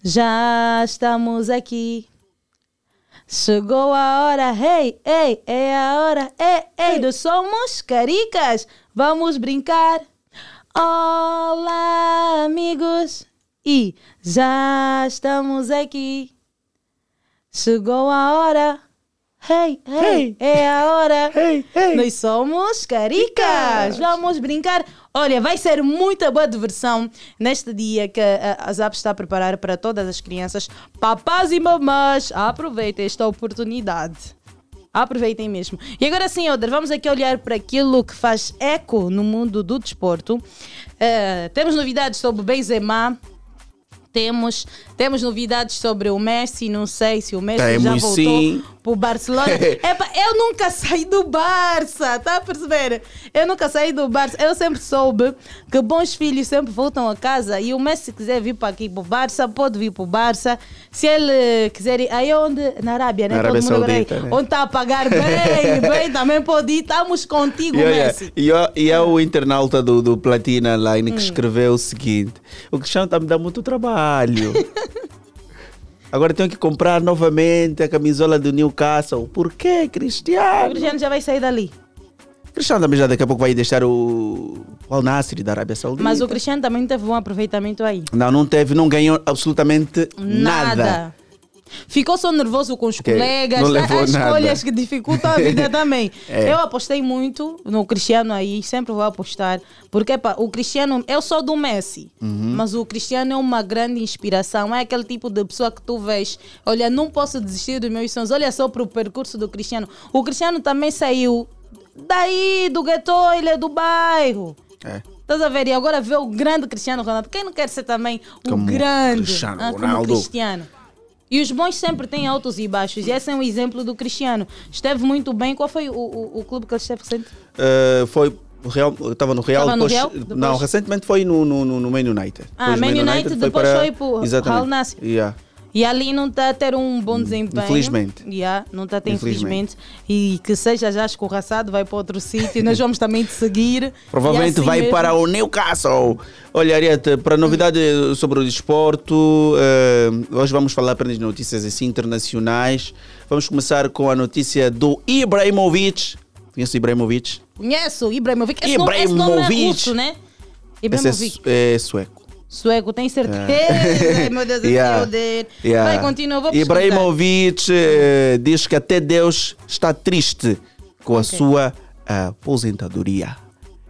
Já estamos aqui. Chegou a hora, hey, ei, é a hora, ei, ei, nós somos caricas, vamos brincar. Olá, amigos, e já estamos aqui. Chegou a hora, hey, hey, é a hora, nós somos caricas, vamos brincar. Olha, vai ser muita boa diversão neste dia que a, ZAP está a preparar para todas as crianças. Papás e mamãs, aproveitem esta oportunidade. Aproveitem mesmo. E agora sim, Elder, vamos aqui olhar para aquilo que faz eco no mundo do desporto. Eh, temos novidades sobre Benzema. Temos, temos novidades sobre o Messi, não sei se o Messi já Temos voltou sim. para o Barcelona. <laughs> Epa, eu nunca saí do Barça, tá a perceber? Eu nunca saí do Barça. Eu sempre soube que bons filhos sempre voltam a casa e o Messi quiser vir para aqui para o Barça, pode vir para o Barça. Se ele quiser ir, aí onde? Na Arábia, né? Na Arábia Saudita, né? Onde está a pagar bem, <laughs> bem, também pode ir. Estamos contigo, E, olha, Messi. e, e é o internauta do, do Platina Line Hum. que escreveu o seguinte: O Cristiano está me dando muito trabalho. Agora tenho que comprar novamente a camisola do Newcastle. Por quê, O Cristiano? Cristiano já vai sair dali. Cristiano também já daqui a pouco vai deixar o, Al Nassr da Arábia Saudita. Mas o Cristiano também teve um aproveitamento aí. Não, não teve, não ganhou absolutamente nada. Nada. Ficou só nervoso com os Ok, colegas, não levou as nada. escolhas que dificultam a vida <laughs> também. É. Eu apostei muito no Cristiano aí, sempre vou apostar, porque pá, o Cristiano, eu sou do Messi, Uhum. mas o Cristiano é uma grande inspiração, é aquele tipo de pessoa que tu vês, olha, não posso desistir dos meus sonhos, olha só para o percurso do Cristiano. O Cristiano também saiu daí, do gueto, ele é do bairro. É. Estás a ver? E agora vê o grande Cristiano Ronaldo. Quem não quer ser também um Como grande Cristiano ah, como Ronaldo. Cristiano? E os bons sempre têm altos e baixos. E esse é um exemplo do Cristiano. Esteve muito bem. Qual foi o, o, o clube que ele esteve recente? Uh, foi o Real, estava no Real, Estava no depois, Real? Depois? não, recentemente foi no, no, no no Man United. Ah, Depois Man do United, depois foi pro Exatamente. Al Nassr. Yeah. E ali não está a ter um bom desempenho. infelizmente. Yeah, não está a ter, Infelizmente. infelizmente. E que seja já escorraçado, vai para outro sítio. Nós vamos também te seguir. Provavelmente assim vai mesmo- para o Newcastle. Olha, Ariete, para novidade sobre o desporto, eh, hoje vamos falar apenas de notícias assim, internacionais. Vamos começar com a notícia do Ibrahimovic. Conhece o Ibrahimovic? Conheço, Ibrahimovic. Esse nome, esse nome é Ibrahimovic. russo, né? Esse Ibrahimovic. é, é sueco. Sueco, tem certeza? É. Meu Deus, <laughs> Yeah. é o dele. Yeah. Vai, continua, vou. Ibrahimovic eh, diz que até Deus está triste com a sua aposentadoria.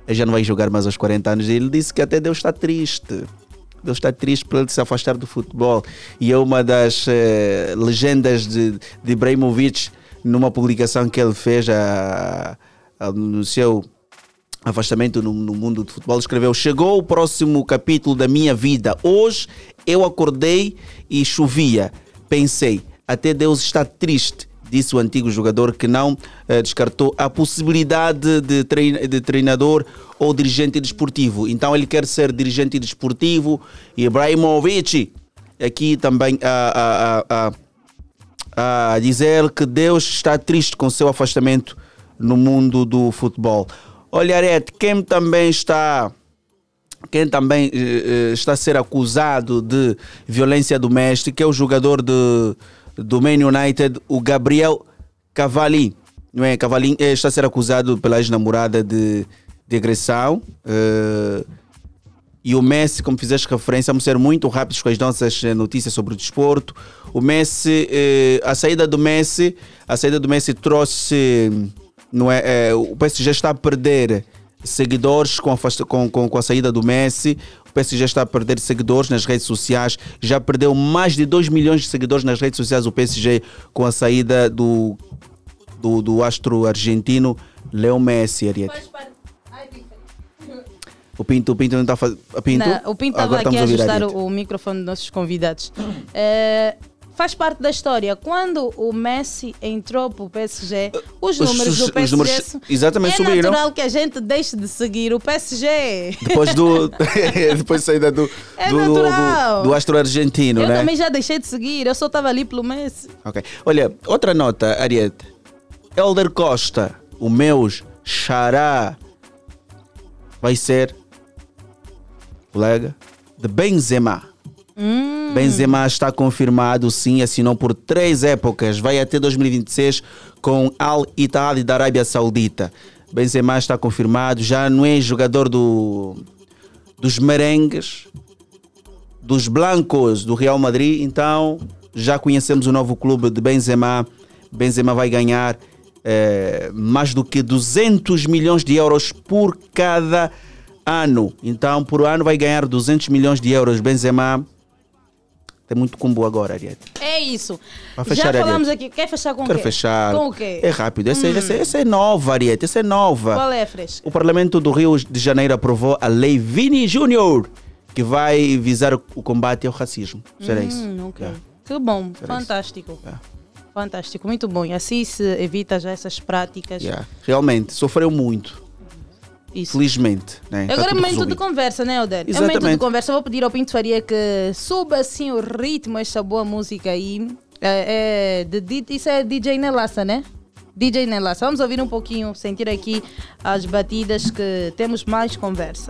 Ele já não vai jogar mais aos 40 anos. Ele disse que até Deus está triste. Deus está triste por ele se afastar do futebol. E é uma das eh, legendas de, de Ibrahimovic numa publicação que ele fez a- a- no seu afastamento no, no mundo do futebol, escreveu: Chegou o próximo capítulo da minha vida. Hoje eu acordei e chovia. Pensei, até Deus está triste, disse o antigo jogador que não eh, descartou a possibilidade de, trein- de treinador ou dirigente desportivo. Então ele quer ser dirigente desportivo. Ibrahimovic, aqui também a, a, a, a dizer que Deus está triste com seu afastamento no mundo do futebol. Olha, Arete, quem também está quem também eh, eh, está a ser acusado de violência doméstica é o jogador de, do Man United, o Gabriel Cavalli. Não é? Cavalli eh, está a ser acusado pela ex-namorada de, de agressão. e o Messi, como fizeste referência, vamos ser muito rápidos com as nossas notícias sobre o desporto. O Messi, a saída do Messi, a saída do Messi trouxe, não é, eh, o PSG está a perder seguidores com a, com, com, com a saída do Messi. O PSG está a perder seguidores nas redes sociais. Já perdeu mais de 2 milhões de seguidores nas redes sociais o PSG com a saída do, do, do astro argentino Leo Messi, Ariete. O Pinto, o Pinto não está. Pinto? Não, o Pinto estava aqui a ajustar o, o microfone dos nossos convidados. <clears throat> Eh, faz parte da história. Quando o Messi entrou para o PSG, os, Os- números os- do PSG os números exatamente é subiram. natural que a gente deixe de seguir o PSG. Depois do. <laughs> depois da saída do, É do, do, do, astro argentino, eu né? também já deixei de seguir, eu só estava ali pelo Messi. Ok. Olha, outra nota, Ariete. Elder Costa, o meu xará, vai ser colega de Benzema. Hum. Benzema está confirmado, sim, assinou por três épocas, vai até 2026 com Al Ittihad da Arábia Saudita. Benzema está confirmado, já não é jogador do, dos merengues, dos blancos do Real Madrid, então já conhecemos o novo clube de Benzema. Benzema vai ganhar eh, mais do que 200 milhões de euros por cada ano. Então, por ano vai ganhar 200 milhões de euros. Benzema tem muito combo agora, Ariete. É isso. Fechar, já falamos Ariete. aqui. Quer fechar com o Quero quê? fechar. Com o quê? É rápido. Essa, Hum. essa, essa é nova, Ariete. Essa é nova. Qual é a fresca? O Parlamento do Rio de Janeiro aprovou a Lei Vini Júnior, que vai visar o, combate ao racismo. Será isso. Hum, ok. Yeah. Que bom, Será fantástico. Fantástico, muito bom. E assim se evita já essas práticas. Yeah. Realmente, sofreu muito. Isso. Felizmente. Né? Agora é tudo momento de conversa, né, Oder? É momento de Exatamente. conversa. Eu vou pedir ao Pinto Faria que suba assim o ritmo, esta boa música aí. É, é de, isso é DJ Nelassa, né? DJ Nelassa. Vamos ouvir um pouquinho, sentir aqui as batidas que temos mais conversa.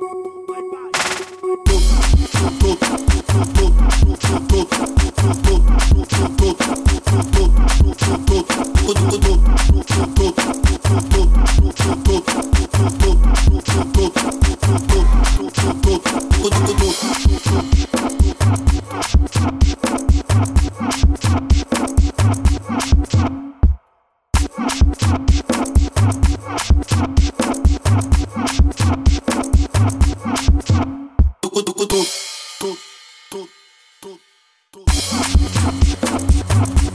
Vai,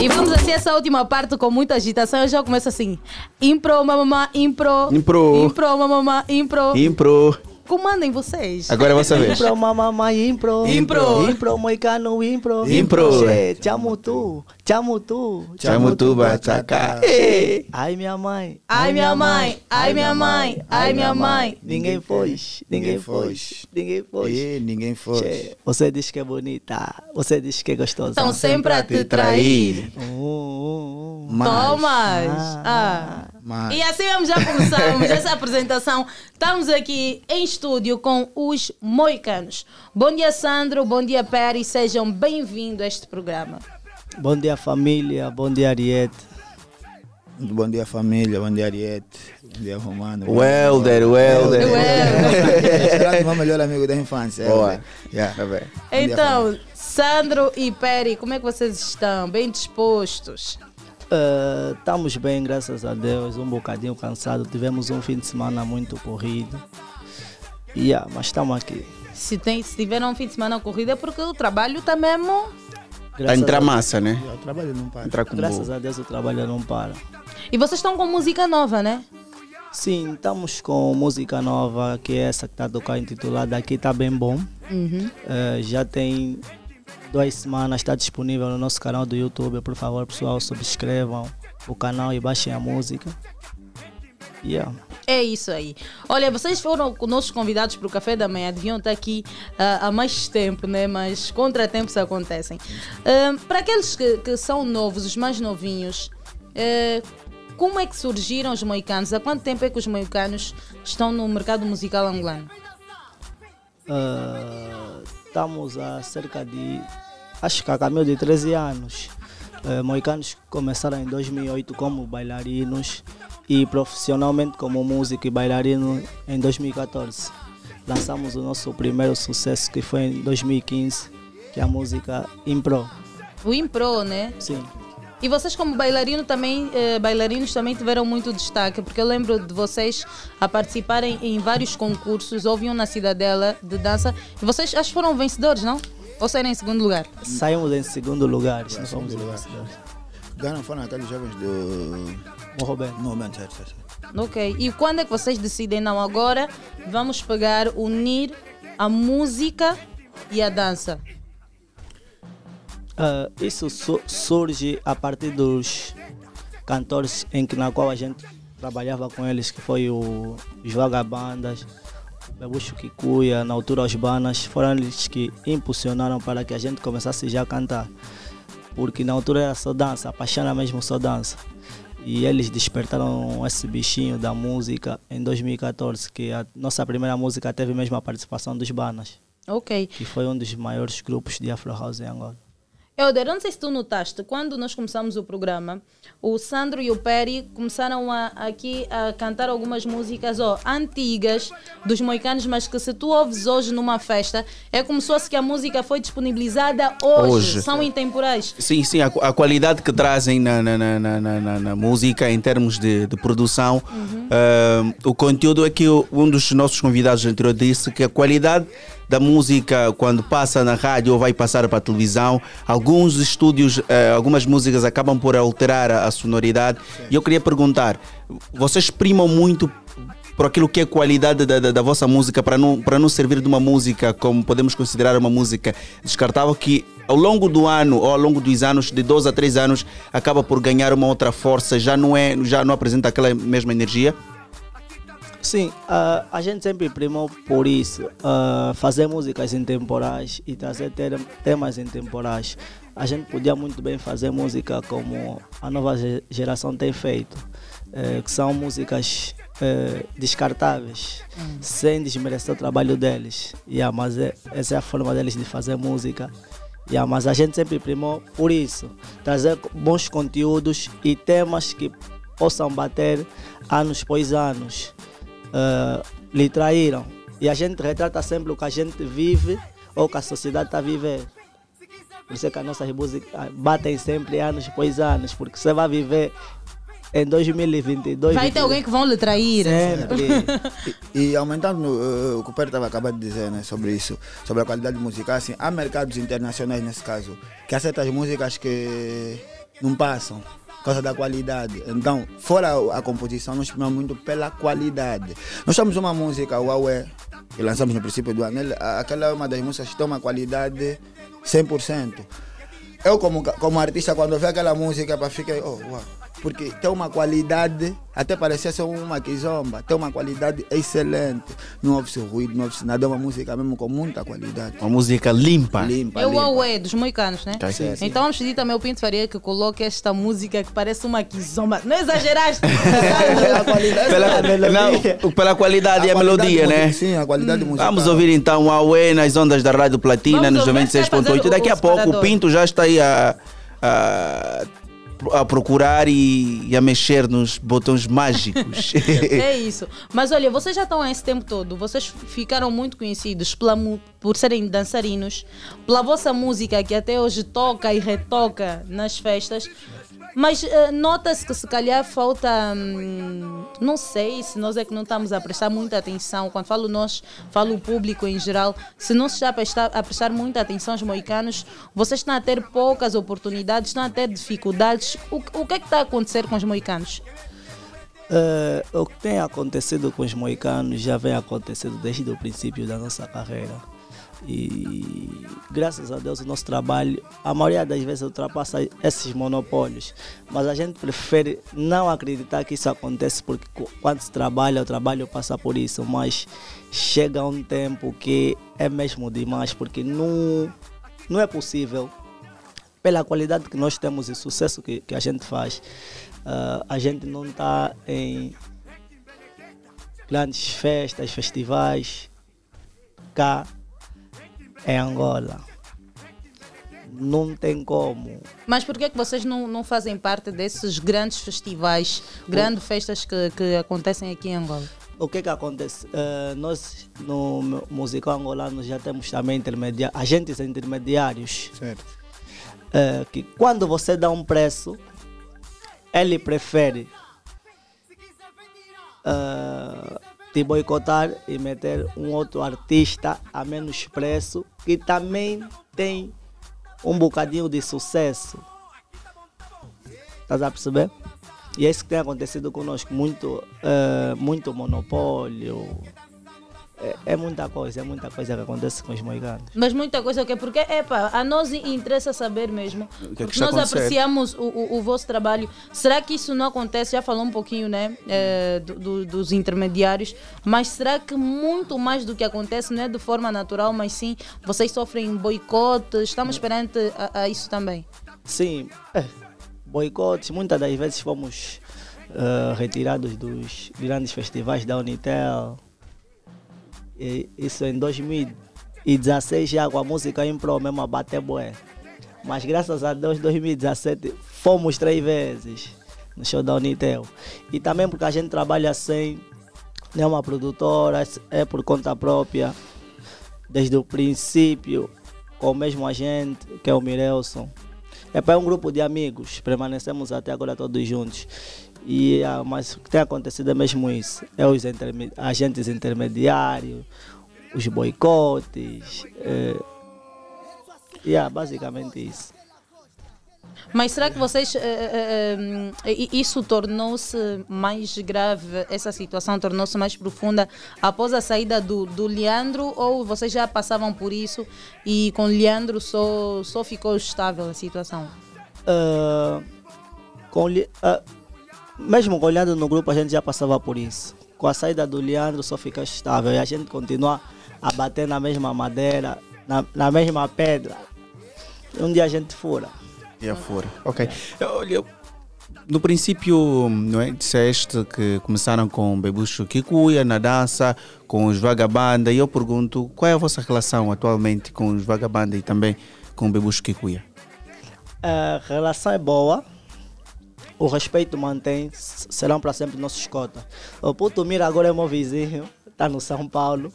E vamos assim, essa última parte com muita agitação. Eu já começo assim: impro, mamamá, impro. Impro. Impro, mamamá, impro. Impro. Comandem vocês. Agora é a vossa vez. Impro, mamamai, impro. Impro. Impro, moicano, impro. Impro. Che, te amo tu. Te amo tu. te Chamo tu. Ei. Ai, minha mãe. Ai, minha mãe. Ai, minha mãe. Ai, minha mãe. Ninguém foge. Ninguém foge. Ninguém foge. ninguém. Che, Você diz que é bonita. Você diz que é gostosa. Estão sempre a te trair. Tomas! Ah. Mas- E assim vamos já começamos essa apresentação. Estamos aqui em estúdio com os moicanos. Bom dia, Sandro. Bom dia, Peri. Sejam bem-vindos a este programa. Bom dia, família. Bom dia, Ariete. Bom dia, família. Bom dia, Ariete. Bom dia, Romano. O Helder, o Helder. O Helder. <laughs> meu melhor amigo da infância. Boa. Yeah. Bom dia, Então, Sandro e Peri, como é que vocês estão? Bem dispostos? Eh, Estamos bem, graças a Deus. Um bocadinho cansado. Tivemos um fim de semana muito corrido. Yeah, mas estamos aqui. Se, tem, se tiveram um fim de semana corrido é porque o trabalho está mesmo. Tá entrar massa, né? O trabalho não para. Entrar com Graças boa. a Deus o trabalho não para. E vocês estão com música nova, né? Sim, estamos com música nova, que é essa que está a tocar intitulada Aqui Tá Bem Bom. Uhum. Eh, já tem duas semanas, está disponível no nosso canal do YouTube. Por favor, pessoal, subscrevam o canal e baixem a música. Yeah. É isso aí. Olha, vocês foram nossos convidados para o café da manhã, deviam estar aqui ah, há mais tempo, né? Mas contratempos acontecem. Ah, para aqueles que, que são novos, os mais novinhos, eh, como é que surgiram os moicanos? Há quanto tempo é que os moicanos estão no mercado musical angolano? Estamos há cerca de, acho que a caminho de 13 anos. Eh, Moicanos começaram em 2008 como bailarinos e profissionalmente como músico e bailarino em 2014. Lançamos o nosso primeiro sucesso que foi em 2015, que é a música Impro. O Impro, né? Sim. E vocês como bailarino também, eh, bailarinos também tiveram muito destaque, porque eu lembro de vocês a participarem em vários concursos, houve um na Cidadela de dança, e vocês acho que foram vencedores, não? Ou saíram em segundo lugar? Saímos em segundo lugar. Não fomos segundo lugar. Ganham foram aqueles jovens do. Morrobento. Morrobento, certo, certo. Ok. E quando é que vocês decidem, não, agora vamos pegar, unir a música e a dança? Ah, isso su- surge a partir dos cantores em que, na qual a gente trabalhava com eles, que foi o, os Vagabandas, Bebucho Kikuya, na altura os Banas, foram eles que impulsionaram para que a gente começasse já a cantar. Porque na altura era só dança, a paixão era mesmo só dança. E eles despertaram esse bichinho da música em 2014, que a nossa primeira música teve mesmo a participação dos Banas, Ok. que foi um dos maiores grupos de Afro House em Angola. Helder, eu não sei se tu notaste, quando nós começamos o programa, o Sandro e o Peri começaram a, aqui a cantar algumas músicas ó, antigas dos moicanos, mas que se tu ouves hoje numa festa, é como se fosse que a música foi disponibilizada hoje, Hoje. são intemporais. Sim, sim, a, a qualidade que trazem na, na, na, na, música em termos de, de produção. ah, o conteúdo é que um dos nossos convidados anterior disse que a qualidade da música quando passa na rádio ou vai passar para a televisão, alguns estúdios, ah, algumas músicas acabam por alterar a, a sonoridade. E eu queria perguntar, vocês primam muito por aquilo que é qualidade da, da, da vossa música para não, para não servir de uma música como podemos considerar uma música descartável que ao longo do ano ou ao longo dos anos, de 12 a 3 anos, acaba por ganhar uma outra força, já não, é, já não apresenta aquela mesma energia? Sim, ah, a gente sempre primou por isso, ah, fazer músicas intemporais e trazer ter- temas intemporais. A gente podia muito bem fazer música como a nova ge- geração tem feito, eh, que são músicas eh, descartáveis, sem desmerecer o trabalho deles. Yeah, mas é- essa é a forma deles de fazer música. Yeah, mas a gente sempre primou por isso, trazer bons conteúdos e temas que possam bater anos após anos. Uh, lhe traíram. E a gente retrata sempre o que a gente vive ou que a sociedade está a viver. Por isso é que as nossas músicas batem sempre anos após anos, porque você vai viver em 2022. Vai ter alguém que vão lhe trair. Sempre. E aumentando eh, o que o Pedro estava acabando de dizer né, sobre isso, sobre a qualidade musical, assim, há mercados internacionais nesse caso, que aceitam as músicas que não passam por causa da qualidade. Então, fora a composição, nós primamos muito pela qualidade. Nós temos uma música, Huawei, que lançamos no princípio do ano, aquela é uma das músicas que tem uma qualidade 100%. Eu, como, como artista, quando vejo aquela música, ficar, oh, uau. Porque tem uma qualidade, até parecia ser uma kizomba, tem uma qualidade excelente. Não ouve-se ruído, não ouve-se nada, é uma música mesmo com muita qualidade. Uma música limpa. Limpa, É o. Huawei dos moicanos, né? Tá certo. Então vamos pedir também ao Pinto Faria que coloque esta música que parece uma kizomba. Não exageraste? <laughs> Pela, não, pela qualidade e a, melodia, né? Sim, a qualidade musical. Vamos ouvir então o Huawei nas ondas da Rádio Platina, Vamos nos ouvir, vai fazer 96.8. o- Daqui a pouco o. Pinto já está aí a, a, a procurar e, e a mexer nos botões mágicos. <laughs> é isso. Mas olha, vocês já estão há esse tempo todo, vocês ficaram muito conhecidos pela por serem dançarinos, pela vossa música que até hoje toca e retoca nas festas. Mas eh, nota-se que se calhar falta. hum, não sei se nós é que não estamos a prestar muita atenção. Quando falo nós, falo o público em geral. Se não se está a prestar, a prestar muita atenção aos moicanos, vocês estão a ter poucas oportunidades, estão a ter dificuldades. O, o que é que está a acontecer com os moicanos? Eh, o que tem acontecido com os moicanos já vem acontecendo desde o princípio da nossa carreira. E graças a Deus o nosso trabalho, a maioria das vezes ultrapassa esses monopólios. Mas a gente prefere não acreditar que isso acontece porque quando se trabalha, o trabalho passa por isso. Mas chega um tempo que é mesmo demais, porque não, não é possível pela qualidade que nós temos e sucesso que, que a gente faz, ah, a gente não está em grandes festas, festivais cá em Angola. Não tem como. Mas por que é que vocês não, não fazem parte desses grandes festivais, grandes festas que, que acontecem aqui em Angola? O que que acontece? Eh, nós no mu- musical angolano já temos também intermediários, agentes intermediários. Certo. Eh, que quando você dá um preço, ele prefere eh, te boicotar e meter um outro artista a menos preço que também tem um bocadinho de sucesso. Estás a perceber? E é isso que tem acontecido conosco, muito, eh, muito monopólio. É, é muita coisa, é muita coisa que acontece com os moicanos. Mas muita coisa que porque epa, a nós interessa saber mesmo. que é que nós acontecendo? apreciamos o, o, o vosso trabalho. Será que isso não acontece? Já falou um pouquinho, né? eh, do- do- dos intermediários. Mas será que muito mais do que acontece não é de forma natural, mas sim vocês sofrem boicotes? Estamos perante a, a isso também. Sim, é, boicotes, muitas das vezes fomos eh, retirados dos grandes festivais da Unitel. Isso em 2016 já com a música em pro mesmo a bater bué. Mas graças a Deus, 2017 fomos três vezes no show da Unitel. E também porque a gente trabalha sem nenhuma produtora, é por conta própria, desde o princípio, com o mesmo agente, que é o Mirelson. É para um grupo de amigos, permanecemos até agora todos juntos. E, ah, mas o que tem acontecido é mesmo isso. É os interme- agentes intermediários, os boicotes. É, e é basicamente isso. Mas será que vocês. eh, eh, eh, i- isso tornou-se mais grave, essa situação tornou-se mais profunda após a saída do, do Leandro ou vocês já passavam por isso e com o Leandro só, só ficou estável a situação? Ah, com, ah, mesmo com o Leandro no grupo, a gente já passava por isso. Com a saída do Leandro, só fica estável e a gente continua a bater na mesma madeira, na, na mesma pedra. Um dia a gente fura. E fora. Ok. Olha, no princípio, não é, disseste que começaram com Bebucho Kikuya na dança, com os Vagabanda, e eu pergunto qual é a vossa relação atualmente com os Vagabanda e também com Bebucho Kikuya? A relação é boa, o respeito mantém, serão para sempre nossos cotas. O Puto Mira agora é meu vizinho, está no São Paulo,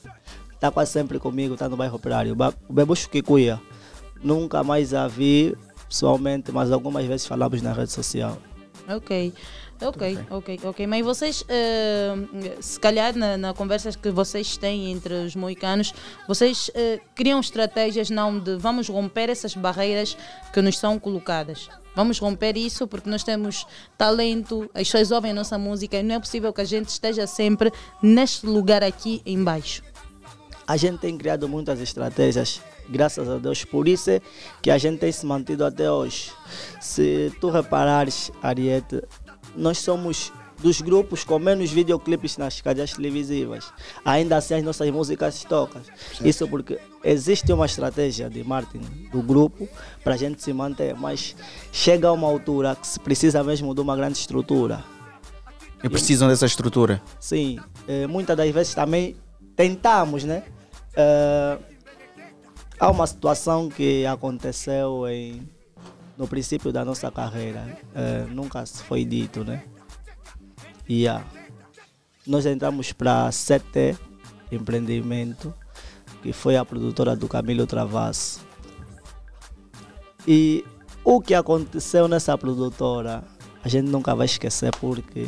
está quase sempre comigo, está no bairro Operário. O Bebucho Kikuya, nunca mais a vi pessoalmente, mas algumas vezes falamos na rede social. Ok. Ok, ok, ok. Mas vocês, eh, se calhar na, na conversa que vocês têm entre os moicanos, vocês eh, criam estratégias não de vamos romper essas barreiras que nos são colocadas. Vamos romper isso porque nós temos talento, as pessoas ouvem a nossa música e não é possível que a gente esteja sempre neste lugar aqui embaixo. A gente tem criado muitas estratégias, graças a Deus, por isso é que a gente tem se mantido até hoje. Se tu reparares, Ariete, nós somos dos grupos com menos videoclipes nas cadeas televisivas. Ainda assim as nossas músicas tocam. Isso porque existe uma estratégia de marketing do grupo para a gente se manter, mas chega a uma altura que se precisa mesmo de uma grande estrutura. E precisam dessa estrutura? Sim, eh, muitas das vezes também tentamos, né? Eh, há uma situação que aconteceu em, no princípio da nossa carreira, eh, nunca foi dito, né? E ah, nós entramos para a CT Empreendimento, que foi a produtora do Camilo Travasso. E o que aconteceu nessa produtora, a gente nunca vai esquecer porque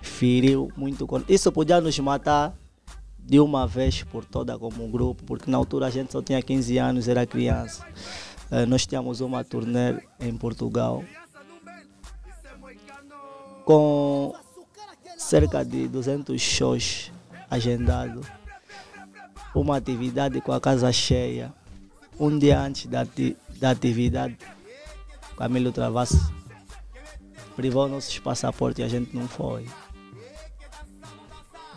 feriu muito. Isso podia nos matar de uma vez por toda como grupo, porque na altura a gente só tinha 15 anos, era criança. Eh, nós tínhamos uma turnê em Portugal com cerca de 200 shows agendados, uma atividade com a casa cheia. Um dia antes da, ati- da atividade, Camilo Travasso privou nossos passaportes e a gente não foi.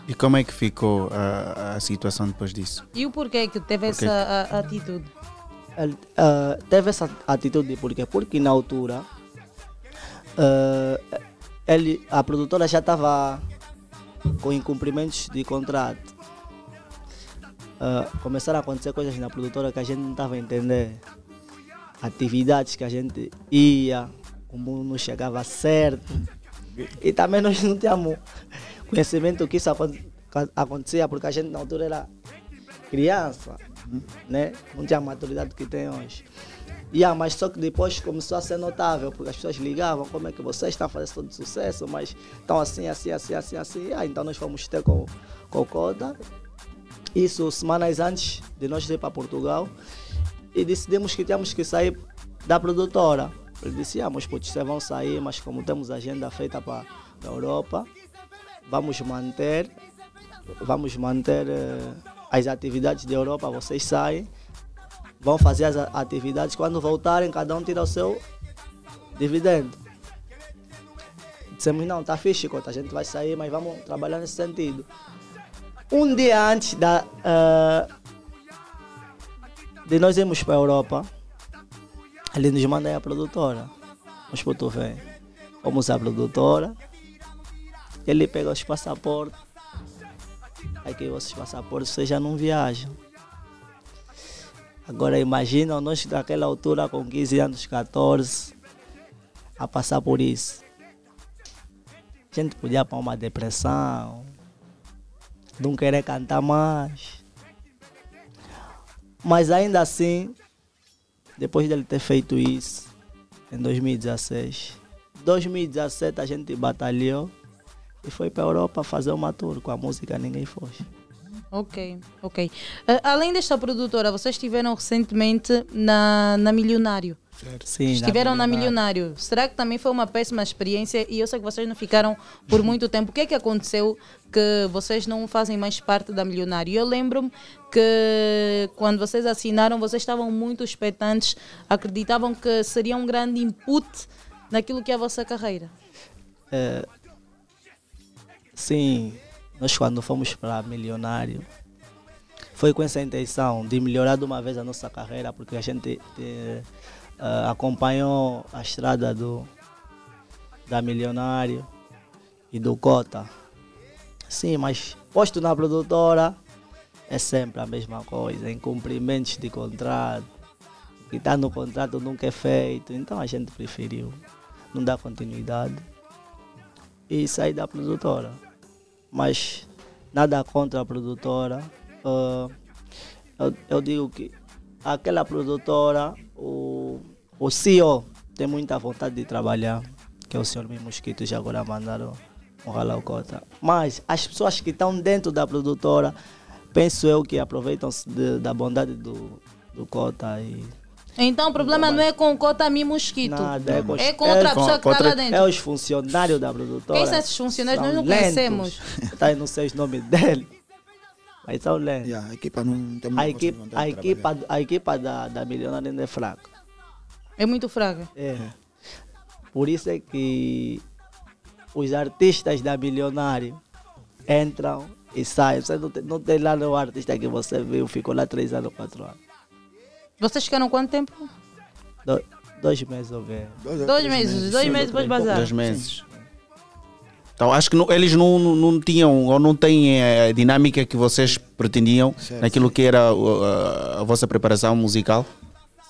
E como é que ficou a, a situação depois disso? E o porquê que teve Porquê? essa a- atitude? Ele ah, teve essa atitude porque porque na altura ah, ele a produtora já estava com incumprimentos de contrato Ah, começaram a acontecer coisas na produtora que a gente não estava a entender atividades que a gente ia o mundo não chegava certo. E também nós não tínhamos conhecimento que isso acon- acontecia porque a gente na altura era criança, né? Não tinha a maturidade que tem hoje. Yeah, mas só que depois começou a ser notável, porque as pessoas ligavam como é que vocês estão fazendo todo sucesso, mas estão assim, assim, assim, assim, assim. Ah, então nós fomos ter com, com o Coda. Isso semanas antes de nós ir para Portugal. E decidimos que tínhamos que sair da produtora. Ele disse, ah, meus putos, vocês vão sair, mas como temos agenda feita para a Europa, vamos manter, vamos manter eh, as atividades da Europa, vocês saem, vão fazer as atividades, quando voltarem, cada um tira o seu dividendo. Dissemos, não, tá fixe, Cota, a gente vai sair, mas vamos trabalhar nesse sentido. Um dia antes da, ah, de nós irmos para a Europa, ele nos manda a produtora. Vamos para tu vem. Fomos à produtora, ele pega os passaportes. Aí que os passaportes vocês já não viajam. Agora imaginam nós daquela altura com 15 anos, 14, a passar por isso. A gente podia para uma depressão, não querer cantar mais. Mas ainda assim, depois dele ter feito isso, em 2016, 2017 a gente batalhou e foi para a Europa fazer uma tour com a música Ninguém Foge. Ok, ok. Ah, além desta produtora, vocês estiveram recentemente na, na Milionário. Sim, Estiveram na Milionário. Será que também foi uma péssima experiência? E eu sei que vocês não ficaram por muito tempo. O que é que aconteceu que vocês não fazem mais parte da Milionário? Eu lembro-me que quando vocês assinaram, vocês estavam muito expectantes, acreditavam que seria um grande input naquilo que é a vossa carreira. É, sim, nós quando fomos para Milionário, foi com essa intenção de melhorar de uma vez a nossa carreira, porque a gente ah, acompanhou a estrada do, da Milionário e do Cota. Sim, mas posto na produtora é sempre a mesma coisa, incumprimentos de contrato, o que está no contrato nunca é feito, então a gente preferiu não dar continuidade e sair da produtora. Mas nada contra a produtora. ah, eu, eu digo que aquela produtora, o, o CEO tem muita vontade de trabalhar, que é o senhor Mosquito, já agora mandaram um rala cota. Mas as pessoas que estão dentro da produtora, penso eu que aproveitam-se da bondade do, do Cota e Então o problema não é com o Cota Mi Mosquito. Nada, é, com, é com outra pessoa que está lá dentro. É os funcionários da produtora. Quem são esses funcionários? Nós São não lentos. conhecemos. <laughs> Tá aí, não sei os nomes dele. Mas são lentos. a equipa não tem a equipa, a equipa, a equipa da, da Milionária ainda é fraca. É muito fraca. É. Por isso é que os artistas da Milionário entram e saem. Você não tem, não tem lá no artista que você viu, ficou lá três anos, quatro anos. Vocês ficaram quanto tempo? Do- dois meses ou menos. Dois meses. Dois meses depois bazar. Dois meses. Então, acho que não- eles não, não, não tinham ou não têm eh, a dinâmica que vocês pretendiam naquilo que era uh, a, a vossa preparação musical.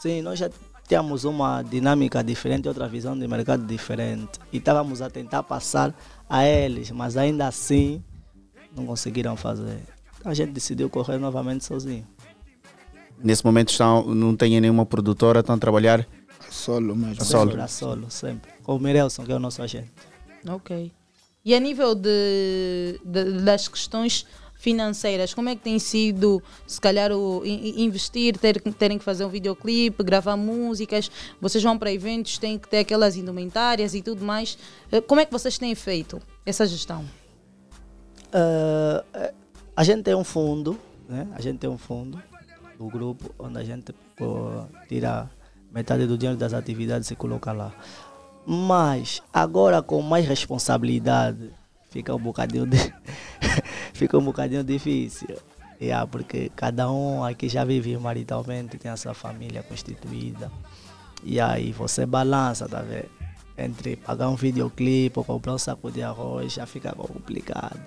Sim, nós já tínhamos uma dinâmica diferente, outra visão de mercado diferente. E estávamos a tentar passar a eles, mas ainda assim não conseguiram fazer. Então a gente decidiu correr novamente sozinho. Nesse momento estão, não têm nenhuma produtora, estão a trabalhar solo mesmo. a solo. Sempre a solo, sempre. Com o Mirelson, que é o nosso agente. Ok. E a nível de, de- das questões financeiras, como é que tem sido, se calhar, o, in- in- investir, ter, terem que fazer um videoclipe, gravar músicas, vocês vão para eventos, têm que ter aquelas indumentárias e tudo mais. Eh, Como é que vocês têm feito essa gestão? Eh, a gente tem um fundo, né? A gente tem um fundo do grupo onde a gente pô, tira metade do dinheiro das atividades e coloca lá. Mas agora com mais responsabilidade fica um bocadinho de... <laughs> fica um bocadinho difícil. Yeah, porque cada um aqui já vive maritalmente, tem a sua família constituída. E aí você balança, tá vendo? Entre pagar um videoclipe ou comprar um saco de arroz, já fica complicado.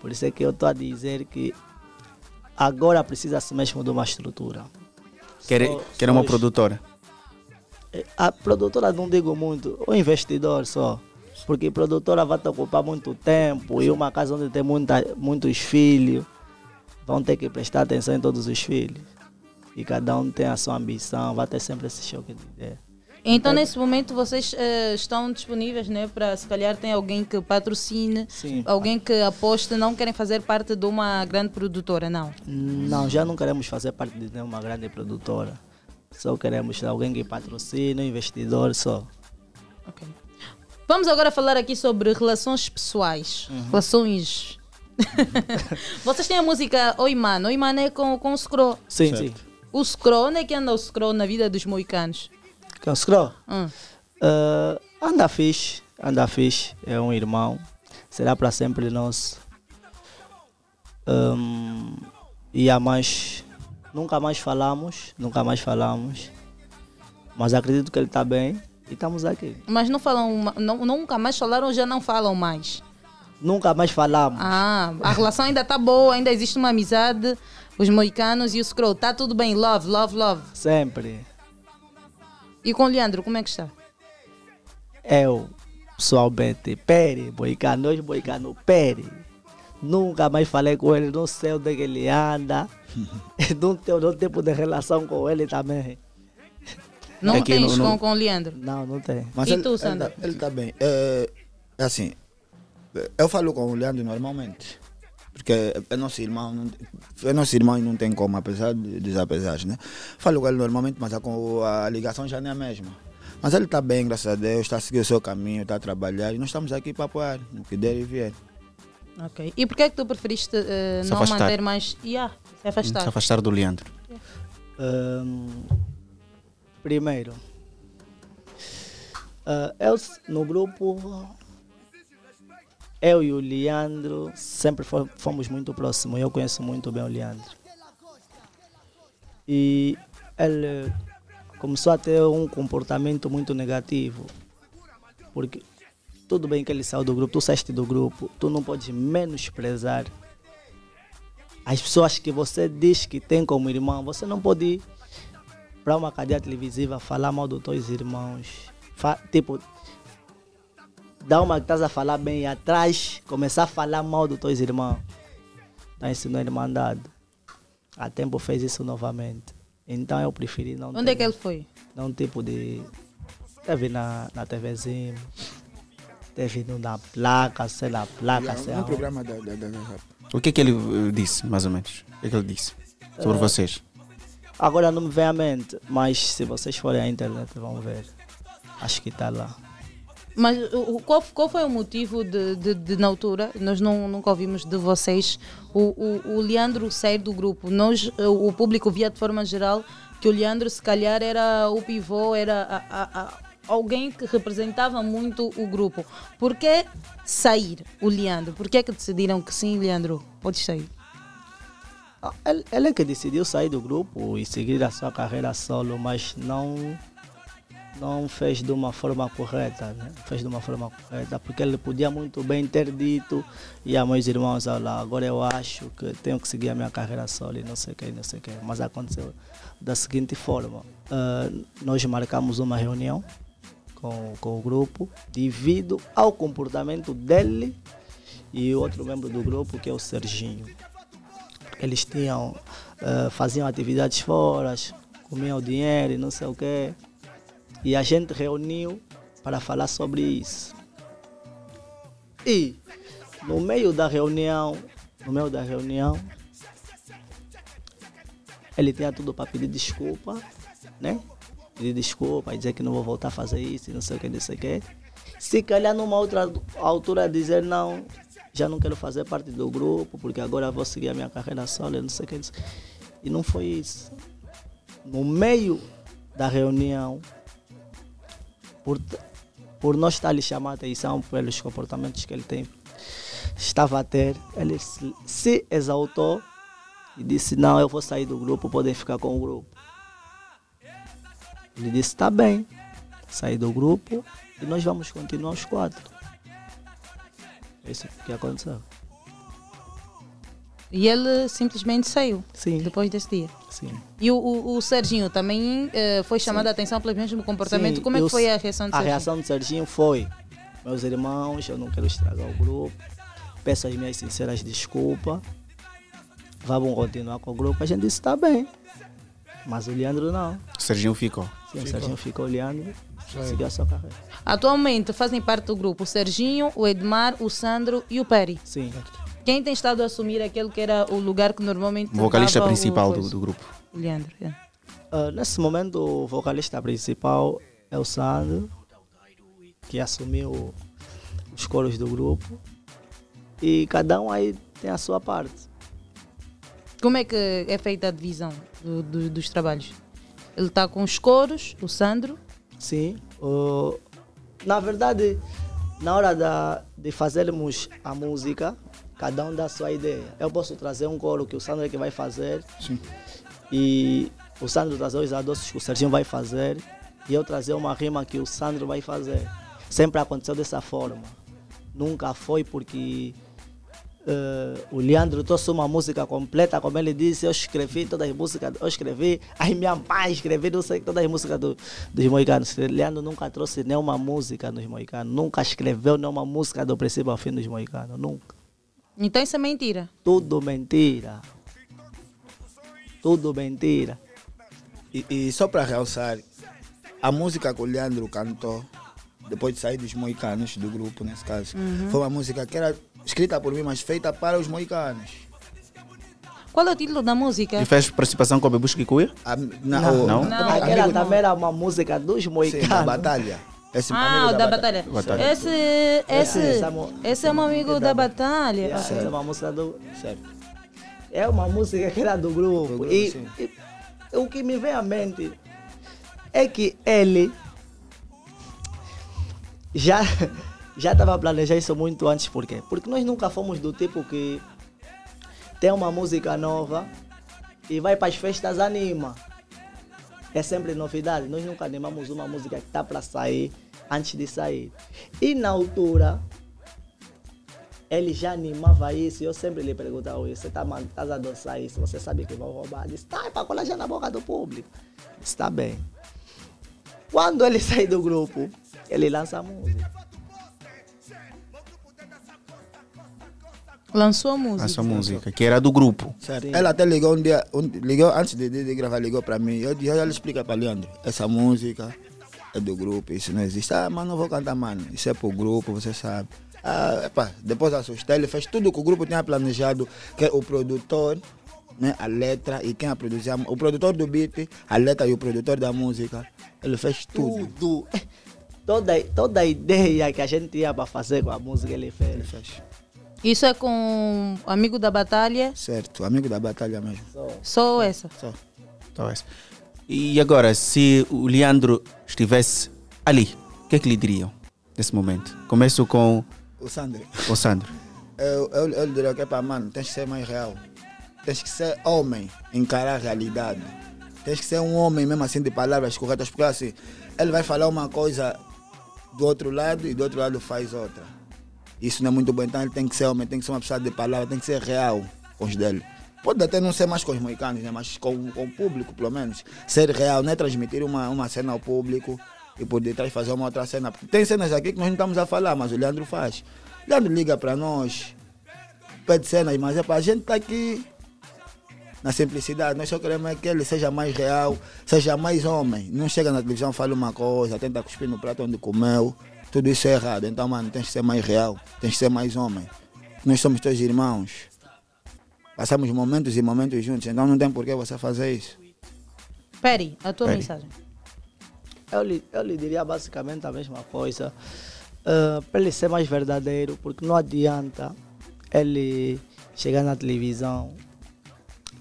Por isso é que eu estou a dizer que agora precisa-se mesmo de uma estrutura. Só- querem só uma produtora. A produtora não digo muito, o investidor só. Porque a produtora vai te ocupar muito tempo e uma casa onde tem muita, muitos filhos, vão ter que prestar atenção em todos os filhos. E cada um tem a sua ambição, vai ter sempre esse choque de ideia. Então, nesse momento, vocês eh, estão disponíveis né, para, se calhar, tem alguém que patrocine, Sim. alguém que aposte, não querem fazer parte de uma grande produtora, não? Não, já não queremos fazer parte de nenhuma grande produtora. Só queremos alguém que patrocine, um investidor só. Vamos agora falar aqui sobre relações pessoais, Uhum. relações <laughs> Vocês têm a música Oi Mano. Oi Mano é com, com o Scro. Sim, sim. O Scro, onde é que anda o Scro na vida dos moicanos? Que é o Scro? Hum. Ah, anda fixe, anda fixe. É um irmão. Será para sempre nosso. Hum, e a mais. Nunca mais falamos, nunca mais falamos. Mas acredito que ele está bem e estamos aqui. Mas não falam, não, nunca mais falaram ou já não falam mais? Nunca mais falamos. Ah, a relação ainda tá boa, ainda existe uma amizade. Os moicanos e o Scroll, tá tudo bem, love, love, love. Sempre. E com o Leandro, como é que está? Eu, pessoalmente, pere, boicano, hoje boicano, pere. Nunca mais falei com ele, não sei onde é que ele anda. <laughs> não tenho nenhum tipo de relação com ele também. Não É tens não- com, não- com o Leandro? Não, não tem. Mas E ele, tu, ele Sandra? tá- Ele está bem. É, é assim, eu falo com o Leandro normalmente. Porque é nosso irmão, não, é nosso irmão e não tem como, apesar de- dos apesares, né? Falo com ele normalmente, mas a, a ligação já não é a mesma. Mas ele está bem, graças a Deus, está a seguir o seu caminho, está a trabalhar e nós estamos aqui para apoiar, no que der e vier. Ok. E por que é que tu preferiste Se não afastar. manter mais. Yeah, se afastar. Se afastar do Leandro. Hum, primeiro, ah, eu s- no grupo, eu e o Leandro sempre fo- fomos muito próximos. Eu conheço muito bem o Leandro. E ele começou a ter um comportamento muito negativo. Porque tudo bem que ele saiu do grupo, tu saíste do grupo, tu não podes menosprezar as pessoas que você diz que tem como irmão. Você não pode ir para uma cadeia televisiva falar mal dos teus irmãos. Fa- tipo, dá uma que estás a falar bem e atrás começar a falar mal dos teus irmãos. Não é irmandade. A tempo fez isso novamente. Então eu preferi não Onde ter- é que ele foi? Não tipo de. Teve na, na TVzinho. Teve no- na placa, sei lá, placa, sei um lá. programa da, da, da, da- O que é que ele eh, disse, mais ou menos? O que é que ele disse sobre Eh, vocês? Agora não me vem à mente, mas se vocês forem à internet vão ver. Acho que está lá. Mas qual, qual foi o motivo de, de, de, na altura, nós não, nunca ouvimos de vocês, o, o, o Leandro sair do grupo? Nós, o público via de forma geral que o Leandro se calhar era o pivô, era a- a- a- alguém que representava muito o grupo. Por que sair o Leandro? Por que é que decidiram que sim, Leandro, podes sair? Ah, Ele, ele é que decidiu sair do grupo e seguir a sua carreira solo, mas não não fez de uma forma correta, né? Fez de uma forma correta, porque ele podia muito bem ter dito, e a meus irmãos, lá, agora eu acho que tenho que seguir a minha carreira solo e não sei o que, não sei o que. Mas aconteceu da seguinte forma, ah, nós marcamos uma reunião com, com o grupo, devido ao comportamento dele e outro membro do grupo, que é o Serginho eles tinham, eh, faziam atividades fora, comiam dinheiro e não sei o quê. E a gente reuniu para falar sobre isso. E no meio da reunião, no meio da reunião, ele tinha tudo para pedir desculpa, né? Pedir desculpa dizer que não vou voltar a fazer isso não sei o que, não sei o que. Se calhar numa outra altura dizer não, já não quero fazer parte do grupo, porque agora vou seguir a minha carreira solo, não sei o que. E não foi isso. No meio da reunião, por, por nós estar lhe chamando a atenção pelos comportamentos que ele tem, estava a ter, ele se, se exaltou e disse, não, eu vou sair do grupo, podem ficar com o grupo. Ele disse, tá bem, saí do grupo e nós vamos continuar os quatro. É isso que aconteceu. E ele simplesmente saiu Sim. depois desse dia. Sim. E o, o, o Serginho também eh, foi chamado a atenção pelo mesmo comportamento. Sim, Como é que foi a reação do A Serginho? reação do Serginho foi: meus irmãos, eu não quero estragar o grupo, peço as minhas sinceras desculpas, vamos continuar com o grupo. A gente disse: tá bem, mas o Leandro não. O Serginho ficou. Sim, o Serginho ficou o Leandro, seguiu a sua carreira. Atualmente fazem parte do grupo o Serginho, o Edmar, o Sandro e o Peri. Sim. Quem tem estado a assumir aquele que era o lugar que normalmente. O vocalista levava o principal do, do grupo. Leandro. é. Ah, nesse momento, o vocalista principal é o Sandro, que assumiu os coros do grupo. E cada um aí tem a sua parte. Como é que é feita a divisão do- do- dos trabalhos? Ele está com os coros, o Sandro. Sim. o- na verdade, na hora da, de fazermos a música, cada um dá a sua ideia. Eu posso trazer um coro que o Sandro é que vai fazer. Sim. E o Sandro trazer os adoços que o Serginho vai fazer. E eu trazer uma rima que o Sandro vai fazer. Sempre aconteceu dessa forma. Nunca foi porque eh, o Leandro trouxe uma música completa, como ele disse, eu escrevi todas as músicas, eu escrevi, aí minha mãe escreveu, não sei, todas as músicas do, dos moicanos. O Leandro nunca trouxe nenhuma música nos moicanos, nunca escreveu nenhuma música do princípio ao fim dos moicanos, nunca. Então isso é mentira. Tudo mentira. Tudo mentira. E, e só para realçar, a música que o Leandro cantou, depois de sair dos moicanos, do grupo nesse caso, Uhum. foi uma música que era escrita por mim, mas feita para os moicanos. Qual é o título da música? E fez participação com o Bebush Kikuya? Não, não. Aquela Amigo- também era uma música dos moicanos. Sim, da batalha. Esse Ah, amigo o da batalha. Batalha. Esse, esse, Essa mo- esse é um amigo da batalha. Essa Ok. é uma música do. Certo. É uma música que era do grupo. grupo, e, sim. e o que me vem à mente é que ele já já estava planejando isso muito antes. Por quê? Porque nós nunca fomos do tipo que tem uma música nova e vai para as festas anima. É sempre novidade. Nós nunca animamos uma música que está para sair antes de sair. E na altura, ele já animava isso. Eu sempre lhe perguntava: você está tá a isso? Você sabe que vão roubar? Ele disse: tá, é para colar já na boca do público. Está bem. Quando ele <laughs> sai do grupo, ele lança a música. Lançou a música. Essa música, que era do grupo. Certo. Ela até ligou um dia, um- ligou antes de, de- de gravar, ligou para mim. Eu disse, ela explica para Leandro, essa música é do grupo, isso não existe. Ah, mas não vou cantar, mano. Isso é pro grupo, você sabe. Ah, epa, depois assustei, ele fez tudo que o grupo tinha planejado, que é o produtor, né, a letra e quem a produzia, o produtor do beat, a letra e o produtor da música. Ele fez tudo. Tudo. <laughs> Toda, toda a ideia que a gente ia para fazer com a música, ele fez. Ele fez. Isso é com o amigo da batalha. Certo, amigo da batalha mesmo. Só essa. Só. Talvez. E agora, se o Leandro estivesse ali, o que é que lhe diriam nesse momento? Começo com O Sandro. o Sandro. <laughs> Eu, eu, eu diria que, pá, mano, tens que ser mais real. Tens que ser homem, encarar a realidade. Tens que ser um homem mesmo assim de palavras corretas, porque assim, ele vai falar uma coisa do outro lado e do outro lado faz outra. Isso não é muito bom, então ele tem que ser homem, tem que ser uma pessoa de palavras, tem que ser real com os dele. Pode até não ser mais com os moicanos, né? mas com, com o público, pelo menos. Ser real, não é transmitir uma, uma cena ao público e por detrás fazer uma outra cena. Porque tem cenas aqui que nós não estamos a falar, mas o Leandro faz. Leandro liga para nós, pede cenas, mas é para a gente estar aqui na simplicidade. Nós só queremos é que ele seja mais real, seja mais homem. Não chega na televisão, fala uma coisa, tenta cuspir no prato onde comeu. Tudo isso é errado. Então, mano, tens que ser mais real, tens que ser mais homem. Nós somos teus irmãos. Passamos momentos e momentos juntos, então não tem por que você fazer isso. Peri, a tua Peri. mensagem. Eu lhe, eu lhe diria basicamente a mesma coisa. Ah, para ele ser mais verdadeiro, porque não adianta ele chegar na televisão,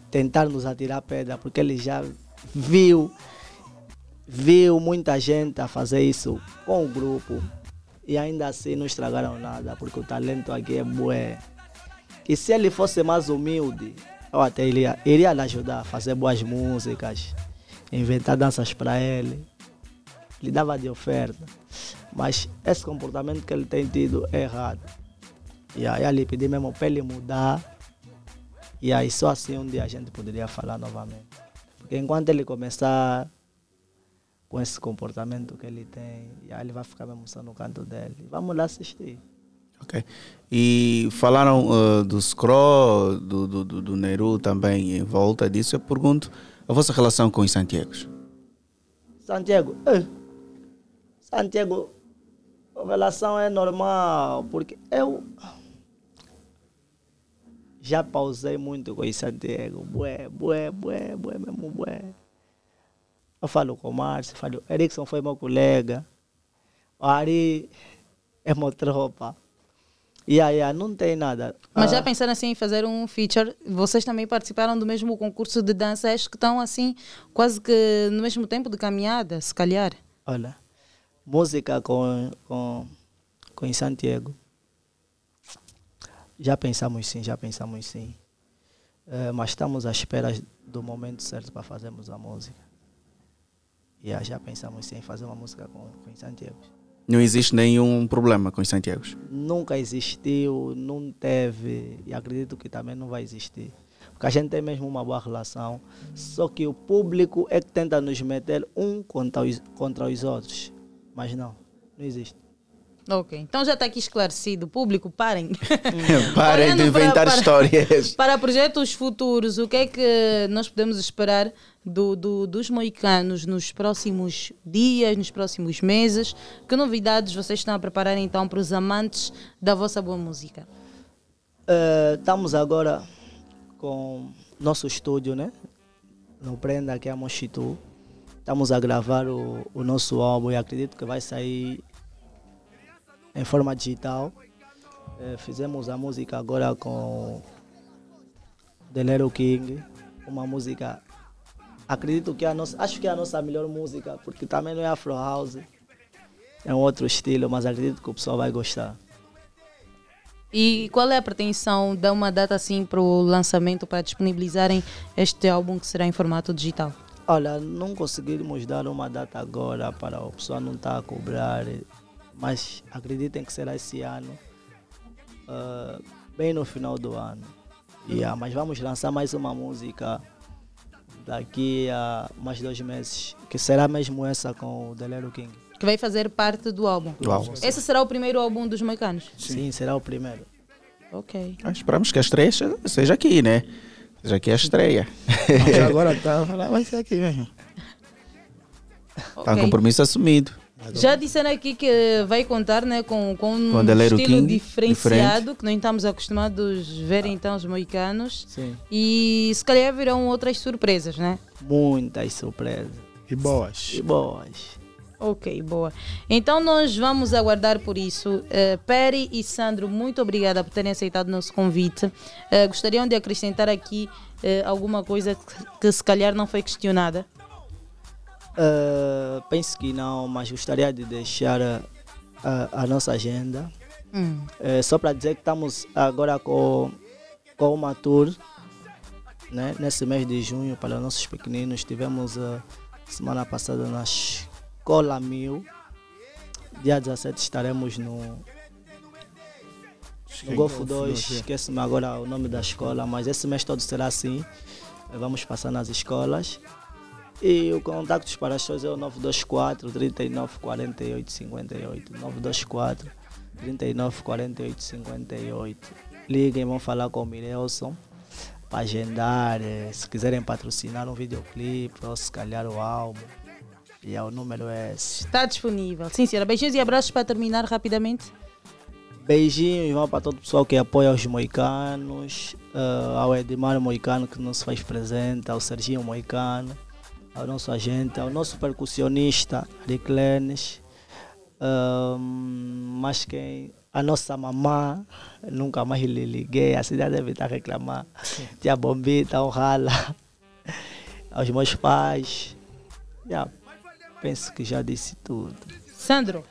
tentar nos atirar pedra, porque ele já viu, viu muita gente a fazer isso com o grupo e ainda assim não estragaram nada, porque o talento aqui é bué. E se ele fosse mais humilde, eu até iria, iria lhe ajudar a fazer boas músicas, inventar danças para ele. Lhe dava de oferta. Mas esse comportamento que ele tem tido é errado. E aí lhe pedi mesmo para ele mudar. E aí só assim um dia a gente poderia falar novamente. Porque enquanto ele começar com esse comportamento que ele tem, e aí ele vai ficar mesmo só no canto dele. Vamos lá assistir. Ok. E falaram uh, do Scro, do, do, do, do Nehru também em volta disso. Eu pergunto a vossa relação com os Santiagos. Santiago, eh, Santiago, a relação é normal, porque eu já pausei muito com o Santiago, bué, bué, bué, bué, mesmo bué. Eu falo com o Márcio, falo, Erickson foi meu colega, o Ari é meu tropa. Yeah, yeah, não tem nada. Mas já Ah, pensaram assim em fazer um feature? Vocês também participaram do mesmo concurso de dança, acho que estão assim, quase que no mesmo tempo de caminhada, se calhar. Olha, música com, com, com Santiago. Já pensamos sim, já pensamos sim. Eh, mas estamos à espera do momento certo para fazermos a música. Yeah, já pensamos sim em fazer uma música com, com Santiago. Não existe nenhum problema com os Santiago. Nunca existiu, não teve e acredito que também não vai existir. Porque a gente tem mesmo uma boa relação, só que o público é que tenta nos meter um contra os, contra os outros. Mas não, não existe. Ok, então já está aqui esclarecido. Público, parem. <laughs> Parem de inventar para- para- histórias. Para projetos futuros, o que é que nós podemos esperar do, do- dos moicanos nos próximos dias, nos próximos meses? Que novidades vocês estão a preparar então para os amantes da vossa boa música? Eh, estamos agora com nosso estúdio, né? No Prenda, aqui a Mochitu. Estamos a gravar o, o nosso álbum e acredito que vai sair em forma digital. Eh, fizemos a música agora com The King, uma música. Acredito que é a nossa, acho que é a nossa melhor música, porque também não é Afro House, é um outro estilo, mas acredito que o pessoal vai gostar. E qual é a pretensão de uma data assim para o lançamento, para disponibilizarem este álbum que será em formato digital? Olha, não conseguimos dar uma data agora para o pessoal não estar a cobrar, mas acreditem que será esse ano, ah, bem no final do ano. Yeah, mas vamos lançar mais uma música daqui a mais dois meses, que será mesmo essa com o Delero King. Que vai fazer parte do álbum. Do álbum. Esse será o primeiro álbum dos moicanos? Sim, será o primeiro. Ok. Ah, Esperamos que a estreia seja- aqui, né? Seja aqui a estreia. Mas agora tá, vai ser aqui mesmo. Está Ok. um compromisso assumido. Já disseram aqui que vai contar né, com, com um estilo King, diferenciado, diferente. que não estamos acostumados a ver então os moicanos. Sim. E se calhar virão outras surpresas, né? Muitas surpresas. E boas. E boas. Ok, boa. Então nós vamos aguardar por isso. Eh, Peri e Sandro, muito obrigada por terem aceitado o nosso convite. Eh, gostariam de acrescentar aqui eh, alguma coisa que, que se calhar não foi questionada? Ah, penso que não, mas gostaria de deixar a, a- a nossa agenda. Hum. Eh, só para dizer que estamos agora com, com uma tour né? nesse mês de junho para os nossos pequeninos. Tivemos a semana passada na Escola Mil. Dia 17 estaremos no, no Sim. Golfo Golfo 2. dois, é. Esquece-me agora o nome da escola, mas esse mês todo será assim. Vamos passar nas escolas. E o contactos para as shows é o 924 39 48 58. 924 39 48 58. Liguem, vão falar com o Mirelson para agendar. eh, Se quiserem patrocinar um videoclipe ou se calhar o álbum. E é o número é esse. Está disponível. Sim, senhora. Beijinhos e abraços para terminar rapidamente. Beijinhos vão para todo o pessoal que apoia os moicanos, eh, ao Edmar Moicano que nos faz presente, ao Serginho Moicano, ao nosso agente, ao nosso percussionista Riclenes, Ahm, mas quem a nossa mamã, nunca mais lhe liguei, a cidade deve estar a reclamar. <laughs> Tia Bombita, o Rala, aos meus pais. Yeah, penso que já disse tudo. Sandro.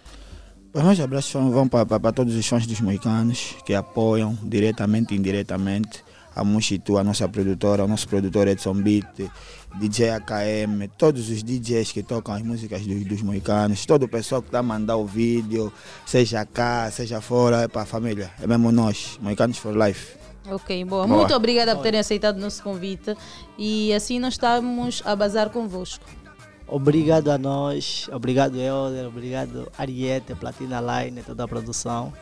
Os meus abraços vão- vão para todos os fãs dos moicanos que apoiam diretamente e indiretamente a Mushitu, a nossa produtora, o nosso produtor Edson Beat, DJ AKM, todos os DJs que tocam as músicas dos, dos moicanos, todo o pessoal que está a mandar o vídeo, seja cá, seja fora, é para a família, é mesmo nós, Moicanos for Life. Ok, boa. Boa. Muito obrigada por terem aceitado o nosso convite. E assim nós estamos a bazar convosco. Obrigado a nós, obrigado Elder, obrigado Ariete, Platina Line, toda a produção.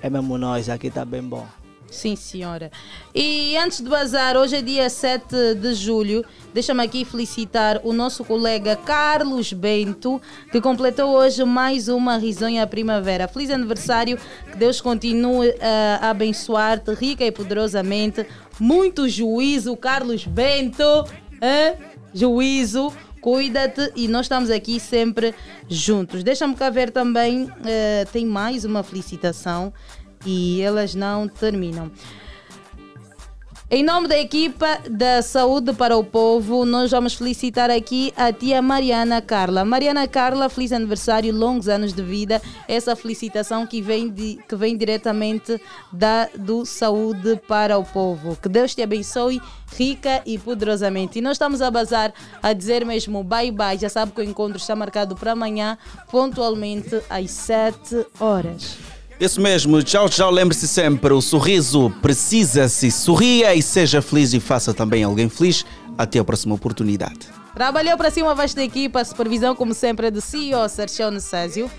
É mesmo nós, aqui está bem bom. Sim, senhora. E antes de bazar, hoje é dia 7 de julho. Deixa-me aqui felicitar o nosso colega Carlos Bento, que completou hoje mais uma risonha primavera. Feliz aniversário, que Deus continue eh, a abençoar-te rica e poderosamente. Muito juízo, Carlos Bento. Hã? Juízo. Cuida-te e nós estamos aqui sempre juntos. Deixa-me cá ver também, eh, tem mais uma felicitação e elas não terminam. Em nome da equipa da Saúde para o Povo, nós vamos felicitar aqui a tia Mariana Carla. Mariana Carla, feliz aniversário, longos anos de vida. Essa felicitação que vem, de, que vem diretamente da, do Saúde para o Povo. Que Deus te abençoe rica e poderosamente. E nós estamos a bazar a dizer mesmo bye bye. Já sabe que o encontro está marcado para amanhã, pontualmente às 7 horas. Isso mesmo, tchau, tchau. Lembre-se sempre: o sorriso precisa-se. Sorria e seja feliz e faça também alguém feliz. Até a próxima oportunidade. Trabalhou para cima a vasta equipa, a supervisão, como sempre, é do CEO Sergio Necésio.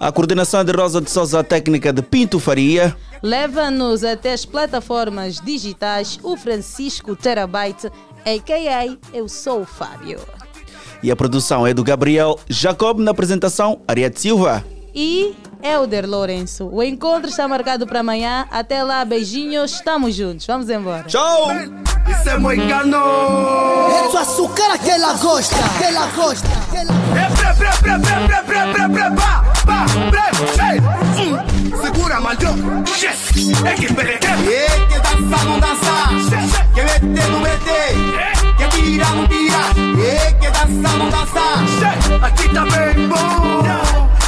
A coordenação é de Rosa de Souza, a técnica de Pinto Faria. Leva-nos até as plataformas digitais o Francisco Terabyte, a.k.a. Eu Sou o Fábio. E a produção é do Gabriel Jacob na apresentação, Ariete Silva e Elder Lourenço. O encontro está marcado para amanhã. Até lá, beijinhos, estamos juntos. Vamos embora. Tchau! Isso é moicano! É do açúcar que ela gosta, que ela gosta. Segura, mandioca, yes! É que peregrê! É que dança, não dança! Que mete, não mete! Que tira, não tira! É que dança, não dança! Aqui tá bem bom!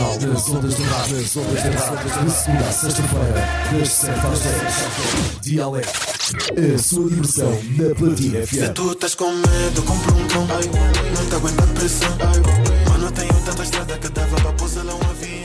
matinal das ondas de rádio, das ondas de rádio, de segunda a sexta-feira, das 7 às 10. Dialeto, a sua diversão na Platina Se FM. tu estás com medo, compra um cão. Não te aguenta a pressão. Mano, tenho tanta estrada que dava para pousar lá um avião.